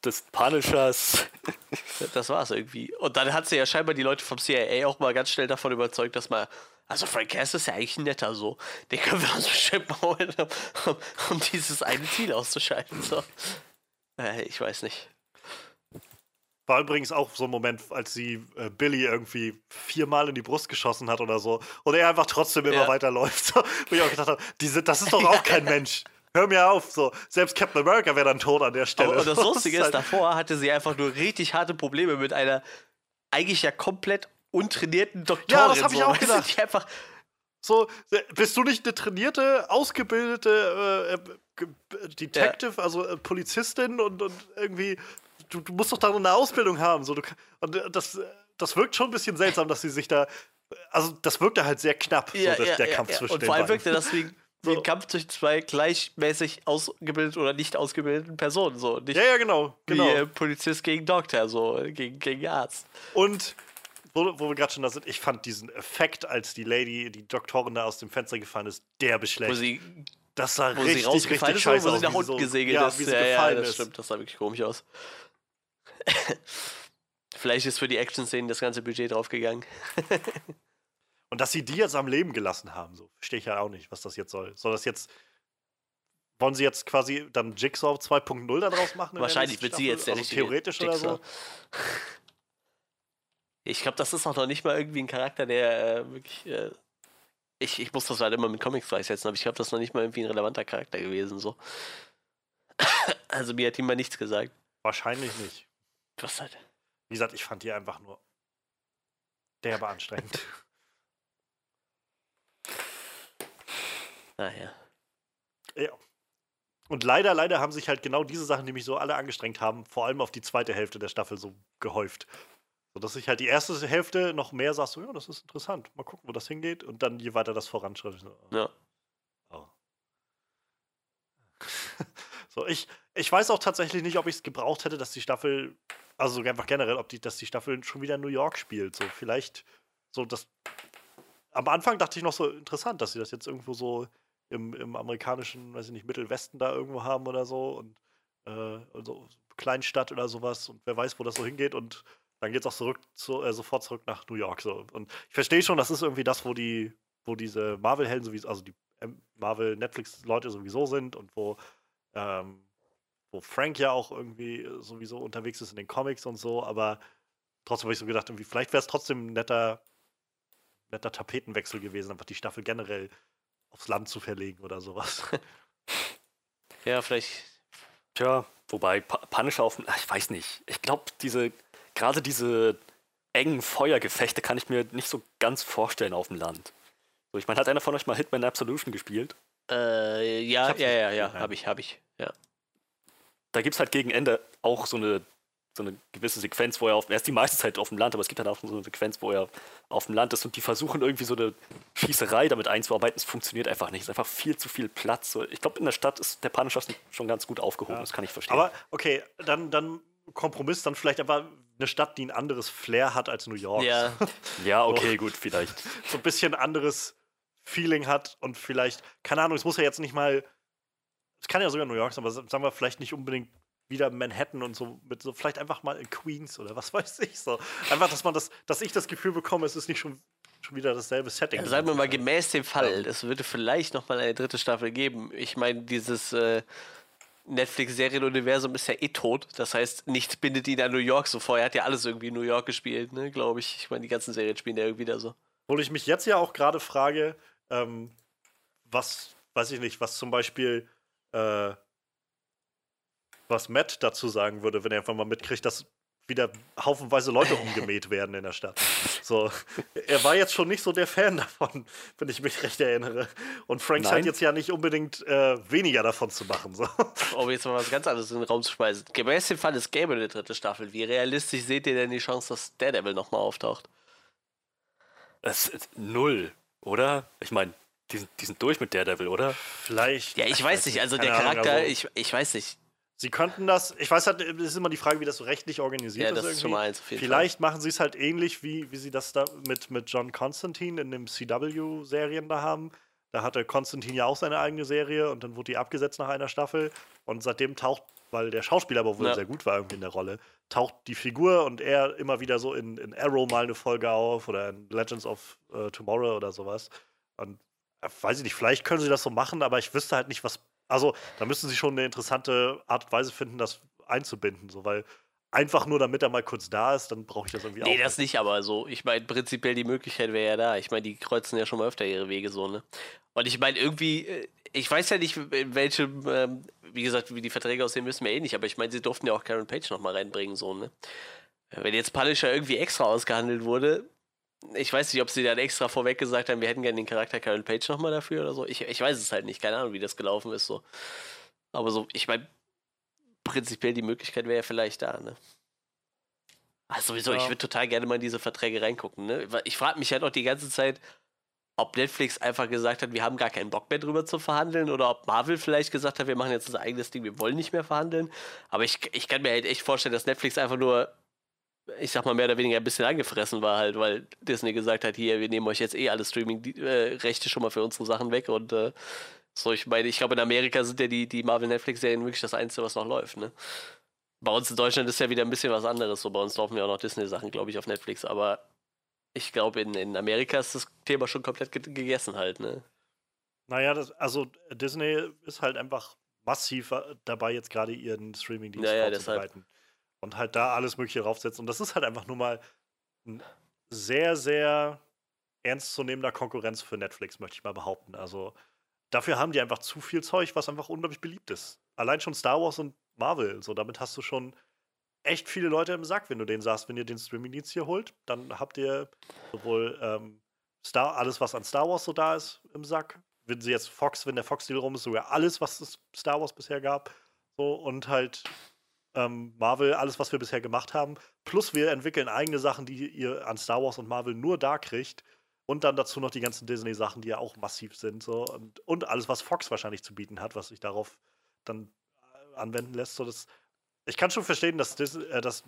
des Punishers. Das war's irgendwie. Und dann hat sie ja scheinbar die Leute vom CIA auch mal ganz schnell davon überzeugt, dass man. Also Frank Cass ist ja eigentlich ein netter so. Den können wir uns bestimmt um, um, um dieses eine Ziel auszuschalten. So. Äh, ich weiß nicht. War übrigens auch so ein Moment, als sie äh, Billy irgendwie viermal in die Brust geschossen hat oder so und er einfach trotzdem immer Ja. weiterläuft. Wo ich auch gedacht habe, diese, das ist doch auch kein Mensch. Hör mir auf. So. Selbst Captain America wäre dann tot an der Stelle. Aber, und das Lustige ist, halt- davor hatte sie einfach nur richtig harte Probleme mit einer eigentlich ja komplett untrainierten Doktorin. Ja, das hab ich so, auch gedacht. Die einfach, So, äh, bist du nicht eine trainierte, ausgebildete äh, äh, Detective, also äh, Polizistin und, und irgendwie, du, du musst doch da noch eine Ausbildung haben. So, du, und äh, das, das wirkt schon ein bisschen seltsam, dass sie sich da, also das wirkte halt sehr knapp, so, der, der Kampf zwischen Und den vor allem beiden. wirkte das wie, wie So. ein Kampf zwischen zwei gleichmäßig ausgebildeten oder nicht ausgebildeten Personen. So. Nicht Ja, ja, genau, genau. wie äh, Polizist gegen Doktor, so gegen, gegen Arzt. Und wo, wo wir gerade schon da sind, ich fand diesen Effekt, als die Lady, die Doktorin da aus dem Fenster gefallen ist, derbe Wo schlecht. sie, das sah wo sie richtig, rausgefallen richtig ist scheiße wo sie nach unten so, gesegelt ja, ist. Wie sie ja, ja, gefallen das ist. stimmt, das sah wirklich komisch aus. Vielleicht ist für die Action-Szenen das ganze Budget draufgegangen. Und dass sie die jetzt am Leben gelassen haben, so verstehe ich ja auch nicht, was das jetzt soll. Soll das jetzt. Wollen sie jetzt quasi dann Jigsaw 2.0 daraus machen? in der Wahrscheinlich wird sie jetzt der also Theoretisch oder so. Ich glaube, das ist auch noch nicht mal irgendwie ein Charakter, der äh, wirklich. Äh, ich, ich muss das halt immer mit Comics gleichsetzen, aber ich glaube, das ist noch nicht mal irgendwie ein relevanter Charakter gewesen. So. Also mir hat ihm mal nichts gesagt. Wahrscheinlich nicht. Was halt. Wie gesagt, ich fand die einfach nur derbe anstrengend. Naja. ja. Und leider, leider haben sich halt genau diese Sachen, die mich so alle angestrengt haben, vor allem auf die zweite Hälfte der Staffel so gehäuft. So dass ich halt die erste Hälfte noch mehr sag, so, ja, das ist interessant. Mal gucken, wo das hingeht. Und dann, je weiter das voranschreitet, so, Ja. Oh. so, ich, ich weiß auch tatsächlich nicht, ob ich es gebraucht hätte, dass die Staffel, also einfach generell, ob die, dass die Staffel schon wieder in New York spielt. So, vielleicht so das. Am Anfang dachte ich noch so interessant, dass sie das jetzt irgendwo so im, im amerikanischen, weiß ich nicht, Mittelwesten da irgendwo haben oder so und äh, also Kleinstadt oder sowas und wer weiß, wo das so hingeht und dann geht es auch zurück zu, äh, sofort zurück nach New York. So. Und ich verstehe schon, das ist irgendwie das, wo die, wo diese Marvel-Helden sowieso, also die ähm, Marvel-Netflix-Leute sowieso sind und wo, ähm, wo Frank ja auch irgendwie äh, sowieso unterwegs ist in den Comics und so, aber trotzdem habe ich so gedacht, irgendwie, vielleicht wäre es trotzdem ein netter, netter Tapetenwechsel gewesen, einfach die Staffel generell aufs Land zu verlegen oder sowas. Ja, vielleicht. Tja, wobei Punisher auf Ich weiß nicht. Ich glaube, diese. Gerade diese engen Feuergefechte kann ich mir nicht so ganz vorstellen auf dem Land. So, ich meine, hat einer von euch mal Hitman Absolution gespielt? Äh, ja, ja, ja, ja, habe ich, habe ich. Ja. Da gibt es halt gegen Ende auch so eine so eine gewisse Sequenz, wo er auf, er ist die meiste Zeit auf dem Land, aber es gibt dann auch so eine Sequenz, wo er auf dem Land ist und die versuchen irgendwie so eine Schießerei damit einzuarbeiten. Es funktioniert einfach nicht. Es ist einfach viel zu viel Platz. Ich glaube, in der Stadt ist der Punisher schon ganz gut aufgehoben. Ja. Das kann ich verstehen. Aber okay, dann, dann Kompromiss, dann vielleicht aber eine Stadt, die ein anderes Flair hat als New York. Ja, ja okay, so, gut, vielleicht. So ein bisschen anderes Feeling hat und vielleicht, keine Ahnung, es muss ja jetzt nicht mal, es kann ja sogar New York sein, aber sagen wir vielleicht nicht unbedingt wieder Manhattan und so mit so vielleicht einfach mal in Queens oder was weiß ich so. Einfach, dass man das, dass ich das Gefühl bekomme, es ist nicht schon, schon wieder dasselbe Setting. Ja, sagen wir mal gemäß dem Fall, es würde vielleicht noch mal eine dritte Staffel geben. Ich meine, dieses äh, Netflix-Serienuniversum ist ja eh tot. Das heißt, nichts bindet ihn an New York so vor. Er hat ja alles irgendwie in New York gespielt, ne, glaube ich. Ich meine, die ganzen Serien spielen ja irgendwie da so. Obwohl ich mich jetzt ja auch gerade frage, ähm, was, weiß ich nicht, was zum Beispiel äh, was Matt dazu sagen würde, wenn er einfach mal mitkriegt, dass wieder haufenweise Leute umgemäht werden in der Stadt. So, er war jetzt schon nicht so der Fan davon, wenn ich mich recht erinnere. Und Frank scheint jetzt ja nicht unbedingt äh, weniger davon zu machen. So. Um jetzt mal was ganz anderes in den Raum zu schmeißen. Gemäß dem Fall, es gäbe eine dritte Staffel. Wie realistisch seht ihr denn die Chance, dass Daredevil nochmal auftaucht? Das ist null, oder? Ich meine, die sind, die sind durch mit Daredevil, oder? Vielleicht. Ja, ich, weiß nicht. Also der Charakter, also, ich, ich weiß nicht. Sie könnten das, ich weiß halt, es ist immer die Frage, wie das so rechtlich organisiert ja, das ist. Schon mal eins, Vielleicht Fall. machen sie es halt ähnlich, wie, wie sie das da mit, mit John Constantine in den CW-Serien da haben. Da hatte Constantine ja auch seine eigene Serie und dann wurde die abgesetzt nach einer Staffel. Und seitdem taucht, weil der Schauspieler aber wohl ja. sehr gut war irgendwie in der Rolle, taucht die Figur und er immer wieder so in, in Arrow mal eine Folge auf oder in Legends of uh, Tomorrow oder sowas. Und äh, weiß ich nicht, vielleicht können sie das so machen, aber ich wüsste halt nicht, was also, da müssen sie schon eine interessante Art und Weise finden, das einzubinden, so, weil einfach nur damit er mal kurz da ist, dann brauche ich das irgendwie nee, auch. Nee, das nicht, aber so, ich meine, prinzipiell die Möglichkeit wäre ja da. Ich meine, die kreuzen ja schon mal öfter ihre Wege so, ne? Und ich meine, irgendwie, äh, ich weiß ja nicht, in welchem, ähm, wie gesagt, wie die Verträge aussehen, wissen wir eh nicht, aber ich meine, sie durften ja auch Karen Page nochmal reinbringen, so, ne? Wenn jetzt Punisher irgendwie extra ausgehandelt wurde, ich weiß nicht, ob sie dann extra vorweg gesagt haben, wir hätten gerne den Charakter Karen Page nochmal dafür oder so. Ich, ich weiß es halt nicht, keine Ahnung, wie das gelaufen ist. So. Aber so, ich meine, prinzipiell die Möglichkeit wäre ja vielleicht da, ne? Also sowieso, ja. ich würde total gerne mal in diese Verträge reingucken, ne? Ich frage mich halt auch die ganze Zeit, ob Netflix einfach gesagt hat, wir haben gar keinen Bock mehr drüber zu verhandeln oder ob Marvel vielleicht gesagt hat, wir machen jetzt unser eigenes Ding, wir wollen nicht mehr verhandeln. Aber ich, ich kann mir halt echt vorstellen, dass Netflix einfach nur ich sag mal, mehr oder weniger ein bisschen angefressen war halt, weil Disney gesagt hat, hier, wir nehmen euch jetzt eh alle Streaming-Rechte schon mal für unsere Sachen weg und äh, so, ich meine, ich glaube, in Amerika sind ja die, die Marvel-Netflix-Serien wirklich das Einzige, was noch läuft, ne? Bei uns in Deutschland ist ja wieder ein bisschen was anderes, so bei uns laufen ja auch noch Disney-Sachen, glaube ich, auf Netflix, aber ich glaube, in, in Amerika ist das Thema schon komplett ge gegessen halt, ne? Naja, das, also Disney ist halt einfach massiv äh, dabei, jetzt gerade ihren Streaming-Dienst naja, vorzubereiten. Deshalb und halt da alles Mögliche draufsetzt. Und das ist halt einfach nur mal ein sehr, sehr ernstzunehmender Konkurrenz für Netflix, möchte ich mal behaupten. Also dafür haben die einfach zu viel Zeug, was einfach unglaublich beliebt ist. Allein schon Star Wars und Marvel, so damit hast du schon echt viele Leute im Sack, wenn du den sagst, wenn ihr den Streaming-Dienst hier holt, dann habt ihr sowohl ähm, Star, alles, was an Star Wars so da ist, im Sack. Wenn sie jetzt Fox, wenn der Fox-Deal rum ist, sogar alles, was es Star Wars bisher gab. So, und halt ähm, Marvel, alles, was wir bisher gemacht haben. Plus wir entwickeln eigene Sachen, die ihr an Star Wars und Marvel nur da kriegt. Und dann dazu noch die ganzen Disney-Sachen, die ja auch massiv sind. So. Und, und alles, was Fox wahrscheinlich zu bieten hat, was sich darauf dann äh, anwenden lässt. So, das, ich kann schon verstehen, dass, Disney, äh, dass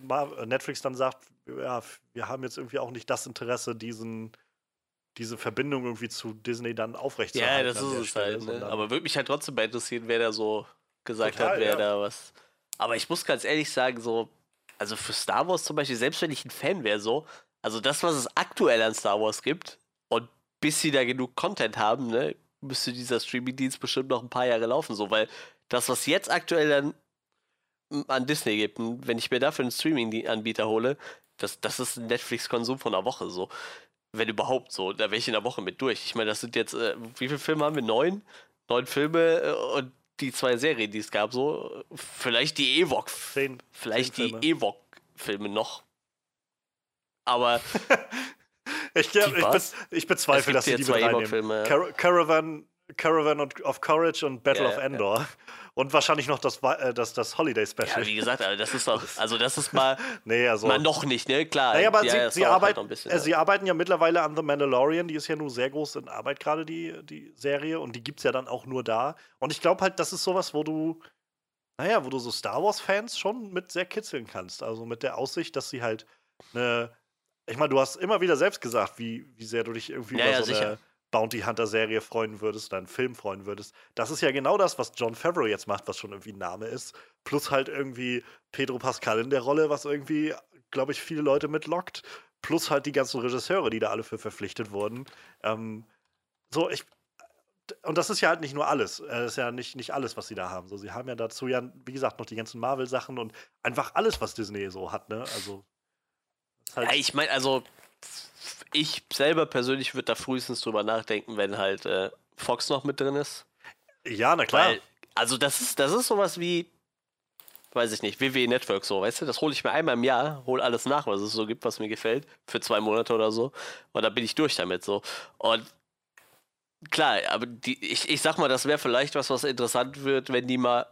Netflix dann sagt, ja, wir haben jetzt irgendwie auch nicht das Interesse, diesen, diese Verbindung irgendwie zu Disney dann aufrechtzuerhalten. Ja, das ist es halt. Ne? Aber würde mich halt trotzdem mal interessieren, wer da so gesagt Total, hat, wer ja. da was aber ich muss ganz ehrlich sagen, so, also für Star Wars zum Beispiel, selbst wenn ich ein Fan wäre, so, also das, was es aktuell an Star Wars gibt, und bis sie da genug Content haben, ne, müsste dieser Streaming-Dienst bestimmt noch ein paar Jahre laufen, so, weil das, was jetzt aktuell dann an Disney gibt, wenn ich mir dafür einen Streaming-Anbieter hole, das, das ist ein Netflix-Konsum von einer Woche, so. Wenn überhaupt so, da wäre ich in der Woche mit durch. Ich meine, das sind jetzt, äh, wie viele Filme haben wir? Neun? Neun Filme äh, und die zwei Serien, die es gab, so. Vielleicht die Ewok. Zehn, vielleicht zehn die Ewok-Filme noch. Aber. ich, glaub, ich, be ich, bezweifle, dass sie die mit reinnehmen. Ja. Car Caravan Caravan of Courage und Battle Ja, of ja. Und wahrscheinlich noch das, äh, das, das Holiday Special. Ja, wie gesagt, aber das ist doch, also das ist mal, nee, also. mal noch nicht, ne? Klar. Naja, aber ja, sie, sie, halt arbeiten, ein bisschen, äh, ja. sie arbeiten ja mittlerweile an The Mandalorian, die ist ja nun sehr groß in Arbeit gerade, die, die Serie, und die gibt es ja dann auch nur da. Und ich glaube halt, das ist sowas, wo du, naja, wo du so Star Wars-Fans schon mit sehr kitzeln kannst. Also mit der Aussicht, dass sie halt eine. Ich meine, du hast immer wieder selbst gesagt, wie, wie sehr du dich irgendwie Ja, über ja, so sicher. eine Bounty Hunter-Serie freuen würdest, oder einen Film freuen würdest. Das ist ja genau das, was John Favreau jetzt macht, was schon irgendwie ein Name ist. Plus halt irgendwie Pedro Pascal in der Rolle, was irgendwie, glaube ich, viele Leute mitlockt. Plus halt die ganzen Regisseure, die da alle für verpflichtet wurden. Ähm, so, ich. Und das ist ja halt nicht nur alles. Äh, Das ist ja nicht, nicht alles, was sie da haben. So, sie haben ja dazu ja, wie gesagt, noch die ganzen Marvel-Sachen und einfach alles, was Disney so hat, ne? Also. halt- Ja, ich meine, also ich selber persönlich würde da frühestens drüber nachdenken, wenn halt äh, Fox noch mit drin ist. ja, na klar. Weil, also das ist, das ist sowas wie, weiß ich nicht, WWE Network so, weißt du? Das hole ich mir einmal im Jahr, hole alles nach, was es so gibt, was mir gefällt, für zwei Monate oder so. Und dann bin ich durch damit so. Und klar, aber die, ich, ich sag mal, das wäre vielleicht was, was interessant wird, wenn die mal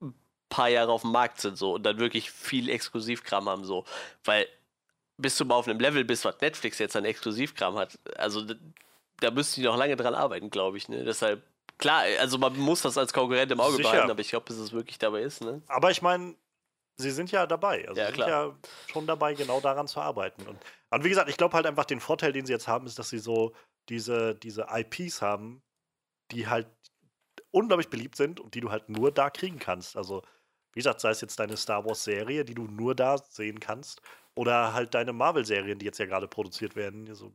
ein paar Jahre auf dem Markt sind so und dann wirklich viel Exklusivkram haben so. Weil bis du mal auf einem Level bist, was Netflix jetzt an Exklusivkram hat, also da müssten die noch lange dran arbeiten, glaube ich. Ne? Deshalb, klar, also man muss das als Konkurrent im Auge Sicher. behalten, aber ich glaube, bis es wirklich dabei ist. Ne? Aber ich meine, sie sind ja dabei. Also Ja, sie klar. sind ja schon dabei, genau daran zu arbeiten. Und, und wie gesagt, ich glaube halt einfach, den Vorteil, den sie jetzt haben, ist, dass sie so diese, diese IPs haben, die halt unglaublich beliebt sind und die du halt nur da kriegen kannst. Also, wie gesagt, sei es jetzt deine Star Wars-Serie, die du nur da sehen kannst, oder halt deine Marvel-Serien, die jetzt ja gerade produziert werden. So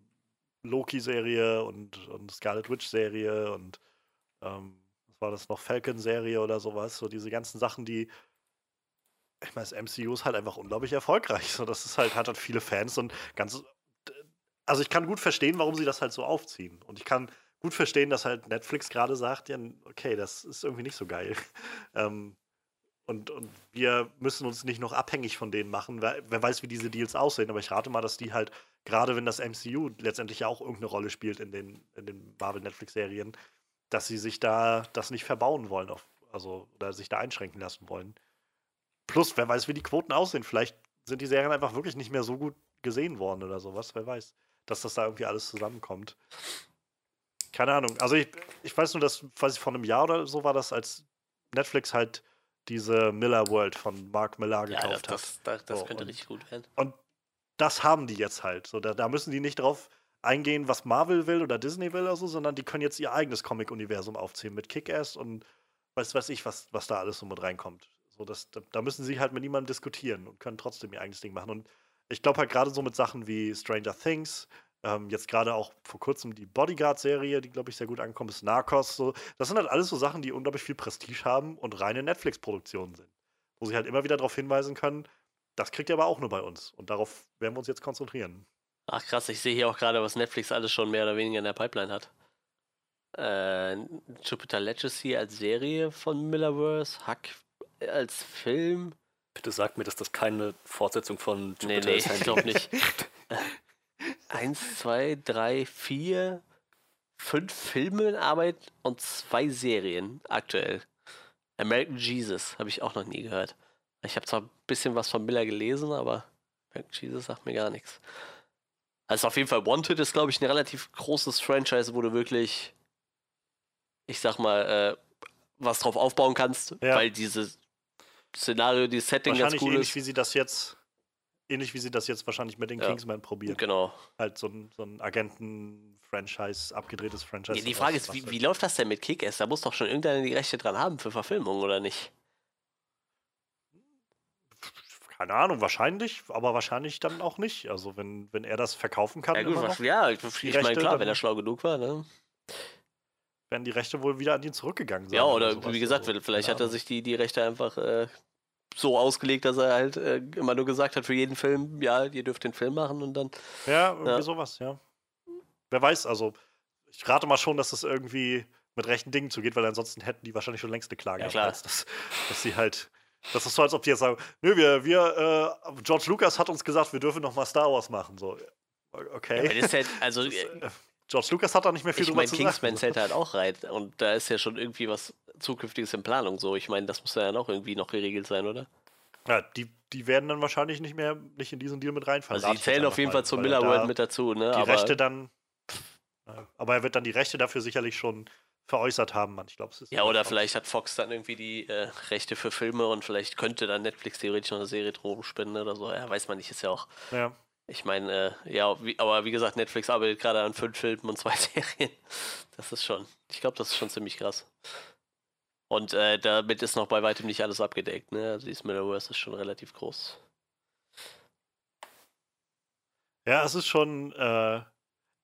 Loki-Serie und, und Scarlet Witch-Serie und ähm, was war das noch? Falcon-Serie oder sowas. So diese ganzen Sachen, die ich meine, das MCU ist halt einfach unglaublich erfolgreich. So, das ist halt, hat halt viele Fans und ganz. Also ich kann gut verstehen, warum sie das halt so aufziehen. Und ich kann gut verstehen, dass halt Netflix gerade sagt, ja, okay, das ist irgendwie nicht so geil. ähm, und, und wir müssen uns nicht noch abhängig von denen machen. Wer, wer weiß, wie diese Deals aussehen, aber ich rate mal, dass die halt, gerade wenn das MCU letztendlich ja auch irgendeine Rolle spielt in den, in den Marvel-Netflix-Serien, dass sie sich da das nicht verbauen wollen, auf, also oder sich da einschränken lassen wollen. Plus, wer weiß, wie die Quoten aussehen. Vielleicht sind die Serien einfach wirklich nicht mehr so gut gesehen worden oder sowas. Wer weiß, dass das da irgendwie alles zusammenkommt. Keine Ahnung. Also ich, ich weiß nur, dass, weiß ich, vor einem Jahr oder so war das, als Netflix halt diese Miller World von Mark Millar Ja, gekauft das, hat. das, das, das So, könnte und- richtig gut werden. Und das haben die jetzt halt. So, da, da müssen die nicht drauf eingehen, was Marvel will oder Disney will oder so, sondern die können jetzt ihr eigenes Comic-Universum aufziehen mit Kick-Ass und weiß, weiß ich, was, was da alles so mit reinkommt. So, das, da, da müssen sie halt mit niemandem diskutieren und können trotzdem ihr eigenes Ding machen. Und ich glaube halt gerade so mit Sachen wie Stranger Things, ähm, jetzt gerade auch vor kurzem die Bodyguard-Serie, die, glaube ich, sehr gut angekommen ist, Narcos, so. Das sind halt alles so Sachen, die unglaublich viel Prestige haben und reine Netflix-Produktionen sind. Wo sie halt immer wieder darauf hinweisen können, das kriegt ihr aber auch nur bei uns. Und darauf werden wir uns jetzt konzentrieren. Ach krass, ich sehe hier auch gerade, was Netflix alles schon mehr oder weniger in der Pipeline hat. Äh, Jupiter Legacy als Serie von Millerverse, Hack als Film. Bitte sag mir, dass das keine Fortsetzung von Nee, Jupiter nee, ist. ich glaube nicht. Eins, zwei, drei, vier, fünf Filme in Arbeit und zwei Serien aktuell. American Jesus habe ich auch noch nie gehört. Ich habe zwar ein bisschen was von Miller gelesen, aber American Jesus sagt mir gar nichts. Also auf jeden Fall Wanted ist, glaube ich, ein relativ großes Franchise, wo du wirklich, ich sag mal, äh, was drauf aufbauen kannst, Ja. weil dieses Szenario, dieses Setting ganz cool ähnlich, ist. wie sie das jetzt, ähnlich wie sie das jetzt wahrscheinlich mit den Ja. Kingsman probieren. Genau. Halt so ein, so ein Agenten-Franchise, abgedrehtes Franchise. Ja, die Frage ist, wie, wie läuft das denn mit Kick-Ass? Da muss doch schon irgendeiner die Rechte dran haben für Verfilmung, oder nicht? Keine Ahnung, wahrscheinlich, aber wahrscheinlich dann auch nicht. Also wenn, wenn er das verkaufen kann, Ja, gut, was, ja ich, ich meine, klar, wenn er schlau genug war, ne? werden die Rechte wohl wieder an ihn zurückgegangen sein. Ja, oder sowas. wie gesagt, Also, vielleicht hat er sich die, die Rechte einfach äh, so ausgelegt, dass er halt äh, immer nur gesagt hat für jeden Film, ja, ihr dürft den Film machen und dann. Ja, irgendwie Ja. sowas, ja. Wer weiß, also ich rate mal schon, dass das irgendwie mit rechten Dingen zugeht, weil ansonsten hätten die wahrscheinlich schon längst eine Klage Ja, klar. Hals, dass, dass sie halt. Das ist so, als ob die jetzt sagen, nö, wir, wir, äh, George Lucas hat uns gesagt, wir dürfen noch mal Star Wars machen. So, okay. Ja, das halt, also, Das, äh, äh, George Lucas hat da nicht mehr viel Ich drüber meine, zu Kingsman sagen. zählt halt auch rein. Und da ist ja schon irgendwie was Zukünftiges in Planung so. Ich meine, das muss ja dann auch irgendwie noch geregelt sein, oder? Ja, die, die werden dann wahrscheinlich nicht mehr nicht in diesen Deal mit reinfallen. Also die zählen auf jeden Fall zur er Miller World da mit dazu, ne? Die Aber Rechte dann. Aber er wird dann die Rechte dafür sicherlich schon veräußert haben, Mann. Ich glaube, es ist. ja, oder vielleicht hat Fox dann irgendwie die äh, Rechte für Filme und vielleicht könnte dann Netflix theoretisch noch eine Serie drum spenden oder so. Ja, weiß man nicht, ist ja auch. Ja. Ich meine, äh, ja, wie, aber wie gesagt, Netflix arbeitet gerade an fünf Filmen und zwei Serien. Das ist schon, ich glaube, das ist schon ziemlich krass. Und äh, damit ist noch bei weitem nicht alles abgedeckt, ne? Also dieses Millerverse ist schon relativ groß. ja, es ist schon. Äh,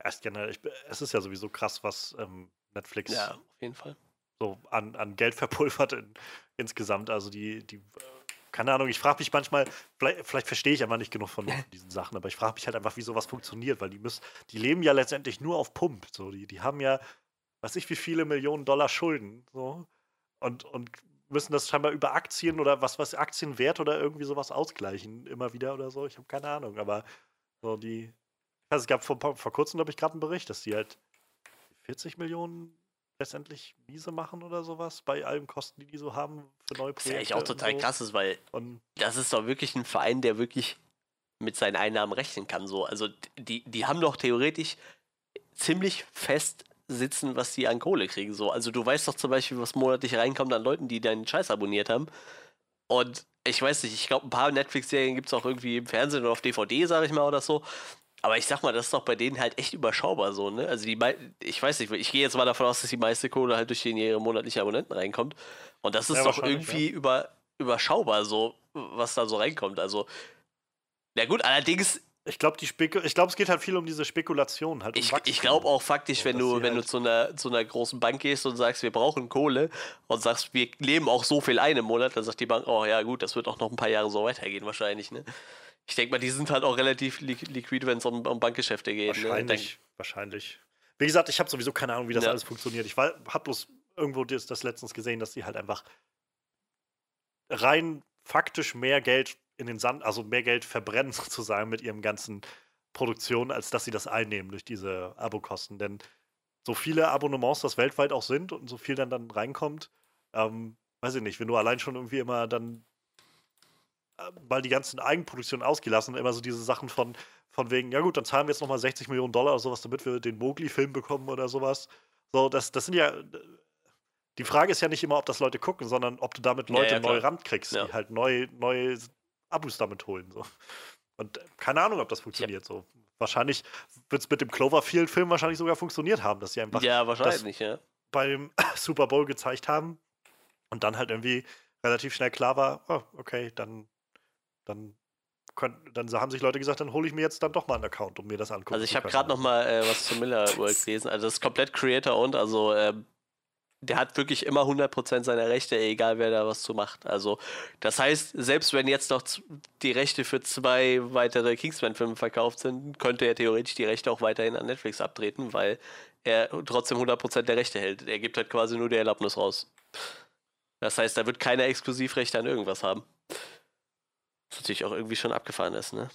erst generell, ich, es ist ja sowieso krass, was ähm, Netflix Ja, auf jeden Fall. so an, an Geld verpulvert in, insgesamt. Also die, die, keine Ahnung, ich frage mich manchmal, vielleicht, vielleicht verstehe ich aber nicht genug von diesen Sachen, aber ich frage mich halt einfach, wie sowas funktioniert, weil die müssen, die leben ja letztendlich nur auf Pump. So, die, die haben ja, weiß ich, wie viele Millionen Dollar Schulden. So, und, und müssen das scheinbar über Aktien oder was, was Aktienwert oder irgendwie sowas ausgleichen, immer wieder oder so. Ich habe keine Ahnung, aber so die. Also es gab vor, vor kurzem, glaube ich, gerade einen Bericht, dass die halt 40 Millionen letztendlich miese machen oder sowas bei allen Kosten, die die so haben für neue Was ja Projekte. eigentlich auch total so. krass ist, weil Und das ist doch wirklich ein Verein, der wirklich mit seinen Einnahmen rechnen kann. So. Also die, die haben doch theoretisch ziemlich fest sitzen, was die an Kohle kriegen. So. Also du weißt doch zum Beispiel, was monatlich reinkommt an Leuten, die deinen Scheiß abonniert haben. Und ich weiß nicht, ich glaube, ein paar Netflix-Serien gibt es auch irgendwie im Fernsehen oder auf DVD, sage ich mal, oder so. Aber ich sag mal, das ist doch bei denen halt echt überschaubar so, ne? Also die, ich weiß nicht, ich gehe jetzt mal davon aus, dass die meiste Kohle halt durch die ihre monatliche Abonnenten reinkommt. Und das ist Ja, doch irgendwie über, überschaubar so, was da so reinkommt. Also, na gut, allerdings, ich glaube, die Speku ich glaube, es geht halt viel um diese Spekulation halt. Um ich, ich glaube auch faktisch, wenn du, wenn du halt- zu einer, zu einer großen Bank gehst und sagst, wir brauchen Kohle und sagst, wir nehmen auch so viel ein im Monat, dann sagt die Bank, oh ja gut, das wird auch noch ein paar Jahre so weitergehen wahrscheinlich, ne? Ich denke mal, die sind halt auch relativ li liquid, wenn es um, um Bankgeschäfte geht. Ne? Wahrscheinlich, wahrscheinlich. Wie gesagt, ich habe sowieso keine Ahnung, wie das Ja. alles funktioniert. Ich habe bloß irgendwo das, das letztens gesehen, dass die halt einfach rein faktisch mehr Geld in den Sand, also mehr Geld verbrennen sozusagen mit ihrem ganzen Produktion, als dass sie das einnehmen durch diese Abokosten. Denn so viele Abonnements das weltweit auch sind und so viel dann, dann reinkommt, ähm, weiß ich nicht, wenn du allein schon irgendwie immer dann äh, mal die ganzen Eigenproduktionen ausgelassen immer so diese Sachen von, von wegen, ja gut, dann zahlen wir jetzt nochmal 60 Millionen Dollar oder sowas, damit wir den Mowgli-Film bekommen oder sowas. So, das, das sind ja. Die Frage ist ja nicht immer, ob das Leute gucken, sondern ob du damit Ja, Leute ja, klar. neu rankriegst, Ja. die halt neue, neue Abos damit holen. So. Und äh, keine Ahnung, ob das funktioniert. So. Wahrscheinlich wird es mit dem Cloverfield-Film wahrscheinlich sogar funktioniert haben, dass sie einfach Ja, wahrscheinlich, ja. beim Super Bowl gezeigt haben und dann halt irgendwie relativ schnell klar war, oh, okay, dann, dann, können, dann haben sich Leute gesagt, dann hole ich mir jetzt dann doch mal einen Account, um mir das angucken Also ich habe gerade noch mal äh, was zu Miller World gelesen. Also das ist komplett Creator und also ähm, der hat wirklich immer 100% seiner Rechte, egal wer da was zu macht. Also das heißt, selbst wenn jetzt noch die Rechte für zwei weitere Kingsman-Filme verkauft sind, könnte er theoretisch die Rechte auch weiterhin an Netflix abtreten, weil er trotzdem 100% der Rechte hält. Er gibt halt quasi nur die Erlaubnis raus. Das heißt, da wird keiner Exklusivrechte an irgendwas haben. Was natürlich auch irgendwie schon abgefahren ist, ne?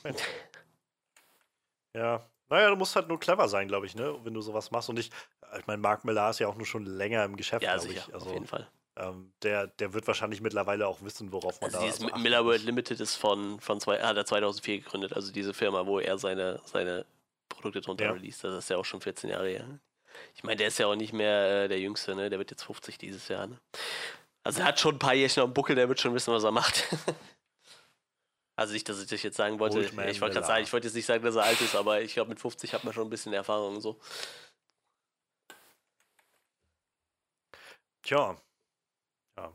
Ja. Naja, du musst halt nur clever sein, glaube ich, ne? Wenn du sowas machst. Und ich, ich meine, Mark Millar ist ja auch nur schon länger im Geschäft, Ja, glaube ich. auf Also jeden Fall. ähm, der, der wird wahrscheinlich mittlerweile auch wissen, worauf man Also da dieses so Mi- achten Miller World. Limited ist von, von zwei, hat er 2004 gegründet, also diese Firma, wo er seine, seine Produkte drunter Ja. released. Das ist ja auch schon 14 Jahre her. Ich meine, der ist ja auch nicht mehr äh, der Jüngste, ne? Der wird jetzt 50 dieses Jahr, ne? Also er hat schon ein paar Jährchen am Buckel, der wird schon wissen, was er macht. also nicht, dass ich das jetzt sagen wollte. Old Ich wollte gerade sagen, ich wollte jetzt nicht sagen, dass er alt ist, aber ich glaube, mit 50 hat man schon ein bisschen Erfahrung so. Tja. Ja.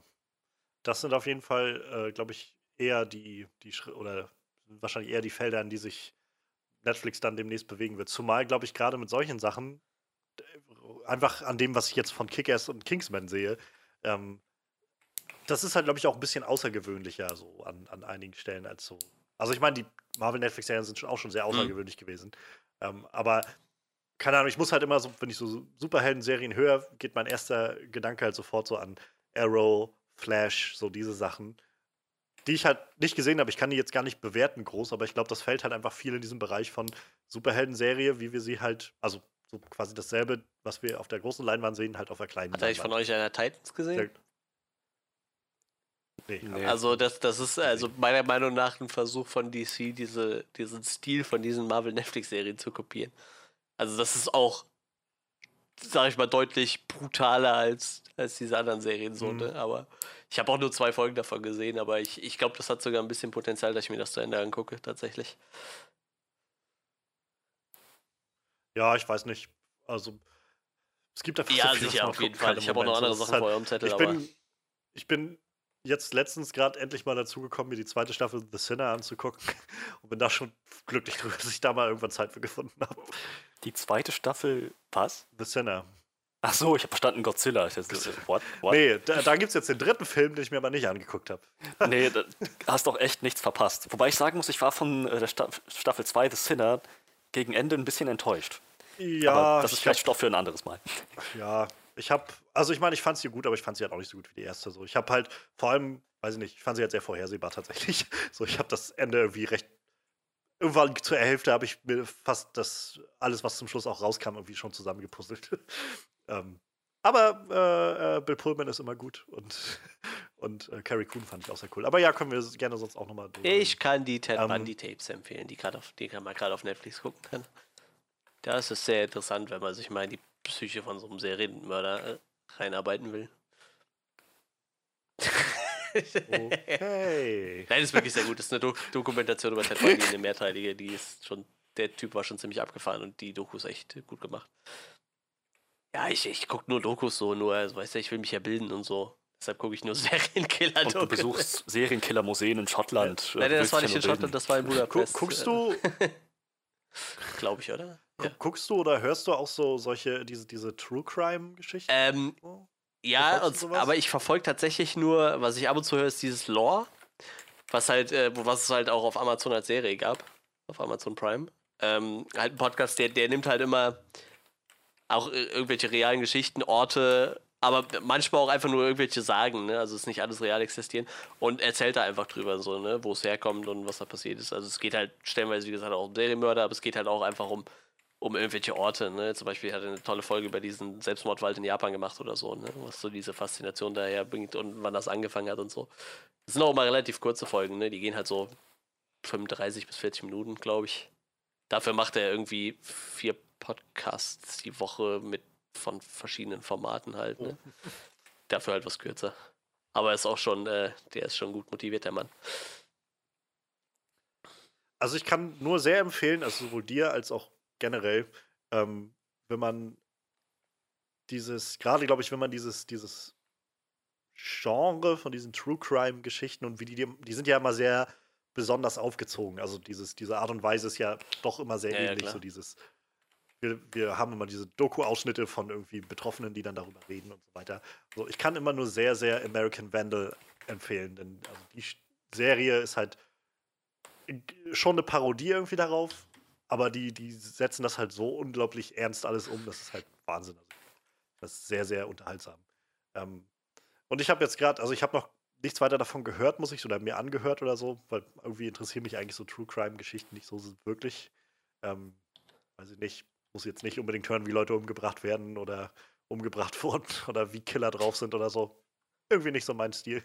Das sind auf jeden Fall, äh, glaube ich, eher die, die Schri- oder wahrscheinlich eher die Felder, in die sich Netflix dann demnächst bewegen wird. Zumal, glaube ich, gerade mit solchen Sachen, einfach an dem, was ich jetzt von Kick-Ass und Kingsman sehe, ähm, das ist halt, glaube ich, auch ein bisschen außergewöhnlicher so an, an einigen Stellen als so. Also ich meine, die Marvel-Netflix-Serien sind schon auch schon sehr außergewöhnlich gewesen. Ähm, aber keine Ahnung, ich muss halt immer so, wenn ich so Superhelden-Serien höre, geht mein erster Gedanke halt sofort so an Arrow, Flash, so diese Sachen, die ich halt nicht gesehen habe. Ich kann die jetzt gar nicht bewerten groß, aber ich glaube, das fällt halt einfach viel in diesem Bereich von Superhelden-Serie, wie wir sie halt, also so quasi dasselbe, was wir auf der großen Leinwand sehen, halt auf der kleinen Hat eigentlich von Leinwand. euch einer Titans gesehen? Nee, Nee. Also das, das ist also meiner Meinung nach ein Versuch von DC, diese, diesen Stil von diesen Marvel-Netflix-Serien zu kopieren. Also das ist auch, sag ich mal, deutlich brutaler als, als diese anderen Serien so, Mhm. ne? Aber ich habe auch nur zwei Folgen davon gesehen, aber ich, ich glaube, das hat sogar ein bisschen Potenzial, dass ich mir das zu Ende angucke, tatsächlich. Ja, ich weiß nicht. Also, es gibt einfach Ja, so viel, sicher, auf jeden Fall. Ich habe auch noch andere Sachen halt- vor eurem Zettel, Ich aber bin, ich bin jetzt letztens gerade endlich mal dazu gekommen, mir die zweite Staffel The Sinner anzugucken und bin da schon glücklich drüber, dass ich da mal irgendwann Zeit für gefunden habe. Die zweite Staffel, was? The Sinner. Ach so, ich habe verstanden Godzilla. Dachte, what? what? Nee, da, da gibt es jetzt den dritten Film, den ich mir aber nicht angeguckt habe. Nee, da hast doch echt nichts verpasst. Wobei ich sagen muss, ich war von äh, der Sta Staffel 2 The Sinner gegen Ende ein bisschen enttäuscht. Ja, aber das ist ich vielleicht Stoff für ein anderes Mal. ja, ich habe, also ich meine, ich fand sie gut, aber ich fand sie halt auch nicht so gut wie die erste. So, ich habe halt vor allem, weiß ich nicht, ich fand sie halt sehr vorhersehbar tatsächlich. So, ich habe das Ende irgendwie recht. Irgendwann zur Hälfte habe ich mir fast das alles, was zum Schluss auch rauskam, irgendwie schon zusammengepuzzelt. ähm, aber äh, äh, Bill Pullman ist immer gut und, und äh, Carrie Coon fand ich auch sehr cool. Aber ja, können wir gerne sonst auch nochmal ich kann die Ted Ähm, Bundy Tapes empfehlen, die, auf, die man gerade auf Netflix gucken kann. Da ist es sehr interessant, wenn man sich mal in die Psyche von so einem Serienmörder äh, reinarbeiten will. Okay. Nein, das ist wirklich sehr gut. Das ist eine Do Dokumentation über Ted Bundy, eine mehrteilige. Die ist schon, der Typ war schon ziemlich abgefahren und die Doku ist echt gut gemacht. Ja, ich, ich gucke nur Dokus so, nur, also, weißt du, ich will mich ja bilden und so. Deshalb gucke ich nur Und Serienkiller-Dokus. du besuchst Serienkiller-Museen in Schottland. Nein, Du das war nicht in ja Schottland, das war in Budapest. guckst du, Glaube ich, oder? Gu guckst du oder hörst du auch so solche, diese, diese True Crime-Geschichten? Ähm, Oh. ja, und, aber ich verfolge tatsächlich nur, was ich ab und zu höre, ist dieses Lore, was halt, äh, wo- was es halt auch auf Amazon als Serie gab, auf Amazon Prime. Ähm, halt ein Podcast, der, der nimmt halt immer auch irgendwelche realen Geschichten, Orte, aber manchmal auch einfach nur irgendwelche Sagen, ne? Also es ist nicht alles real existieren und erzählt da einfach drüber, so, ne, wo es herkommt und was da passiert ist. Also es geht halt stellenweise, wie gesagt, auch um Serienmörder, aber es geht halt auch einfach um, um irgendwelche Orte, ne? Zum Beispiel hat er eine tolle Folge über diesen Selbstmordwald in Japan gemacht oder so, ne? Was so diese Faszination daher bringt und wann das angefangen hat und so. Das sind auch mal relativ kurze Folgen, ne? Die gehen halt so 35 bis 40 Minuten, glaube ich. Dafür macht er irgendwie vier Podcasts die Woche mit von verschiedenen Formaten halt, ne? Dafür halt was kürzer. Aber er ist auch schon, äh, der ist schon gut motiviert, der Mann. Also ich kann nur sehr empfehlen, also sowohl dir als auch generell, ähm, wenn man dieses, gerade glaube ich, wenn man dieses, dieses Genre von diesen True Crime-Geschichten und wie die, die sind ja immer sehr besonders aufgezogen. Also dieses, diese Art und Weise ist ja doch immer sehr Ja, ja, ähnlich. klar. so dieses, wir, wir haben immer diese Doku-Ausschnitte von irgendwie Betroffenen, die dann darüber reden und so weiter. Also ich kann immer nur sehr, sehr American Vandal empfehlen, denn also die Serie ist halt schon eine Parodie irgendwie darauf, aber die, die setzen das halt so unglaublich ernst alles um, das ist halt Wahnsinn. Also, das ist sehr, sehr unterhaltsam. Ähm, und ich habe jetzt gerade, also ich habe noch nichts weiter davon gehört, muss ich, oder mir angehört oder so, weil irgendwie interessieren mich eigentlich so True Crime-Geschichten nicht so wirklich. Ähm, weiß ich nicht, muss jetzt nicht unbedingt hören, wie Leute umgebracht werden oder umgebracht wurden oder wie Killer drauf sind oder so. Irgendwie nicht so mein Stil.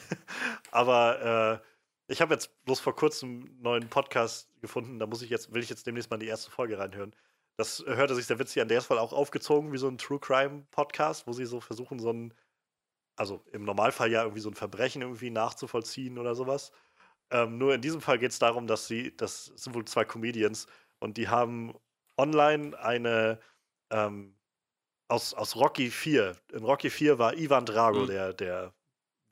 Aber äh, ich habe jetzt bloß vor kurzem einen neuen Podcast gefunden, da muss ich jetzt, will ich jetzt demnächst mal in die erste Folge reinhören. Das hörte sich sehr witzig an. Der wohl auch aufgezogen wie so ein True Crime Podcast, wo sie so versuchen, so ein, also im Normalfall ja irgendwie so ein Verbrechen irgendwie nachzuvollziehen oder sowas. Ähm, nur in diesem Fall geht es darum, dass sie, das sind wohl zwei Comedians und die haben online eine ähm, aus, aus Rocky 4. In Rocky 4 war Ivan Drago Mhm. der, der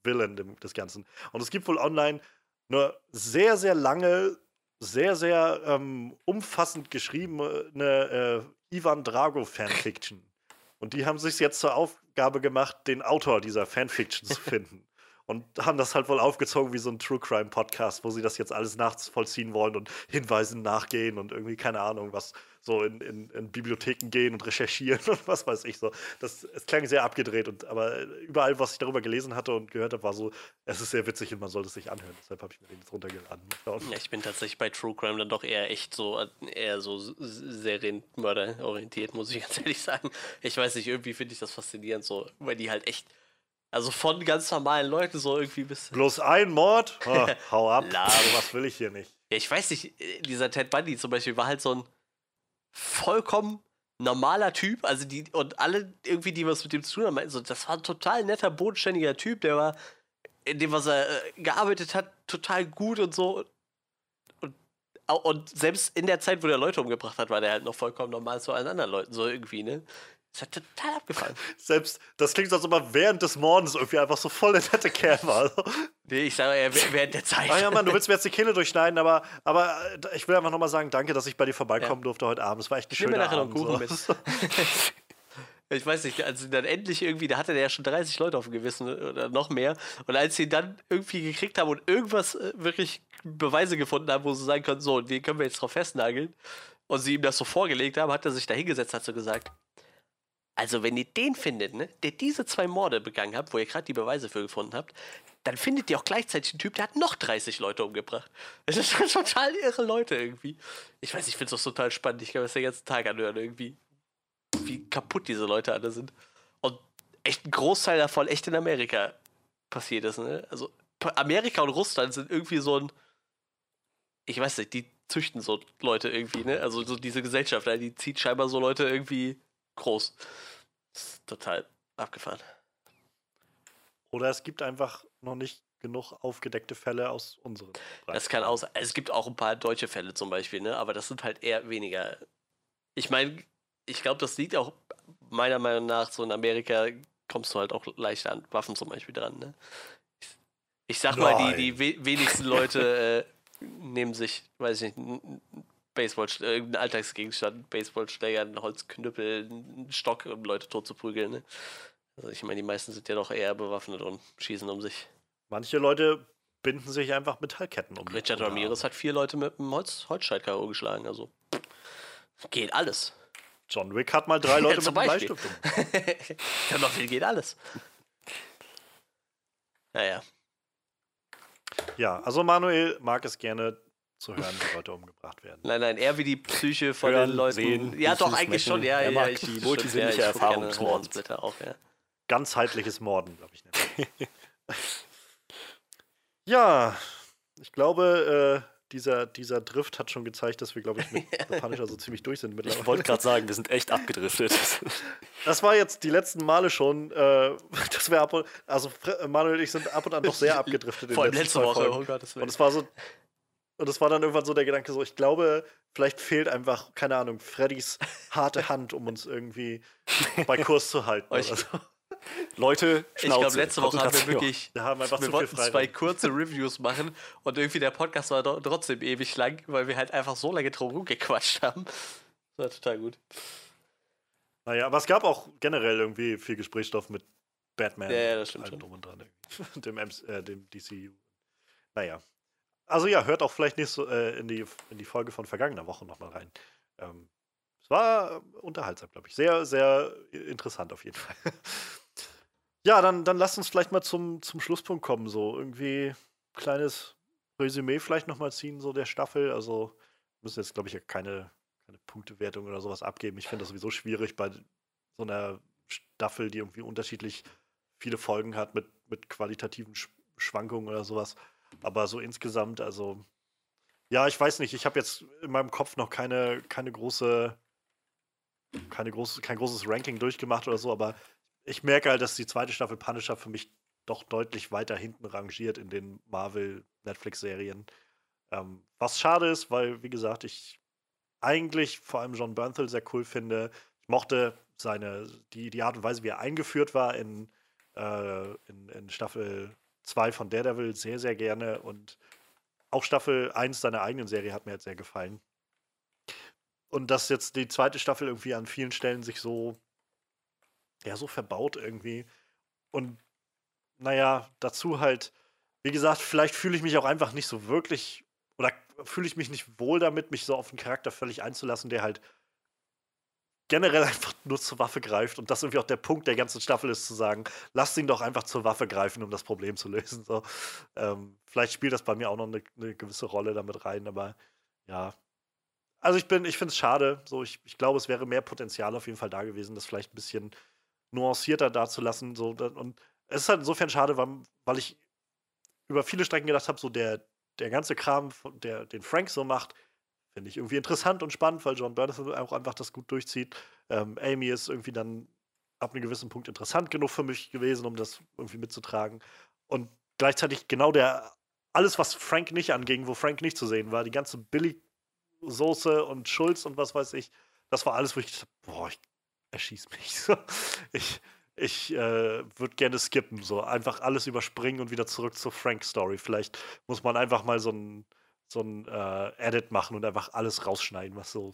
Villain dem, des Ganzen. Und es gibt wohl online eine sehr, sehr lange, sehr, sehr ähm, umfassend geschriebene äh, Ivan Drago Fanfiction. Und die haben sich jetzt zur Aufgabe gemacht, den Autor dieser Fanfiction zu finden. und haben das halt wohl aufgezogen wie so ein True Crime Podcast, wo sie das jetzt alles nachvollziehen wollen und Hinweisen nachgehen und irgendwie keine Ahnung, was so in, in, in Bibliotheken gehen und recherchieren und was weiß ich so. Das, es klang sehr abgedreht und aber überall, was ich darüber gelesen hatte und gehört habe, war so, es ist sehr witzig und man sollte es sich anhören. Deshalb habe ich mir den jetzt runtergeladen. Ja, ich bin tatsächlich bei True Crime dann doch eher echt so eher so Serienmörder orientiert, muss ich ganz ehrlich sagen. Ich weiß nicht, irgendwie finde ich das faszinierend so, weil die halt echt also von ganz normalen Leuten so irgendwie bis. Bloß ein Mord? Oh, hau ab. so was will ich hier nicht. Ja, ich weiß nicht, äh, dieser Ted Bundy zum Beispiel war halt so ein vollkommen normaler Typ. Also die, und alle irgendwie, die was mit dem zu tun haben, meinten so, das war ein total netter, bodenständiger Typ, der war in dem, was er äh, gearbeitet hat, total gut und so. Und, und selbst in der Zeit, wo der Leute umgebracht hat, war der halt noch vollkommen normal zu allen anderen Leuten, so irgendwie, ne? Das hat total abgefallen. Selbst, das klingt so, als ob er während des Mordens irgendwie einfach so voll der nette Kerl war. Nee, ich sage ja, während der Zeit. Ah ja, Mann, du willst mir jetzt die Kehle durchschneiden, aber, aber äh, ich will einfach nochmal sagen, danke, dass ich bei dir vorbeikommen ja. durfte heute Abend. Es war echt ein schöner Abend. Ich nehme mir nachher noch Kuchen so. Ich weiß nicht, also dann endlich irgendwie, da hatte der ja schon 30 Leute auf dem Gewissen oder noch mehr. Und als sie dann irgendwie gekriegt haben und irgendwas äh, wirklich Beweise gefunden haben, wo sie sagen können, so, den können wir jetzt drauf festnageln, und sie ihm das so vorgelegt haben, hat er sich da hingesetzt, hat so gesagt, also, wenn ihr den findet, ne, der diese zwei Morde begangen hat, wo ihr gerade die Beweise für gefunden habt, dann findet ihr auch gleichzeitig einen Typ, der hat noch 30 Leute umgebracht. Das ist schon total irre Leute irgendwie. Ich weiß, ich finde es total spannend. Ich kann mir das den ganzen Tag anhören irgendwie. Wie kaputt diese Leute alle sind. Und echt ein Großteil davon echt in Amerika passiert ist. Ne? Also Amerika und Russland sind irgendwie so ein. Ich weiß nicht, die züchten so Leute irgendwie, ne? Also so diese Gesellschaft, die zieht scheinbar so Leute irgendwie groß. total abgefahren. Oder es gibt einfach noch nicht genug aufgedeckte Fälle aus unseren. Das kann auch Es gibt auch ein paar deutsche Fälle zum Beispiel, ne? aber das sind halt eher weniger. Ich meine, ich glaube, das liegt auch meiner Meinung nach so in Amerika kommst du halt auch leichter an Waffen zum Beispiel dran. Ne? Ich, ich sag Nein. mal, die, die wenigsten Leute äh, nehmen sich, weiß ich nicht, Baseball, irgendein Alltagsgegenstand, Baseballschläger, ein Holzknüppel, ein Stock, um Leute tot zu prügeln. Ne? Also ich meine, die meisten sind ja doch eher bewaffnet und schießen um sich. Manche Leute binden sich einfach Metallketten um. Richard Ramirez hat vier Leute mit einem Holz Holzscheit K.O. geschlagen, also geht alles. John Wick hat mal drei Leute ja, mit einem Bleistift um. ja, noch viel geht alles. Naja. Ja, also Manuel mag es gerne zu hören, wie Leute umgebracht werden. Nein, nein, eher wie die Psyche von hören, den Leuten. Sehen, ja, doch, eigentlich schon. Ja, er mag ja, die multisinnliche ja, Erfahrung auch, ja. Ganzheitliches Morden, glaube ich. ja, ich glaube, äh, dieser, dieser Drift hat schon gezeigt, dass wir, glaube ich, mit The Punisher so ziemlich durch sind mittlerweile. Ich wollte gerade sagen, wir sind echt abgedriftet. Das war jetzt die letzten Male schon, äh, dass wir ab und, also Manuel und ich sind ab und an doch sehr abgedriftet. Vor allem letzte Woche, oh Gott, Und es war so, und es war dann irgendwann so der Gedanke, so, ich glaube, vielleicht fehlt einfach, keine Ahnung, Freddys harte Hand, um uns irgendwie bei Kurs zu halten. oder so. Leute, Schnauze, ich glaube, letzte Woche haben wir wirklich wir haben einfach wir wollten zwei kurze Reviews machen und irgendwie der Podcast war trotzdem ewig lang, weil wir halt einfach so lange drum gequatscht haben. Das war total gut. Naja, aber es gab auch generell irgendwie viel Gesprächsstoff mit Batman. Ja, ja das stimmt schon. Drum und dran, dem, äh, dem DCU. Naja, also ja, hört auch vielleicht nicht so, äh, in, die, in die Folge von vergangener Woche nochmal rein. Ähm, es war unterhaltsam, glaube ich. Sehr, sehr interessant auf jeden Fall. ja, dann, dann lasst uns vielleicht mal zum, zum Schlusspunkt kommen. So irgendwie kleines Resümee vielleicht nochmal ziehen, so der Staffel. Also müssen jetzt, glaube ich, keine, keine Punktewertung oder sowas abgeben. Ich finde das sowieso schwierig bei so einer Staffel, die irgendwie unterschiedlich viele Folgen hat mit, mit qualitativen Schwankungen oder sowas. Aber so insgesamt, also, ja, ich weiß nicht, ich habe jetzt in meinem Kopf noch keine, keine große, keine große, kein großes Ranking durchgemacht oder so, aber ich merke halt, dass die zweite Staffel Punisher für mich doch deutlich weiter hinten rangiert in den Marvel-Netflix-Serien. Ähm, was schade ist, weil, wie gesagt, ich eigentlich vor allem John Bernthal sehr cool finde. Ich mochte seine, die, die Art und Weise, wie er eingeführt war in, äh, in, in Staffel 2 von Daredevil sehr, sehr gerne und auch Staffel 1 seiner eigenen Serie hat mir jetzt sehr gefallen. Und dass jetzt die zweite Staffel irgendwie an vielen Stellen sich so, ja, so verbaut irgendwie. Und naja, dazu halt, wie gesagt, vielleicht fühle ich mich auch einfach nicht so wirklich oder fühle ich mich nicht wohl damit, mich so auf einen Charakter völlig einzulassen, der halt generell einfach nur zur Waffe greift und das irgendwie auch der Punkt der ganzen Staffel ist, zu sagen, lasst ihn doch einfach zur Waffe greifen, um das Problem zu lösen. So. Ähm, vielleicht spielt das bei mir auch noch eine, eine gewisse Rolle damit rein, aber ja. Also ich bin, ich finde es schade. So, ich, ich glaube, es wäre mehr Potenzial auf jeden Fall da gewesen, das vielleicht ein bisschen nuancierter dazulassen. So, und es ist halt insofern schade, weil, weil ich über viele Strecken gedacht habe, so der, der ganze Kram, der, den Frank so macht, finde ich irgendwie interessant und spannend, weil John Burnett auch einfach das gut durchzieht. Ähm, Amy ist irgendwie dann ab einem gewissen Punkt interessant genug für mich gewesen, um das irgendwie mitzutragen. Und gleichzeitig genau der, alles, was Frank nicht anging, wo Frank nicht zu sehen war, die ganze Billy-Soße und Schulz und was weiß ich, das war alles, wo ich dachte, boah, ich erschieß mich. ich ich äh, würde gerne skippen, so einfach alles überspringen und wieder zurück zur Frank-Story. Vielleicht muss man einfach mal so ein so ein äh, Edit machen und einfach alles rausschneiden, was so,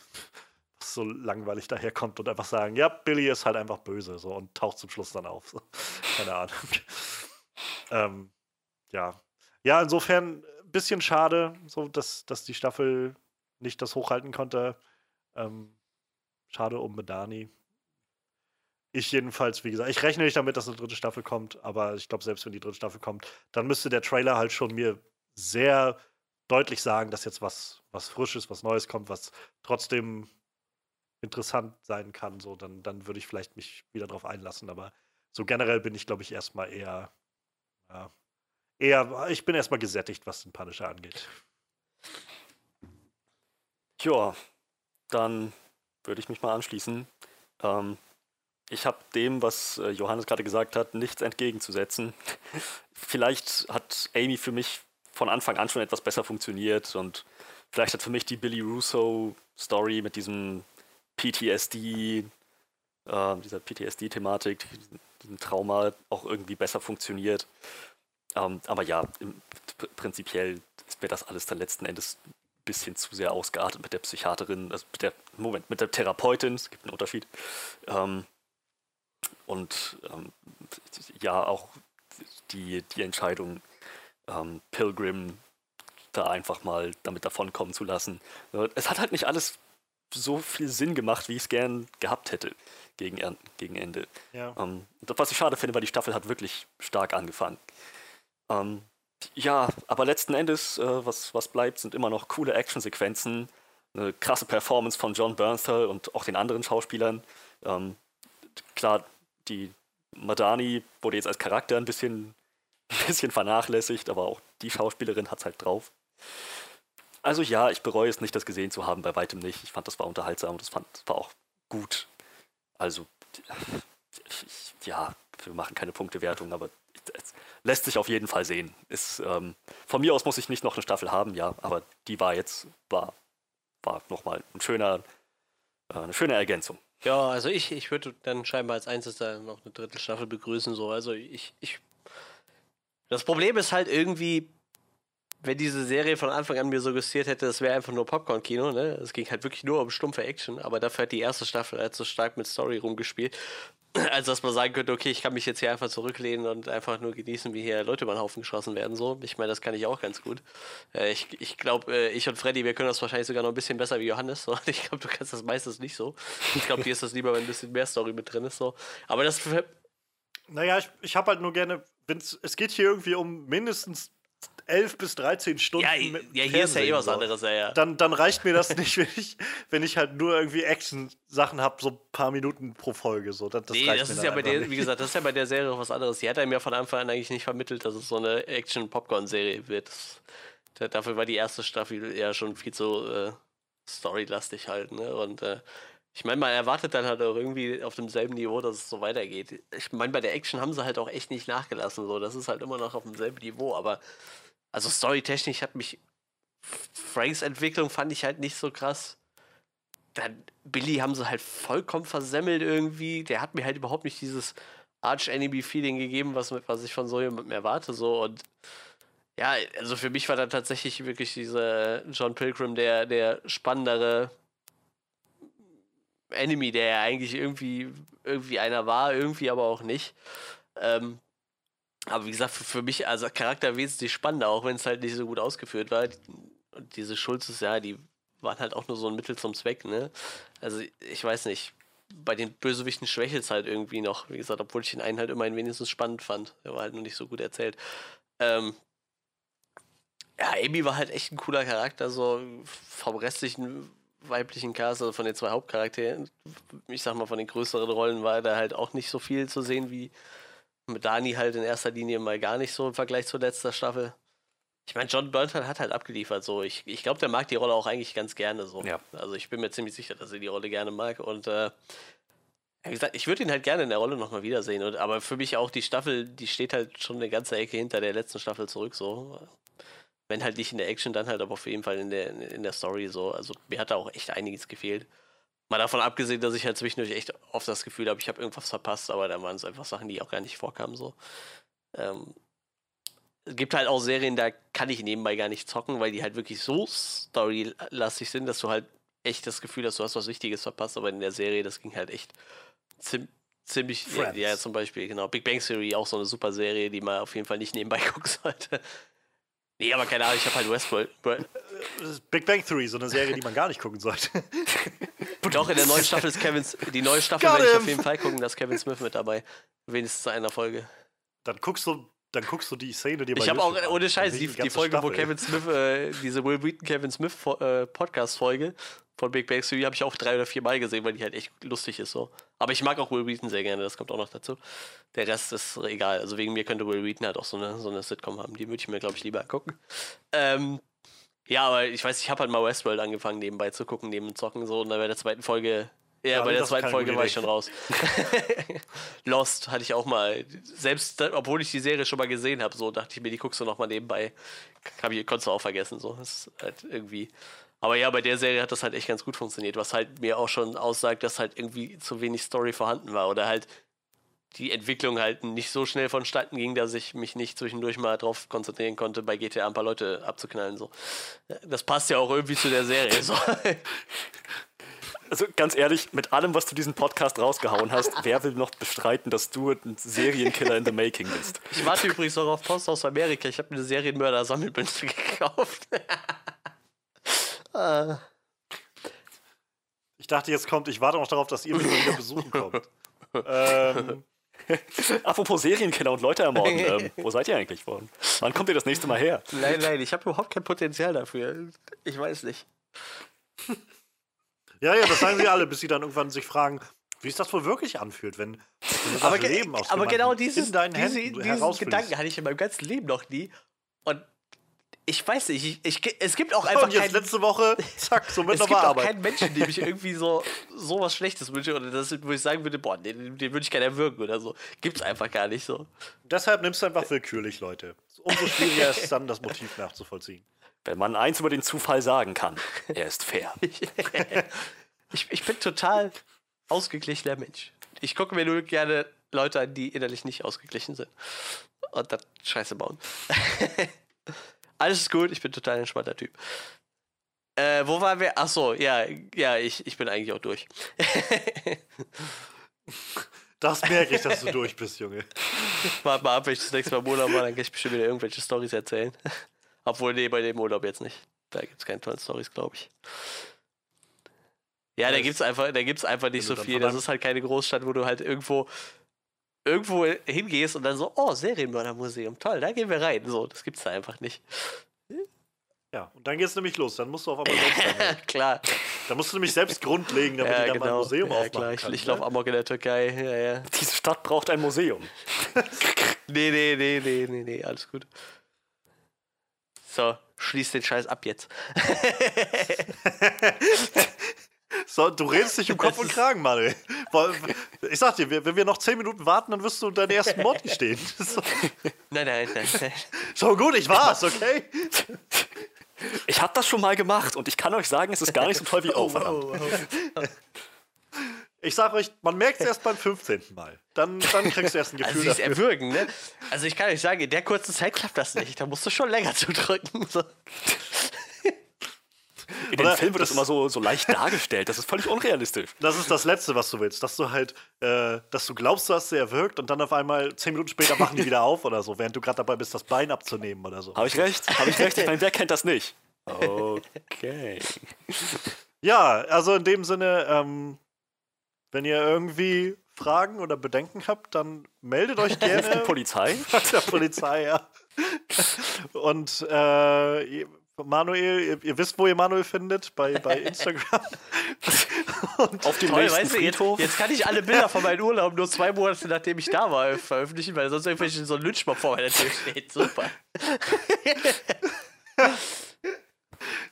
was so langweilig daherkommt und einfach sagen, ja, Billy ist halt einfach böse so und taucht zum Schluss dann auf. So. Keine Ahnung. ähm, ja. Ja, insofern ein bisschen schade, so dass, dass die Staffel nicht das hochhalten konnte. Ähm, schade um Medani. Ich jedenfalls, wie gesagt, ich rechne nicht damit, dass eine dritte Staffel kommt, aber ich glaube, selbst wenn die dritte Staffel kommt, dann müsste der Trailer halt schon mir sehr deutlich sagen, dass jetzt was, was Frisches, was Neues kommt, was trotzdem interessant sein kann, so, dann, dann würde ich vielleicht mich wieder drauf einlassen. Aber so generell bin ich, glaube ich, erstmal eher, ja, eher, ich bin erstmal gesättigt, was den Punisher angeht. Ja, dann würde ich mich mal anschließen. Ähm, ich habe dem, was äh, Johannes gerade gesagt hat, nichts entgegenzusetzen. Vielleicht hat Amy für mich von Anfang an schon etwas besser funktioniert und vielleicht hat für mich die Billy Russo-Story mit diesem PTSD, äh, dieser PTSD-Thematik, diesem Trauma auch irgendwie besser funktioniert. Ähm, aber ja, im, prinzipiell ist mir das alles dann letzten Endes ein bisschen zu sehr ausgeartet mit der Psychiaterin, also mit der, Moment, mit der Therapeutin, es gibt einen Unterschied. Ähm, und ähm, ja, auch die, die Entscheidung, ähm, Pilgrim da einfach mal damit davonkommen zu lassen. Es hat halt nicht alles so viel Sinn gemacht, wie ich es gern gehabt hätte gegen, gegen Ende. Ja. Ähm, was ich schade finde, weil die Staffel hat wirklich stark angefangen. Ähm, ja, aber letzten Endes, äh, was, was bleibt, sind immer noch coole Actionsequenzen, eine krasse Performance von John Bernthal und auch den anderen Schauspielern. Ähm, klar, die Madani wurde jetzt als Charakter ein bisschen ein bisschen vernachlässigt, aber auch die Schauspielerin hat es halt drauf. Also ja, ich bereue es nicht, das gesehen zu haben, bei weitem nicht. Ich fand, das war unterhaltsam und das, fand, das war auch gut. Also, ich, ja, wir machen keine Punktewertung, aber es lässt sich auf jeden Fall sehen. Ist, ähm, von mir aus muss ich nicht noch eine Staffel haben, ja, aber die war jetzt, war, war nochmal ein schöner, äh, eine schöne Ergänzung. Ja, also ich, ich würde dann scheinbar als Einziger noch eine dritte Staffel begrüßen. So. Also ich, ich das Problem ist halt irgendwie, wenn diese Serie von Anfang an mir suggestiert hätte, es wäre einfach nur Popcorn-Kino, ne? Es ging halt wirklich nur um stumpfe Action, aber dafür hat die erste Staffel halt so stark mit Story rumgespielt, als dass man sagen könnte, okay, ich kann mich jetzt hier einfach zurücklehnen und einfach nur genießen, wie hier Leute über den Haufen geschossen werden. So, ich meine, das kann ich auch ganz gut. Äh, ich ich glaube, äh, ich und Freddy, wir können das wahrscheinlich sogar noch ein bisschen besser wie Johannes. So. Ich glaube, du kannst das meistens nicht so. Ich glaube, dir ist das lieber, wenn ein bisschen mehr Story mit drin ist. So. Aber das. Naja, ich, ich habe halt nur gerne wenn's, es geht hier irgendwie um mindestens 11 bis 13 Stunden. Ja, ja hier ist ja eh was anderes, ja, ja. Dann, dann reicht mir das nicht, wenn ich, wenn ich halt nur irgendwie Action-Sachen habe, so ein paar Minuten pro Folge. So. Das, das nee, das ist ja bei der, nicht. wie gesagt, das ist ja bei der Serie was anderes. Die hat einem ja von Anfang an eigentlich nicht vermittelt, dass es so eine Action-Popcorn-Serie wird. Das, dafür war die erste Staffel ja schon viel zu äh, storylastig halt, ne? Und äh, ich meine, man erwartet dann halt auch irgendwie auf demselben Niveau, dass es so weitergeht. Ich meine, bei der Action haben sie halt auch echt nicht nachgelassen. So. Das ist halt immer noch auf demselben Niveau. Aber also storytechnisch hat mich Franks Entwicklung fand ich halt nicht so krass. Dann Billy haben sie halt vollkommen versemmelt irgendwie. Der hat mir halt überhaupt nicht dieses Arch-Enemy-Feeling gegeben, was, was ich von so jemandem erwarte. So. Und ja, also für mich war dann tatsächlich wirklich dieser John Pilgrim der, der spannendere Enemy, der ja eigentlich irgendwie, irgendwie einer war, irgendwie aber auch nicht. Ähm, Aber wie gesagt, für, für mich als Charakter wesentlich spannender, auch wenn es halt nicht so gut ausgeführt war. Und diese Schulzes, ja, die waren halt auch nur so ein Mittel zum Zweck, ne? Also ich weiß nicht. Bei den Bösewichten schwächelt es halt irgendwie noch. Wie gesagt, obwohl ich den einen halt immerhin wenigstens spannend fand. Der war halt nur nicht so gut erzählt. Ähm, ja, Amy war halt echt ein cooler Charakter, so vom restlichen weiblichen Cast, also von den zwei Hauptcharakteren. Ich sag mal, von den größeren Rollen war da halt auch nicht so viel zu sehen wie mit Dani halt in erster Linie mal gar nicht so im Vergleich zur letzter Staffel. Ich meine, John Bernthal hat halt abgeliefert, so. Ich, ich glaube, der mag die Rolle auch eigentlich ganz gerne, so. Ja. Also ich bin mir ziemlich sicher, dass er die Rolle gerne mag und äh, wie gesagt, ich würde ihn halt gerne in der Rolle nochmal wiedersehen. Und, aber für mich auch die Staffel, die steht halt schon eine ganze Ecke hinter der letzten Staffel zurück, so. Wenn halt nicht in der Action, dann halt aber auf jeden Fall in der, in der Story so. Also mir hat da auch echt einiges gefehlt. Mal davon abgesehen, dass ich halt zwischendurch echt oft das Gefühl habe, ich habe irgendwas verpasst, aber da waren es einfach Sachen, die auch gar nicht vorkamen. So. Ähm, es gibt halt auch Serien, da kann ich nebenbei gar nicht zocken, weil die halt wirklich so storylastig sind, dass du halt echt das Gefühl hast, du hast was Wichtiges verpasst, aber in der Serie, das ging halt echt zim ziemlich. Ja, ja, zum Beispiel, genau. Big Bang Theory, auch so eine super Serie, die man auf jeden Fall nicht nebenbei gucken sollte. Nee, aber keine Ahnung, ich habe halt Westworld. Big Bang Theory, so eine Serie, die man gar nicht gucken sollte. Doch, in der neuen Staffel ist Kevin Die neue Staffel werde ich auf jeden Fall gucken, da ist Kevin Smith mit dabei. Wenigstens in einer Folge. Dann guckst du, dann guckst du die Szene, die Ich habe auch, ohne Scheiß, die, die Folge, Staffel. wo Kevin Smith, äh, diese Will Wheaton Kevin Smith äh, Podcast-Folge von Big Bang Theory habe ich auch drei oder vier Mal gesehen, weil die halt echt lustig ist so. Aber ich mag auch Will Wheaton sehr gerne, das kommt auch noch dazu. Der Rest ist egal. Also wegen mir könnte Will Wheaton halt auch so eine, so eine Sitcom haben. Die würde ich mir, glaube ich, lieber angucken. Ähm, ja, aber ich weiß, ich habe halt mal Westworld angefangen, nebenbei zu gucken, neben Zocken so. Und dann bei der zweiten Folge ja, bei der zweiten Folge war ich schon raus. Lost hatte ich auch mal. Selbst, obwohl ich die Serie schon mal gesehen habe, so dachte ich mir, die guckst du noch mal nebenbei. Hab ich, konntest du auch vergessen. So. Das ist halt irgendwie. Aber ja, bei der Serie hat das halt echt ganz gut funktioniert, was halt mir auch schon aussagt, dass halt irgendwie zu wenig Story vorhanden war oder halt die Entwicklung halt nicht so schnell vonstatten ging, dass ich mich nicht zwischendurch mal drauf konzentrieren konnte, bei GTA ein paar Leute abzuknallen. So. Das passt ja auch irgendwie zu der Serie. So. Also ganz ehrlich, mit allem, was du diesen Podcast rausgehauen hast, wer will noch bestreiten, dass du ein Serienkiller in the making bist? Ich warte übrigens noch auf Post aus Amerika. Ich habe mir eine Serienmörder-Sammelbünste gekauft. Ich dachte, jetzt kommt, ich warte noch darauf, dass ihr mich wieder besuchen kommt. ähm. Apropos Serienkiller und Leute ermorden, ähm, wo seid ihr eigentlich von? Wann kommt ihr das nächste Mal her? Nein, nein, ich habe überhaupt kein Potenzial dafür. Ich weiß nicht. Ja, ja, das sagen sie alle, bis sie dann irgendwann sich fragen, wie es das wohl wirklich anfühlt, wenn, wenn aber, Leben aus aber genau dieses, in deinen diese, Händen diesen Gedanken hatte ich in meinem ganzen Leben noch nie. Und ich weiß nicht, ich, ich, es gibt auch einfach. Und jetzt letzte Woche, zack, so mit Es gibt auch keinen Menschen, dem ich irgendwie so, so was Schlechtes wünsche oder das, wo ich sagen würde, boah, den, den würde ich gerne erwürgen oder so. Gibt's einfach gar nicht so. Deshalb nimmst du einfach willkürlich, Leute. Umso schwieriger ist dann, das Motiv nachzuvollziehen. Wenn man eins über den Zufall sagen kann, er ist fair. ich, ich bin total ausgeglichener Mensch. Ich gucke mir nur gerne Leute an, die innerlich nicht ausgeglichen sind. Und dann Scheiße bauen. Alles ist gut, ich bin total entspannter Typ. Äh, wo waren wir? Achso, ja, ja, ich, ich bin eigentlich auch durch. Das merke ich, dass du durch bist, Junge. Warte mal ab, wenn ich das nächste Mal im Urlaub war, dann kann ich bestimmt wieder irgendwelche Stories erzählen. Obwohl, nee, bei dem Urlaub jetzt nicht. Da gibt es keine tollen Stories, glaube ich. Ja, da gibt es einfach, einfach nicht so viel. Das ist halt keine Großstadt, wo du halt irgendwo irgendwo hingehst und dann so, oh, Serienmördermuseum, toll, da gehen wir rein. So, das gibt's da einfach nicht. Ja, und dann geht's nämlich los. Dann musst du auf einmal selbst Klar. Da musst du nämlich selbst grundlegen, damit ja, die dann genau. mal ein genau. Museum ja, aufmachen klar. Ich, ich laufe Amok in der Türkei. Ja, ja. Diese Stadt braucht ein Museum. nee, nee, nee, nee, nee, nee, alles gut. So, schließ den Scheiß ab jetzt. So, du redest dich um Kopf und Kragen, Manuel. Ich sag dir, wenn wir noch zehn Minuten warten, dann wirst du deinen ersten Mord gestehen. So. Nein, nein, nein, nein. So gut, ich war's, okay? Ich hab das schon mal gemacht und ich kann euch sagen, es ist gar nicht so toll wie oh, oh, oh. Ich sag euch, man merkt es erst beim 15. Mal. Dann, dann kriegst du erst ein Gefühl also dafür. erwürgen, ne? Also ich kann euch sagen, in der kurzen Zeit klappt das nicht. Da musst du schon länger zudrücken. So. In den Filmen wird das, das- immer so, so leicht dargestellt. Das ist völlig unrealistisch. Das ist das Letzte, was du willst. Dass du halt, äh, dass du glaubst, dass er wirkt und dann auf einmal zehn Minuten später machen die wieder auf oder so, während du gerade dabei bist, das Bein abzunehmen oder so. Habe ich recht? Habe ich recht? Ich meine, wer kennt das nicht? Okay. Ja, also in dem Sinne, ähm, wenn ihr irgendwie Fragen oder Bedenken habt, dann meldet euch Die gerne Polizei? bei der Polizei, ja. Und äh, Manuel, ihr, ihr wisst, wo ihr Manuel findet, bei, bei Instagram. Auf dem Toll, nächsten weißt du, jetzt, jetzt kann ich alle Bilder von meinem Urlaub nur zwei Monate nachdem ich da war veröffentlichen, weil sonst irgendwelche so ein Lynchmob vor meiner Tür steht. Super.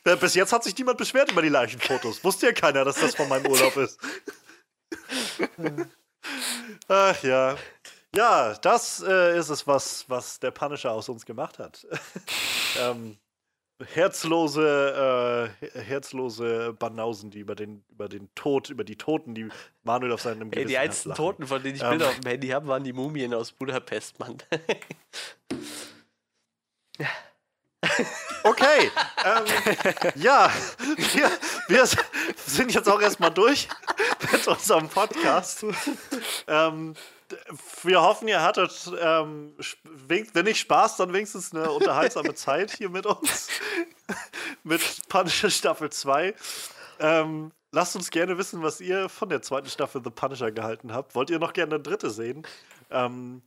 Äh, Bis jetzt hat sich niemand beschwert über die Leichenfotos. Wusste ja keiner, dass das von meinem Urlaub ist. Ach ja. Ja, das äh, ist es, was, was der Punisher aus uns gemacht hat. ähm, herzlose, äh, herzlose Banausen, die über den, über den Tod, über die Toten, die Manuel auf seinem Ey, Gewissen die hat, einzigen. Toten, von denen ich Ähm. Bilder auf dem Handy habe, waren die Mumien aus Budapest, Mann. Okay. ähm, ja, wir, wir sind jetzt auch erstmal durch mit unserem Podcast. Ähm, wir hoffen, ihr hattet, ähm, wenn nicht Spaß, dann wenigstens eine unterhaltsame Zeit hier mit uns. mit Punisher Staffel 2. Ähm, lasst uns gerne wissen, was ihr von der zweiten Staffel The Punisher gehalten habt. Wollt ihr noch gerne eine dritte sehen? Ähm,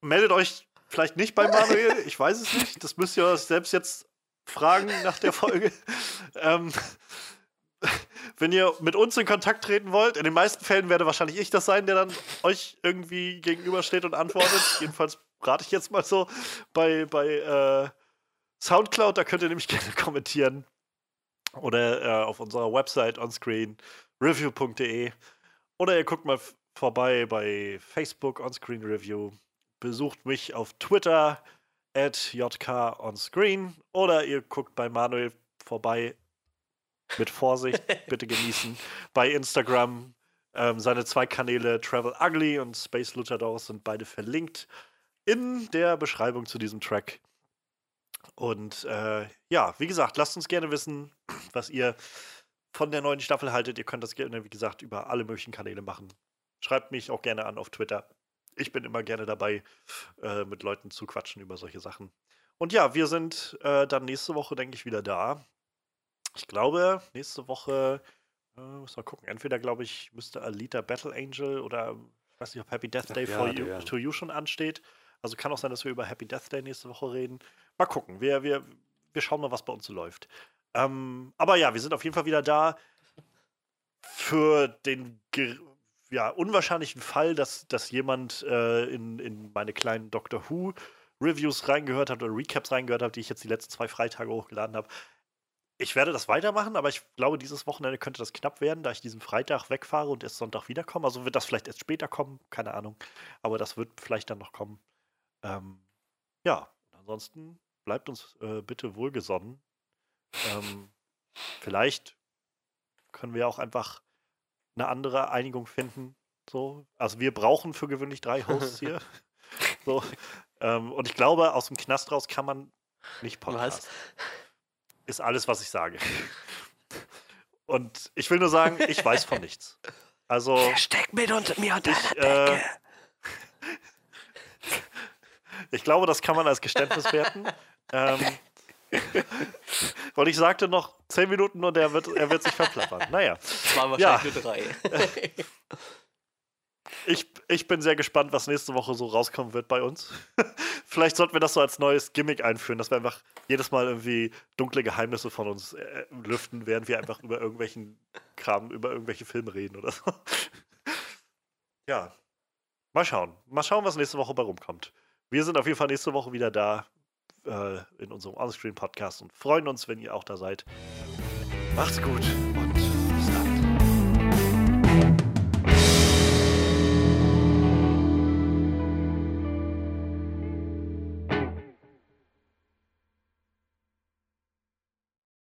meldet euch vielleicht nicht bei Manuel, ich weiß es nicht. Das müsst ihr euch selbst jetzt fragen nach der Folge. ähm, wenn ihr mit uns in Kontakt treten wollt, in den meisten Fällen werde wahrscheinlich ich das sein, der dann euch irgendwie gegenübersteht und antwortet. Jedenfalls rate ich jetzt mal so bei, bei äh, Soundcloud, da könnt ihr nämlich gerne kommentieren. Oder äh, auf unserer Website onscreen review.de. Oder ihr guckt mal vorbei bei Facebook Onscreen Review. Besucht mich auf Twitter at jkonscreen. Oder ihr guckt bei Manuel vorbei. Mit Vorsicht, bitte genießen. Bei Instagram. Ähm, seine zwei Kanäle Travel Ugly und Space Luchadors sind beide verlinkt in der Beschreibung zu diesem Track. Und äh, ja, wie gesagt, lasst uns gerne wissen, was ihr von der neuen Staffel haltet. Ihr könnt das gerne, wie gesagt, über alle möglichen Kanäle machen. Schreibt mich auch gerne an auf Twitter. Ich bin immer gerne dabei, äh, mit Leuten zu quatschen über solche Sachen. Und ja, wir sind äh, dann nächste Woche, denke ich, wieder da. Ich glaube, nächste Woche, äh, muss mal gucken, entweder, glaube ich, müsste Alita Battle Angel oder ich weiß nicht, ob Happy Death Day Ja, for die you, werden. to You schon ansteht. Also kann auch sein, dass wir über Happy Death Day nächste Woche reden. Mal gucken. Wir, wir, wir schauen mal, was bei uns so läuft. Ähm, aber ja, wir sind auf jeden Fall wieder da für den ja, unwahrscheinlichen Fall, dass, dass jemand äh, in, in meine kleinen Doctor Who Reviews reingehört hat oder Recaps reingehört hat, die ich jetzt die letzten zwei Freitage hochgeladen habe. Ich werde das weitermachen, aber ich glaube, dieses Wochenende könnte das knapp werden, da ich diesen Freitag wegfahre und erst Sonntag wiederkomme. Also wird das vielleicht erst später kommen, keine Ahnung. Aber das wird vielleicht dann noch kommen. Ähm, ja, ansonsten bleibt uns äh, bitte wohlgesonnen. Ähm, vielleicht können wir auch einfach eine andere Einigung finden. So. Also wir brauchen für gewöhnlich drei Hosts hier. so. ähm, und ich glaube, aus dem Knast raus kann man nicht Podcast. Ist alles, was ich sage. Und ich will nur sagen, ich weiß von nichts. Also, Steck mit unter mir unter ich, äh, ich glaube, das kann man als Geständnis werten. ähm, und ich sagte noch zehn Minuten und er wird, er wird sich verplappern. Naja. Das waren wahrscheinlich nur drei. Ich, ich bin sehr gespannt, was nächste Woche so rauskommen wird bei uns. Vielleicht sollten wir das so als neues Gimmick einführen, dass wir einfach jedes Mal irgendwie dunkle Geheimnisse von uns äh, lüften, während wir einfach über irgendwelchen Kram, über irgendwelche Filme reden oder so. Ja. Mal schauen. Mal schauen, was nächste Woche bei rumkommt. Wir sind auf jeden Fall nächste Woche wieder da äh, in unserem Onscreen-Podcast und freuen uns, wenn ihr auch da seid. Macht's gut und